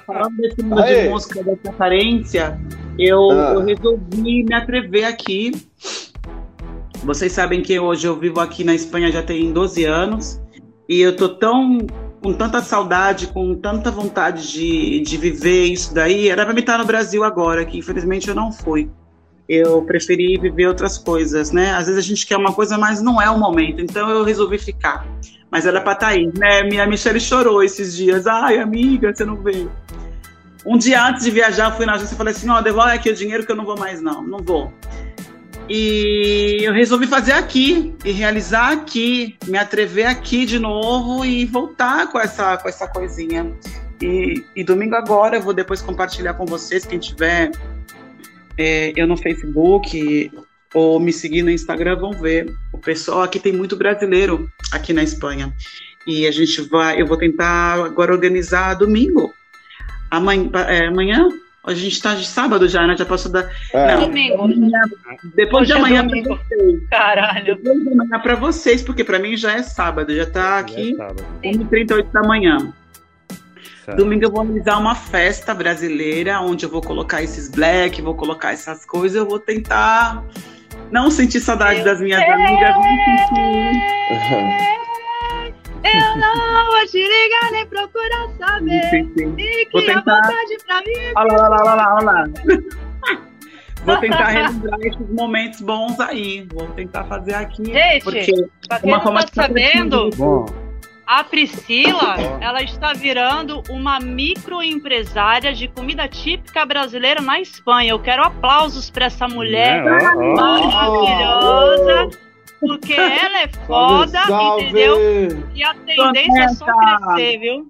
Falando desse mundo aí. de música, dessa carência, eu, ah. eu resolvi me atrever aqui. Vocês sabem que hoje eu vivo aqui na Espanha já tem 12 anos e eu tô tão com tanta saudade, com tanta vontade de, de viver isso daí. Era para me estar no Brasil agora, que infelizmente eu não fui. Eu preferi viver outras coisas, né? Às vezes a gente quer uma coisa, mas não é o momento. Então eu resolvi ficar. Mas era para estar tá aí, né? Minha Michelle chorou esses dias. Ai, amiga, você não veio. Um dia antes de viajar, eu fui na agência e falei assim: ó, devolve aqui o dinheiro que eu não vou mais, não. Não vou. E eu resolvi fazer aqui e realizar aqui, me atrever aqui de novo e voltar com essa, com essa coisinha. E, e domingo agora eu vou depois compartilhar com vocês, quem tiver é, eu no Facebook ou me seguir no Instagram vão ver. O pessoal aqui tem muito brasileiro aqui na Espanha. E a gente vai, eu vou tentar agora organizar domingo. Amanhã, é, amanhã a gente está de sábado já, né? Já passou da. É. Não, domingo. Depois Hoje de amanhã é para vocês. Caralho. Depois de amanhã para vocês, porque para mim já é sábado, já está aqui é 1h38 da manhã. Certo. Domingo eu vou realizar uma festa brasileira, onde eu vou colocar esses black, vou colocar essas coisas, eu vou tentar não sentir saudade das minhas amigas, não sentir. Eu não vou te ligar nem procurar saber. Sim, sim. E vou tentar... vontade pra mim. Olha lá, olha lá, olha lá, olha lá. Vou tentar relembrar esses momentos bons aí. Vou tentar fazer aqui. Gente, porque pra quem não tá sabendo, a Priscila, ela está virando uma microempresária de comida típica brasileira na Espanha. Eu quero aplausos para essa mulher é, oh, oh, maravilhosa. Oh porque ela é foda, salve, salve. entendeu? E a tendência é só crescer, viu?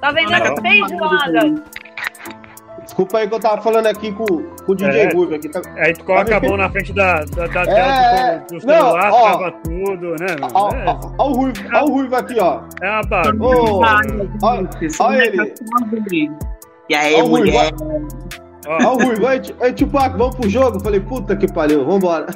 Tá vendendo feijoada. Desculpa aí que eu tava falando aqui com, com o DJ é, Ruivo aqui. Tá, aí tu coloca tá a mão na frente da, da, da é, tela do, celular, ó, trava tudo, né? Ó, é. ó, ó, o Ruivo, ó o Ruivo aqui, ó. É uma bagunça. Ó, ó ele. E aí, mulher? Ó, o Ruivo, aí, Tupac, vamos pro jogo? Eu falei, puta que pariu, vambora.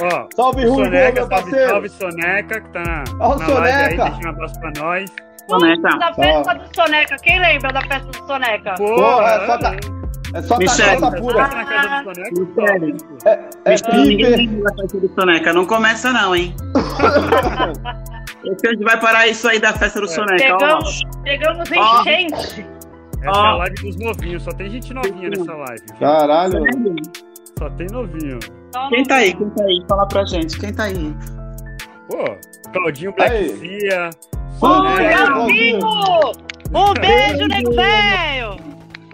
Ó, salve, Rui, Soneca, meu parceiro. Salve, Soneca, que tá na, Ó, na Soneca. aí, deixa um abraço pra nós. Soneca. Da festa do Soneca, quem lembra da festa do Soneca? Porra, é só tá... É só Michele. tacar pura. Ah, na casa do Soneca? Michele. É, é Michele, ninguém da festa do Soneca. Não começa não, hein? Esse a gente vai parar isso aí da festa do é. Soneca. Pegamos, pegamos enchente. Essa oh. é a live dos novinhos, só tem gente novinha nessa live. Viu? Caralho. Só tem novinho. Quem tá aí? Quem tá aí? Fala pra gente. Quem tá aí? Pô, Claudinho Black Oi, amigo! Um beijo, nego velho!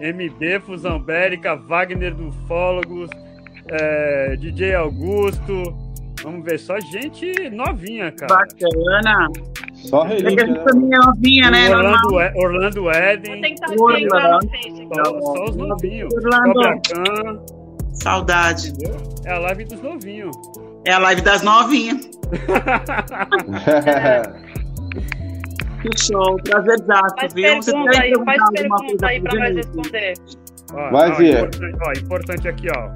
MB, Fusão Bérica, Wagner do Fólogos, é, DJ Augusto. Vamos ver, só gente novinha, cara. Bacana. Só relíquia, é que a gente né? também é novinha, né? Orlando, e, Orlando Eden. Tem que estar só, só os novinhos. Orlando. Saudade. É a live dos novinhos. É a live das novinhas. que show, prazerzaço, faz viu? Pergunta aí, faz pergunta aí pra nós responder. Ó, Vai, ó, importante, ó, importante aqui, ó,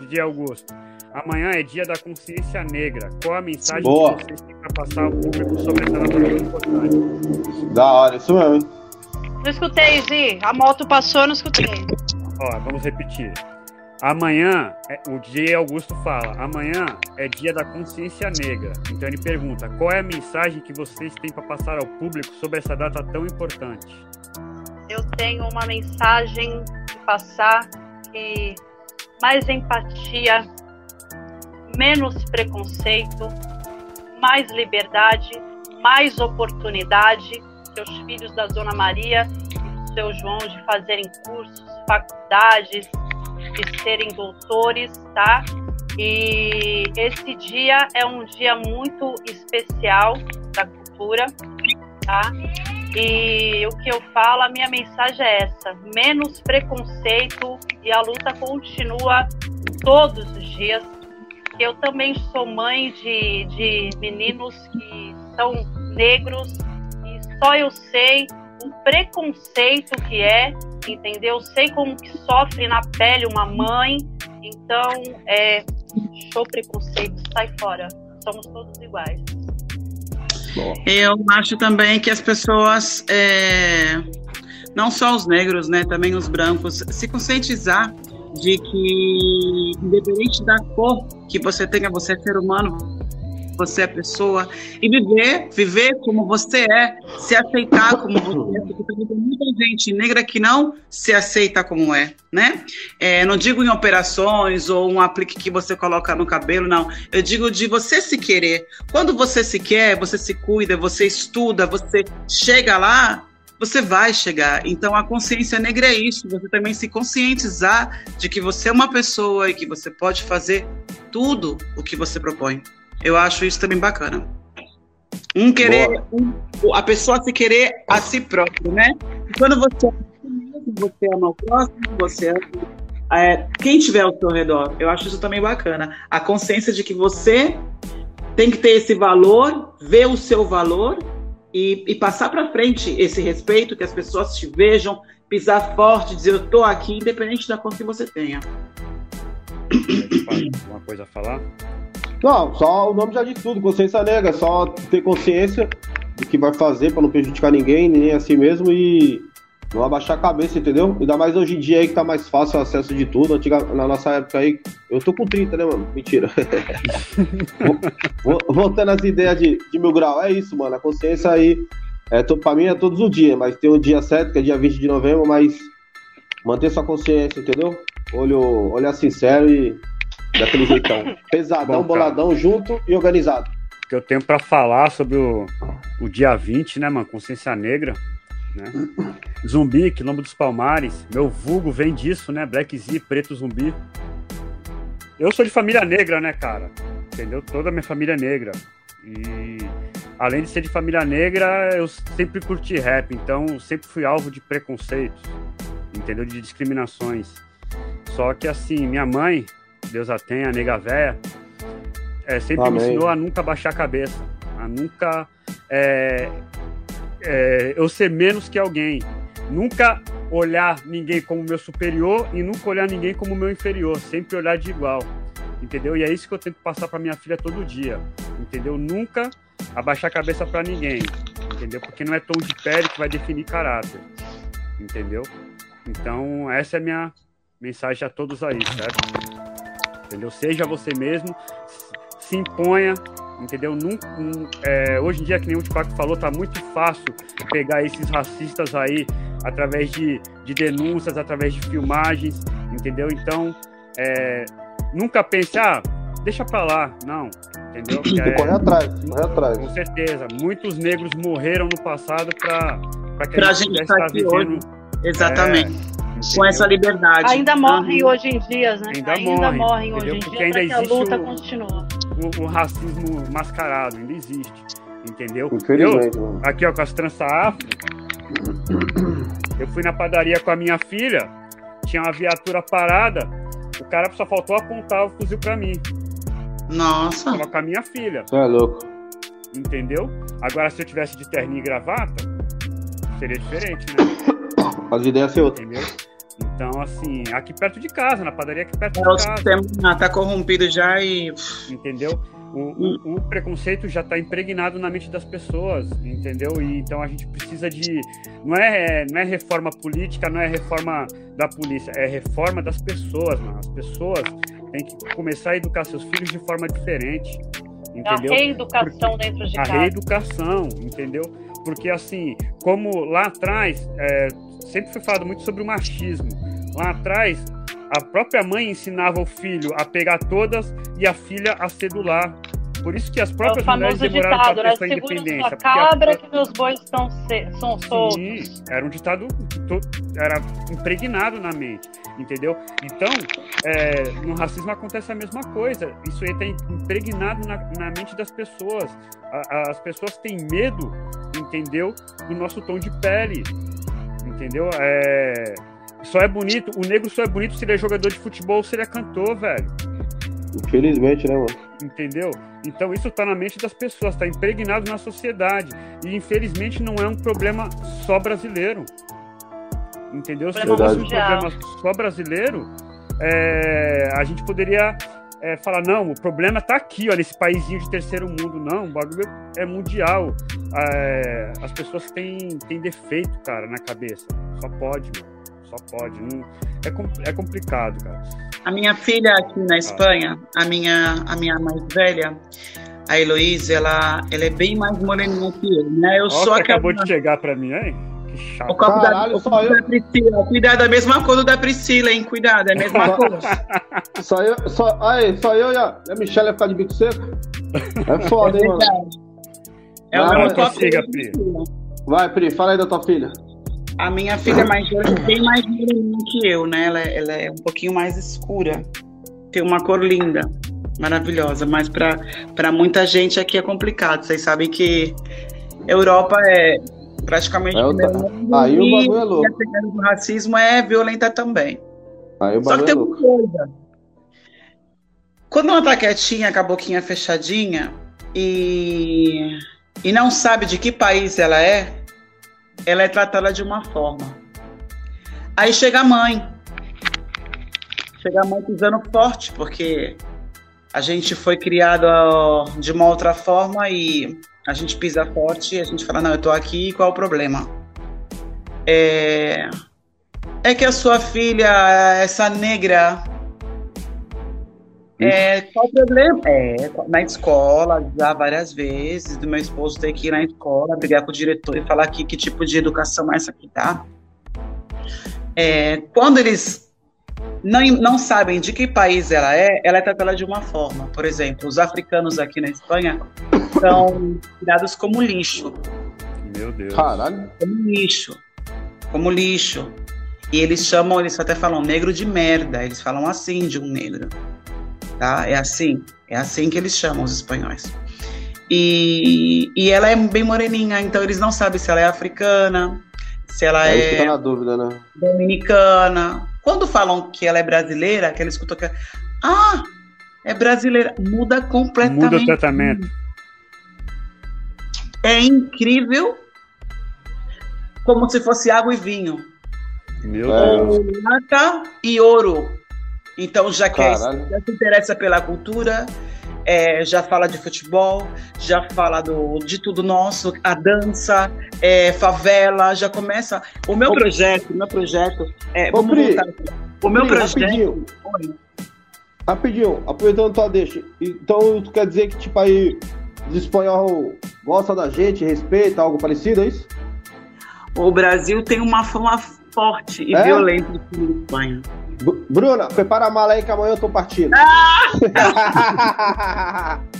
DJ Augusto. Amanhã é dia da consciência negra. Qual a mensagem Boa. que vocês têm para passar ao público sobre essa data tão importante? Da hora, isso mesmo. Não escutei, Zi. A moto passou, não escutei. Ó, vamos repetir. Amanhã, é, o DJ Augusto fala, amanhã é dia da consciência negra. Então ele pergunta, qual é a mensagem que vocês têm para passar ao público sobre essa data tão importante? Eu tenho uma mensagem de passar que mais empatia, menos preconceito, mais liberdade, mais oportunidade que os filhos da Dona Maria e seu João de fazerem cursos, faculdades, de serem doutores, tá? E esse dia é um dia muito especial da cultura, tá? E o que eu falo, a minha mensagem é essa: menos preconceito e a luta continua todos os dias eu também sou mãe de, de meninos que são negros e só eu sei o preconceito que é, entendeu? Sei como que sofre na pele uma mãe, então é show preconceito, sai fora. Somos todos iguais. Eu acho também que as pessoas, é, não só os negros, né, também os brancos, se conscientizar de que, independente da cor que você tenha, você é ser humano, você é pessoa, e viver, viver como você é, se aceitar como você é, porque tem muita gente negra que não se aceita como é, né? É, não digo em operações ou um aplique que você coloca no cabelo, não. Eu digo de você se querer. Quando você se quer, você se cuida, você estuda, você chega lá, você vai chegar. Então a consciência negra é isso, você também se conscientizar de que você é uma pessoa e que você pode fazer tudo o que você propõe. Eu acho isso também bacana. Um querer, um, a pessoa se querer a si próprio, né? quando você você ama o próximo, você ama é, quem tiver ao seu redor. Eu acho isso também bacana. A consciência de que você tem que ter esse valor, ver o seu valor e, e passar para frente esse respeito, que as pessoas te vejam, pisar forte, dizer eu estou aqui, independente da conta que você tenha. Uma coisa a falar? Não, só o nome já diz tudo, consciência negra, só ter consciência do que vai fazer para não prejudicar ninguém, nem a si mesmo e não abaixar a cabeça, entendeu? Ainda mais hoje em dia aí que tá mais fácil o acesso de tudo. Antiga, na nossa época aí, eu tô com 30, né, mano? Mentira. Voltando às ideias de, de mil grau, é isso, mano. A consciência aí, é, to, pra mim é todos os dias, mas tem o dia 7, que é dia 20 de novembro, mas manter sua consciência, entendeu? Olho, olhar sincero e daquele jeitão. Pesadão, Bom, boladão, junto e organizado. O que eu tenho para falar sobre o, o dia 20, né, mano? Consciência Negra né? Zumbi, Quilombo dos Palmares, meu vulgo vem disso, né? Black Z, preto zumbi. Eu sou de família negra, né, cara? Entendeu? Toda a minha família é negra. E além de ser de família negra, eu sempre curti rap, então sempre fui alvo de preconceitos, entendeu? De discriminações. Só que assim, minha mãe, Deus a tenha, a nega véia, é, sempre Amém. me ensinou a nunca baixar a cabeça, a nunca é, é, eu ser menos que alguém. Nunca olhar ninguém como meu superior e nunca olhar ninguém como meu inferior. Sempre olhar de igual. Entendeu? E é isso que eu tento passar para minha filha todo dia. Entendeu? Nunca abaixar a cabeça para ninguém. Entendeu? Porque não é tom de pele que vai definir caráter. Entendeu? Então, essa é a minha mensagem a todos aí, certo? Entendeu? Seja você mesmo, se imponha, entendeu? Num, um, é, hoje em dia, que nem o Tupac falou, tá muito fácil pegar esses racistas aí através de, de denúncias, através de filmagens, entendeu? Então, é, nunca pense, ah, deixa pra lá. Não, Entendeu? É, corre atrás, corre atrás. Com certeza. Muitos negros morreram no passado para que a gente, estar tá aqui vivendo, hoje. Exatamente. É, com essa liberdade. Ainda morrem uhum. hoje em dia, né? Ainda, ainda morrem, morrem hoje em dia, ainda existe a luta o, continua. O, o, racismo mascarado ainda existe, entendeu? Eu, aqui, ó, com as tranças afro, eu fui na padaria com a minha filha, tinha uma viatura parada, o cara só faltou apontar o fuzil pra mim. Nossa. Tava com a minha filha. Você é louco. Entendeu? Agora, se eu tivesse de terninho e gravata, seria diferente, né? As ideias ser outra. Entendeu? Então, assim, aqui perto de casa, na padaria aqui perto é, de casa. O sistema tá corrompido já e. Entendeu? O, o, o preconceito já está impregnado na mente das pessoas, entendeu? E então a gente precisa de. Não é, não é reforma política, não é reforma da polícia, é reforma das pessoas, mano. As pessoas têm que começar a educar seus filhos de forma diferente. Entendeu? A reeducação Porque, dentro de a casa. A reeducação, entendeu? Porque assim, como lá atrás, é, sempre foi falado muito sobre o machismo. Lá atrás, a própria mãe ensinava o filho a pegar todas e a filha a cedular. Por isso que as próprias é mulheres demoraram ditado, para ter sua independência. Cabra a... que meus bois estão são soltos. Sim, era um ditado era impregnado na mente, entendeu? Então, é, no racismo acontece a mesma coisa. Isso aí está impregnado na, na, mente das pessoas. A, as pessoas têm medo, entendeu? Do nosso tom de pele, entendeu? É só é bonito, o negro só é bonito se ele é jogador de futebol ou se ele é cantor, velho. Infelizmente, né, mano? Entendeu? Então isso tá na mente das pessoas, tá impregnado na sociedade. E infelizmente não é um problema só brasileiro. Entendeu? Se fosse um problema só brasileiro, é, a gente poderia é, falar, não, o problema tá aqui, ó, nesse paísinho de terceiro mundo. Não, o bagulho é mundial. É, as pessoas têm, têm defeito, cara, na cabeça. Só pode, mano só pode. Não, é, é complicado, cara. A minha filha aqui na Espanha, a minha, a minha mais velha, a Heloísa, ela, ela é bem mais moreninha que eu, né? Eu sou acabou de chegar pra mim, hein? Que chato. O copo Caralho, da, o copo da Priscila. Cuidado, é a mesma cor do da Priscila, hein? Cuidado, é a mesma cor. só eu, só, aí, só eu e a, a Michelle ia ficar de bico seco? É foda, hein, mano? É o mesmo copo. Pri. Vai, Pri, fala aí da tua filha. A minha filha mais velha é bem mais moreninha que eu, né? Ela, ela é um pouquinho mais escura. Tem uma cor linda, maravilhosa. Mas para muita gente aqui é complicado. Vocês sabem que Europa é praticamente é outra... mundo, Aí o bagulho é louco. Do racismo é violenta também. Aí o Só que tem é uma coisa. Quando ela tá quietinha, com a boquinha fechadinha e, e não sabe de que país ela é, ela é tratada de uma forma. Aí chega a mãe. Chega a mãe pisando forte, porque a gente foi criado de uma outra forma e a gente pisa forte e a gente fala, não, eu tô aqui, qual é o problema? É, é que a sua filha, essa negra, é, qual o problema? É, na escola, já várias vezes, do meu esposo ter que ir na escola, brigar com o diretor e falar que, que tipo de educação é essa que tá. É, quando eles não, não sabem de que país ela é, ela é tratada de uma forma. Por exemplo, os africanos aqui na Espanha são tirados como lixo. Meu Deus. Caralho. Como lixo. Como lixo. E eles chamam, eles até falam negro de merda. Eles falam assim de um negro tá? É assim, é assim que eles chamam os espanhóis. E, e ela é bem moreninha, então eles não sabem se ela é africana, se ela é, é na dúvida, né? dominicana. Quando falam que ela é brasileira, que ela escuta que ah, é brasileira, muda completamente. Muda o tratamento. É incrível, como se fosse água e vinho. Meu Deus. Prata e ouro. Então já quer, já se interessa pela cultura, é, já fala de futebol, já fala do, de tudo nosso, a dança, é, favela, já começa. O meu Ô, projeto, o meu projeto é. Ô, Pri, o meu Pri, projeto. Rapidinho, rapidinho, aproveitando tua deixa. Então tu quer dizer que tipo aí os espanhol gosta da gente, respeita, algo parecido, é isso? O Brasil tem uma fama forte e é? violenta de Espanha. Bruna, prepara a mala aí que amanhã eu tô partindo. Ah!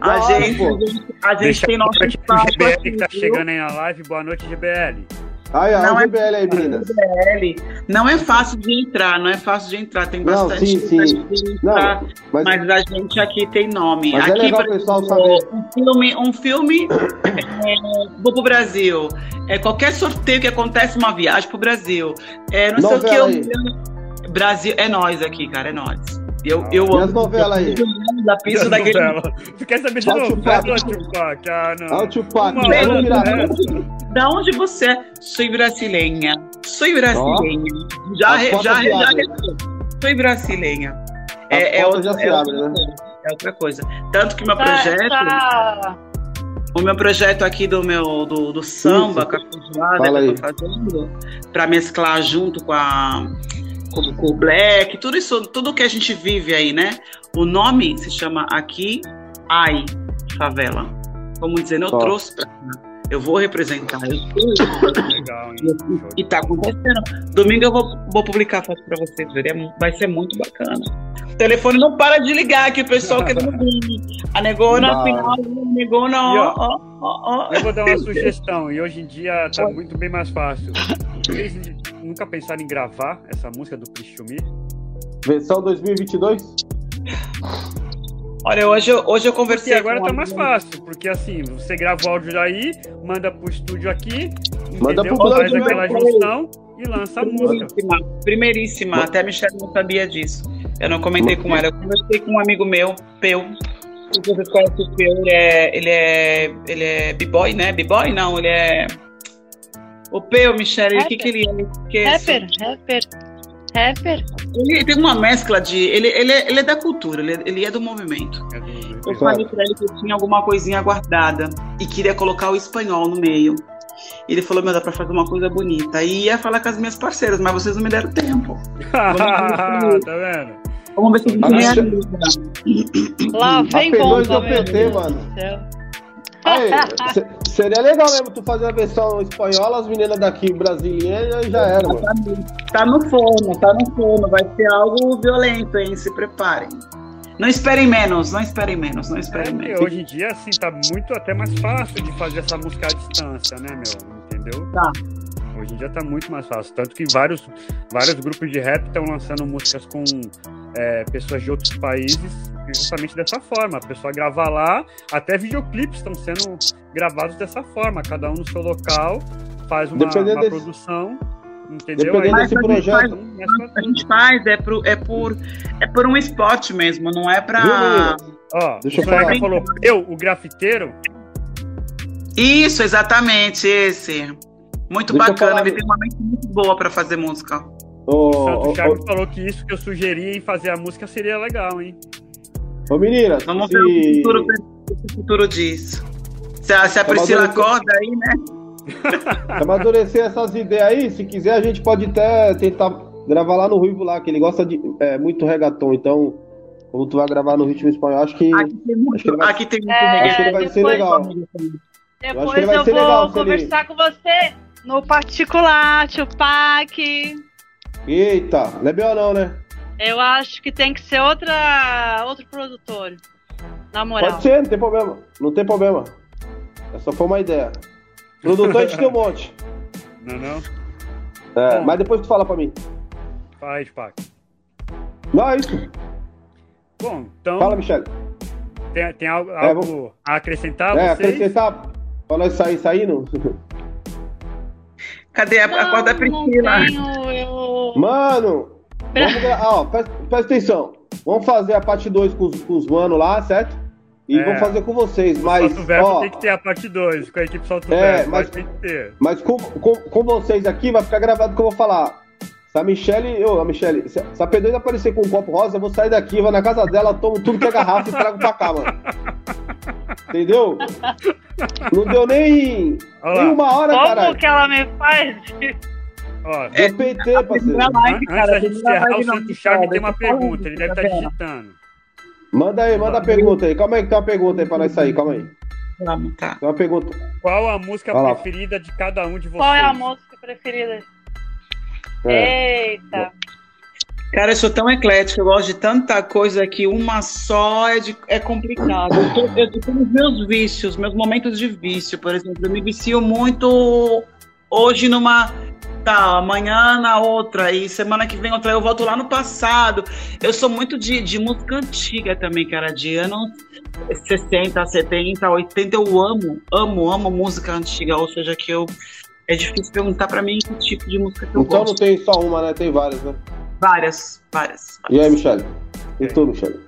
A gente, a gente, a gente tem nosso espaço. GBL que tá chegando aí na live. Boa noite, GBL. Ai, não é GBL aí, meninas. GBL. Não é fácil de entrar, não é fácil de entrar. Tem bastante não, sim, sim. Entrar, não, mas... mas... a gente aqui tem nome. Mas é aqui, é legal o pessoal saber. Um filme, um filme é, vou pro Brasil. É, qualquer sorteio que acontece, uma viagem pro Brasil. É, não Novela sei o que. Eu, Brasil, é nós aqui, cara, é nós. Eu, eu amo. E as novelas aí? Da pista daquele. Tu quer saber de novo? Tupac. Tupac. Ah, não. Ah, o Tupac. Da onde você é? Sou brasileira. Sou brasileira. Oh. Já, já, já, já, Sou brasileira. É, é, outra, é, outra, né? é outra coisa. Tanto que meu tá, projeto. Tá. O meu projeto aqui do meu do, do samba, com a que eu tô fazendo, para mesclar junto com a como com o black, tudo isso, tudo que a gente vive aí, né? O nome se chama aqui Ai Favela. Como dizendo, eu trouxe pra cá. Eu vou representar. Eu Legal, hein? E tá acontecendo. Domingo eu vou, vou publicar a foto pra vocês verem. Vai ser muito bacana. O telefone não para de ligar aqui, o pessoal quer dormir. A negona, afinal, a negona, ó, ó, ó, ó. Eu vou dar uma sugestão, e hoje em dia tá muito bem mais fácil. Nunca pensaram em gravar essa música do Prichumi? Versão 2022? Olha, hoje eu, hoje eu conversei. E agora tá mais fácil, porque assim, você grava o áudio daí, manda pro estúdio aqui, manda entendeu? pro faz aquela junção e lança a música. Primeiríssima, até a Michelle não sabia disso. Eu não comentei com ela, eu conversei com um amigo meu, Peu. Vocês conhecem o Peu, ele é. Ele é. Ele é b-boy, né? B-boy? Não, ele é. O Peu, Michelle, o que, que ele é? Que é rapper, rapper. Rapper? Ele tem uma mescla de. Ele, ele, é, ele é da cultura, ele é, ele é do movimento. Eu falei pra ele que eu tinha alguma coisinha guardada e queria colocar o espanhol no meio. Ele falou, meu, dá pra fazer uma coisa bonita. E ia falar com as minhas parceiras, mas vocês não me deram tempo. tá vendo? Vamos ver se a gente realiza. Lá vem bomba, meu PT, mano. Aí, seria legal mesmo tu fazer a versão espanhola, as meninas daqui brasileiras já era, mano. Tá no forno, tá no forno. Vai ser algo violento, hein? Se preparem. Não esperem menos, não esperem menos, não esperem é, menos. Hoje em dia, assim, tá muito até mais fácil de fazer essa música à distância, né, meu? Entendeu? Tá. Hoje em dia tá muito mais fácil. Tanto que vários, vários grupos de rap estão lançando músicas com é, pessoas de outros países justamente dessa forma. A pessoa grava lá, até videoclipes estão sendo gravados dessa forma, cada um no seu local, faz uma, uma desse... produção. Entendeu? Dependendo Aí, desse projeto. A gente faz, é por, é, por, é por um esporte mesmo, não é pra. Ó, Deixa eu falar. falou, eu, o grafiteiro. Isso, exatamente, esse. Muito Deixa bacana, ele tem uma mente muito boa para fazer música. o Santo Thiago falou que isso que eu sugeri em fazer a música seria legal, hein? Ô meninas, vamos se... ver o que o futuro, o futuro diz. Se a, se a Priscila acorda aí, né? amadurecer essas ideias aí, se quiser, a gente pode até tentar gravar lá no Ruivo lá, que ele gosta de é, muito reggaeton, então. Como tu vai gravar no ritmo espanhol, acho que. Aqui tem muito, vai, aqui tem muito é, Acho que ele vai depois, ser legal. Depois eu, eu vou legal, conversar ele... com você no particular, Tupac. Eita, não é não, né? Eu acho que tem que ser outra, outro produtor. Na moral. Pode ser, não tem problema. Não tem problema. Essa foi uma ideia. Produtor a gente tem um monte. Não, não? É, Bom, mas depois tu fala pra mim. Fala aí, Spac. Não, é isso. Bom, então. Fala, Michele. Tem, tem algo, é, vou... a acrescentar? É, vocês? acrescentar. Pra nós sair saindo. Cadê a, não, a corda Priscila? Tenho, eu... Mano, Vamos, ó, presta, presta, atenção. Vamos fazer a parte 2 com, com, os manos lá, certo? E é. vamos fazer com vocês, mas. O Verbo ó, tem que ter a parte 2, com a equipe Solto é, Verbo, mas, tem que ter. Mas com, com, com, vocês aqui vai ficar gravado o que eu vou falar. Se a Michelle, ô, a Michelle, se, a P2 aparecer com um copo rosa, eu vou sair daqui, vou na casa dela, tomo tudo que é garrafa e trago pra cá, mano. Entendeu? Não deu nem, nem uma hora, cara. Como que ela me faz? Ó, é, PT, parceiro. Live, cara, Antes da gente encerrar, o Santo Chaves tem uma pergunta, ele deve estar tá digitando. Manda aí, manda a pergunta aí. Calma aí que tem uma pergunta aí pra nós sair, calma aí. Tá. Tem uma pergunta. Qual a música preferida de cada um de vocês? Qual é a música preferida? É. Eita. Cara, eu sou tão eclética, eu gosto de tanta coisa que uma só é, de, é complicado. Eu, tenho meus vícios, meus momentos de vício, por exemplo. Eu me vicio muito hoje numa. Tá, amanhã na outra, e semana que vem outra, eu volto lá no passado. Eu sou muito de, de música antiga também, cara, de anos 60, 70, 80. Eu amo, amo, amo música antiga, ou seja, que eu. É difícil perguntar pra mim que tipo de música que eu então gosto. Então não tem só uma, né? Tem várias, né? Várias, várias. E aí, Michelle? E tu, Michelle?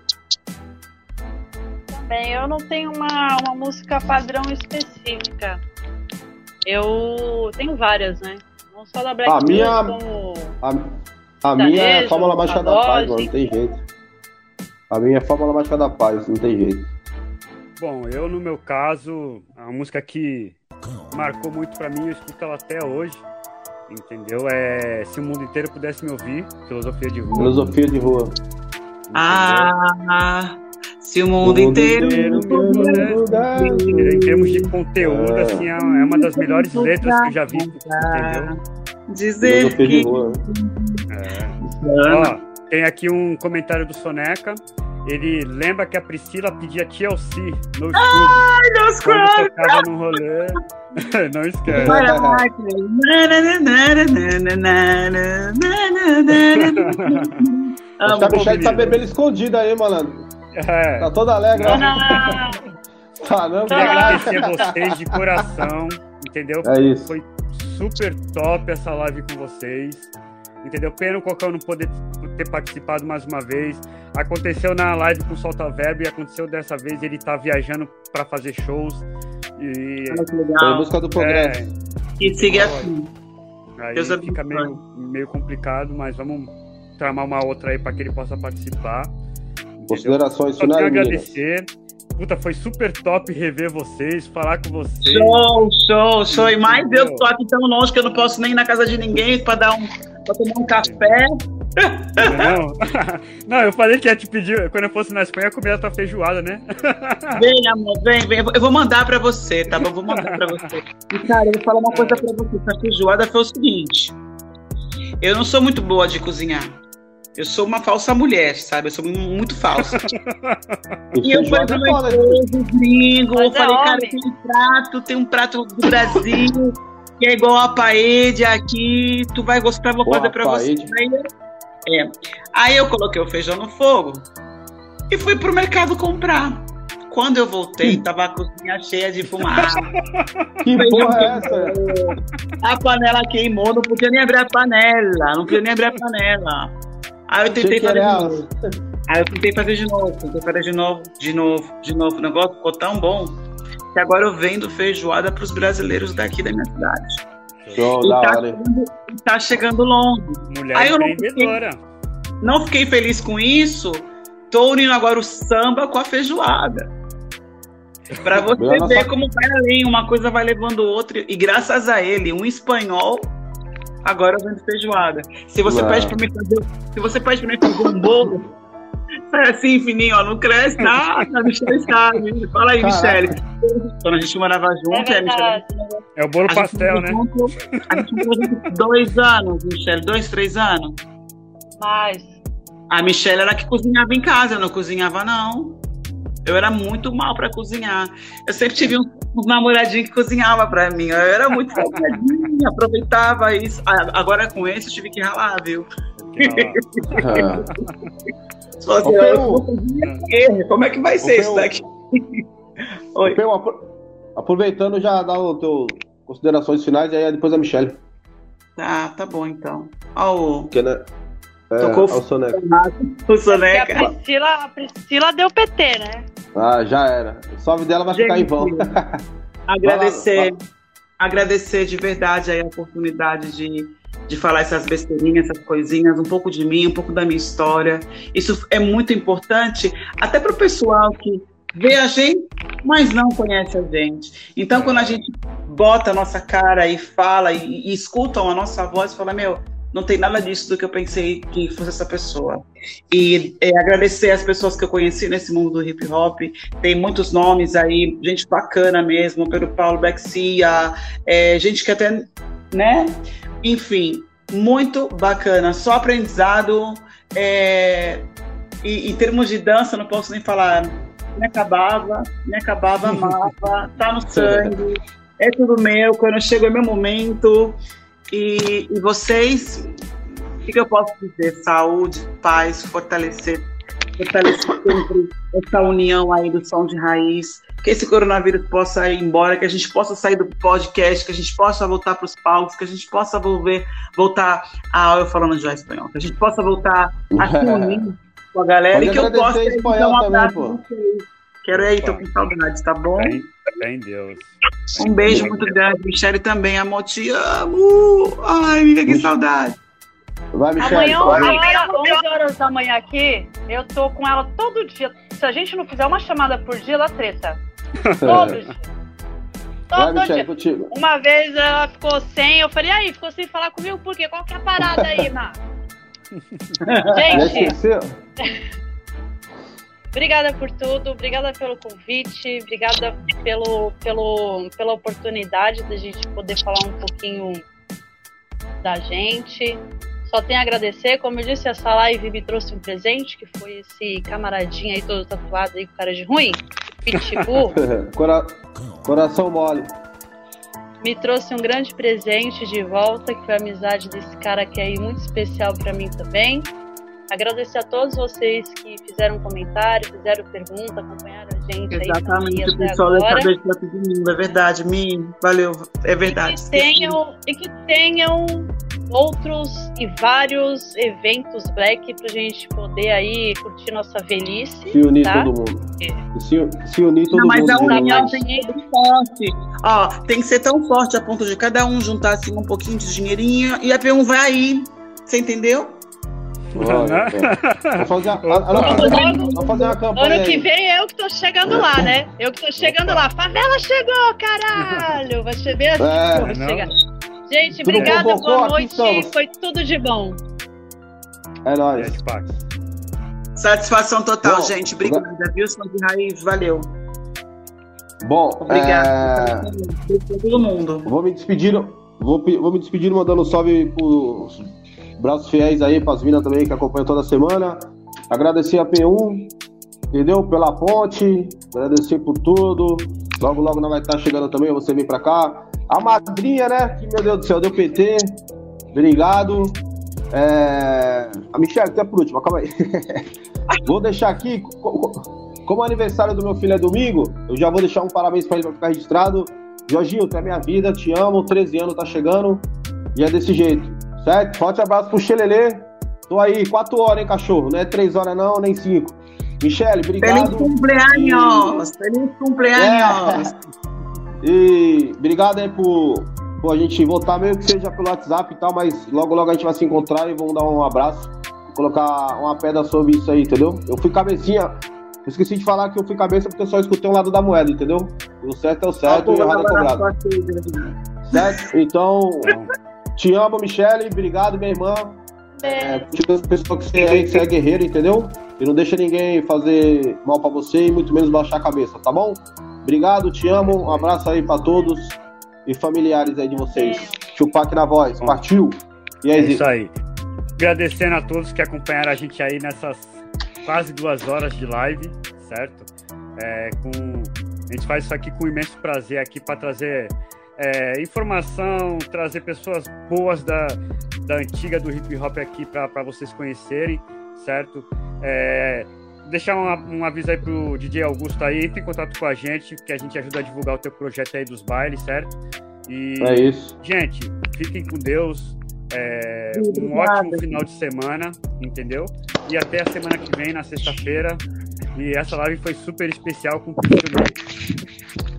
Também, eu não tenho uma, uma música padrão específica. Eu tenho várias, né? Não só da Black a minha, como... A, a minha é a Fórmula Mágica da Paz, mano, não tem jeito. A minha é a Fórmula Mágica da Paz, não tem jeito. Bom, eu no meu caso, a música que marcou muito pra mim, eu escuto ela até hoje, Entendeu? É se o mundo inteiro pudesse me ouvir, filosofia de rua. Filosofia de rua. Ah, se o mundo, o mundo inteiro, inteiro me Em termos de conteúdo, é. assim, é uma das melhores letras que eu já vi. Entendeu? Dizer filosofia que... de rua. É. Ó, tem aqui um comentário do Soneca. Ele lembra que a Priscila pedia TLC no. Ai, Deus quando tocava no rolê. Não esquece. A Michelle tá bebendo escondida aí, malandro. É. Tá toda alegre. Tá, não, Queria agradecer a vocês de coração, entendeu? É isso. Foi super top essa live com vocês. Entendeu? Pena o Cocão não poder ter participado mais uma vez. Aconteceu na live com o Solta Verbo e aconteceu dessa vez ele tá viajando para fazer shows. E... Olha que legal. Em busca do progresso. É... E siga assim. Aí Deus fica meio, meio complicado, mas vamos tramar uma outra aí para que ele possa participar. Considerações finais. agradecer. Puta, foi super top rever vocês, falar com vocês. Show, show, show. E mais eu tô aqui tão longe que eu não posso nem ir na casa de ninguém para dar um, pra tomar um café. Não, não, eu falei que ia te pedir, quando eu fosse na Espanha, comer a tua feijoada, né? Vem, amor, vem, vem. Eu vou mandar pra você, tá? Eu vou mandar pra você. E, cara, eu vou falar uma coisa pra você. Essa feijoada foi o seguinte. Eu não sou muito boa de cozinhar. Eu sou uma falsa mulher, sabe? Eu sou muito falsa. e eu falei pro meu esposo, gringo, eu falei, cara, tem um prato, tem um prato do Brasil, que é igual a paede aqui, tu vai gostar, vou fazer pra você. É. Aí eu coloquei o feijão no fogo e fui pro mercado comprar. Quando eu voltei, tava a cozinha cheia de fumaça. Que porra é essa? A panela queimou, não podia nem abrir a panela. Não podia nem abrir a panela. Aí eu tentei fazer de novo. Aí eu tentei fazer de novo, tentei fazer de novo, de novo, de novo. O negócio ficou tão bom que agora eu vendo feijoada para os brasileiros daqui da minha cidade. Show, e, tá chegando, tá chegando longe. Mulher Aí eu não fiquei, não fiquei feliz com isso. Tô unindo agora o samba com a feijoada. Para você ver como vai além, uma coisa vai levando outra. E graças a ele, um espanhol Agora eu vendo feijoada. Se você Uau. pede para mim fazer, se você pede para mim fazer um bolo, é assim, fininho, ó, não cresce nada, a Michelle sabe. Fala aí, Michelle. Quando a gente morava junto, é, Michelle, é o bolo pastel, né? Junto, a gente morava junto dois anos, Michelle, dois, três anos. Mais. A Michelle era que cozinhava em casa, eu não cozinhava, não. Eu era muito mal para cozinhar. Eu sempre tive uns namoradinhos que cozinhava para mim. Eu era muito folgadinha, aproveitava isso. Agora com esse eu tive que ralar, viu? Só assim, eu Como é que vai ser isso daqui? Oi. aproveitando já dá o teu considerações finais e aí depois a Michelle. Tá, tá bom então. Ó, o... Que, né? É, Tocou o Soneca. O Soneca. A Priscila, a Priscila deu PT, né? Ah, já era. O salve dela vai Gente, ficar em vão. agradecer, agradecer de verdade aí a oportunidade de, de falar essas besteirinhas, essas coisinhas, um pouco de mim, um pouco da minha história. Isso é muito importante, até para o pessoal que vê a gente, mas não conhece a gente. Então, quando a gente bota a nossa cara e fala e, e escutam a nossa voz, fala, meu, não tem nada disso do que eu pensei que fosse essa pessoa. E é, agradecer as pessoas que eu conheci nesse mundo do hip hop. Tem muitos nomes aí, gente bacana mesmo, Pedro Paulo Bexia, é, gente que até, né? Enfim, muito bacana, só aprendizado. É, e em termos de dança, não posso nem falar. Me acabava, me acabava, amava, tá no sangue, é tudo meu. Quando chega é meu momento. E, e vocês, o que, que eu posso dizer? Saúde, paz, fortalecer fortalecer sempre essa união aí do som de raiz, que esse coronavírus possa ir embora, que a gente possa sair do podcast, que a gente possa voltar para os palcos, que a gente possa volver, voltar a eu falando já espanhol, que a gente possa voltar a se unir com a galera Pode e que eu possa então, um também, pô. Quero aí, tô com saudades, tá bom? Fé em Deus. Um beijo muito grande, Michelle também, amor, te amo. Ai, amiga, que saudade. Vai, Michelle. Amanhã, hora, 11 horas da manhã aqui, eu tô com ela todo dia. Se a gente não fizer uma chamada por dia, ela treta. Todo dia. Todo Vai, Michelle, dia. Uma vez ela ficou sem, eu falei, aí, ficou sem falar comigo por quê? Qual que é a parada aí, Má? gente. obrigada por tudo, obrigada pelo convite, obrigada pelo, pelo, pela oportunidade da gente poder falar um pouquinho da gente. Só tenho a agradecer. Como eu disse, essa live me trouxe um presente, que foi esse camaradinho aí todo tatuado aí com cara de ruim. Pitbull. Cora... Coração mole. Me trouxe um grande presente de volta, que foi a amizade desse cara que é aí muito especial para mim também. Agradecer a todos vocês que fizeram comentário, fizeram pergunta, acompanharam a gente Exatamente, aí o pessoal dessa vez para todo mundo, é verdade, me valeu, é verdade. E que tenham, e que tenham outros e vários eventos black pra gente poder aí curtir nossa velhice. Se unir tá? todo mundo. É. Se, se, unir todo Não, mas mundo. Mas a união tem que ser forte. Ó, tem que ser tão forte a ponto de cada um juntar assim um pouquinho de dinheirinho e a P1 vai aí. Você entendeu? Olha, vou fazer, a, vou fazer uma campanha. Ano que vem é eu que tô chegando lá, né? Eu que tô chegando lá. Favela chegou, caralho! Vai ser bem assim é, eu chegar. Gente, tudo obrigada, bom, boa noite. Foi tudo de bom. É nóis. Satisfação total, bom, gente. Obrigada, viu, São de Raiz? Valeu. Bom, obrigado. É... todo mundo. Vou me despedir, vou, vou me despedir mandando um salve pros braços fiéis aí, pras minas também que acompanham toda semana. Agradecer a P1, entendeu? Pela ponte, agradecer por tudo. Logo, logo não vai estar chegando também, você vem pra cá. A madrinha, né? Que, meu Deus do céu, deu PT. Obrigado. É... A Michelle, até por último, calma aí. vou deixar aqui, como o aniversário do meu filho é domingo, eu já vou deixar um parabéns para ele pra ficar registrado. Jorginho, tu é minha vida, te amo, 13 anos tá chegando. E é desse jeito, certo? Forte abraço pro Xelelê. Tô aí, 4 horas, hein, cachorro? Não é 3 horas não, nem 5. Michele, obrigado. Feliz cumpleaños! Feliz cumpleaños! É. E obrigado aí por, por a gente voltar, mesmo que seja pelo WhatsApp e tal, mas logo logo a gente vai se encontrar e vamos dar um abraço, colocar uma pedra sobre isso aí, entendeu? Eu fui cabecinha, eu esqueci de falar que eu fui cabeça porque eu só escutei um lado da moeda, entendeu? O certo é o certo ah, e o errado é o errado. Certo? Então, te amo, Michele, obrigado, minha irmã. É, pessoa que você é, que você é guerreiro, entendeu? E não deixa ninguém fazer mal pra você e muito menos baixar a cabeça, tá bom? Obrigado, te amo. Um abraço aí para todos e familiares aí de vocês. Chupac na voz. Partiu. E aí, é isso aí. Agradecendo a todos que acompanharam a gente aí nessas quase duas horas de live, certo? É, com... A gente faz isso aqui com imenso prazer aqui para trazer é, informação, trazer pessoas boas da, da antiga do hip hop aqui para vocês conhecerem, certo? É, deixar um aviso aí pro DJ Augusto aí, entre em contato com a gente, que a gente ajuda a divulgar o teu projeto aí dos bailes, certo? E, é isso. Gente, fiquem com Deus. É, um ótimo final de semana, entendeu? E até a semana que vem, na sexta-feira. E essa live foi super especial com o Cristo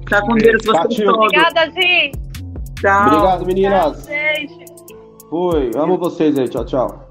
Tá com Deus, você Obrigada, Zi. Tchau. Obrigado, meninas. Tchau, gente. Fui. Amo vocês aí. Tchau, tchau.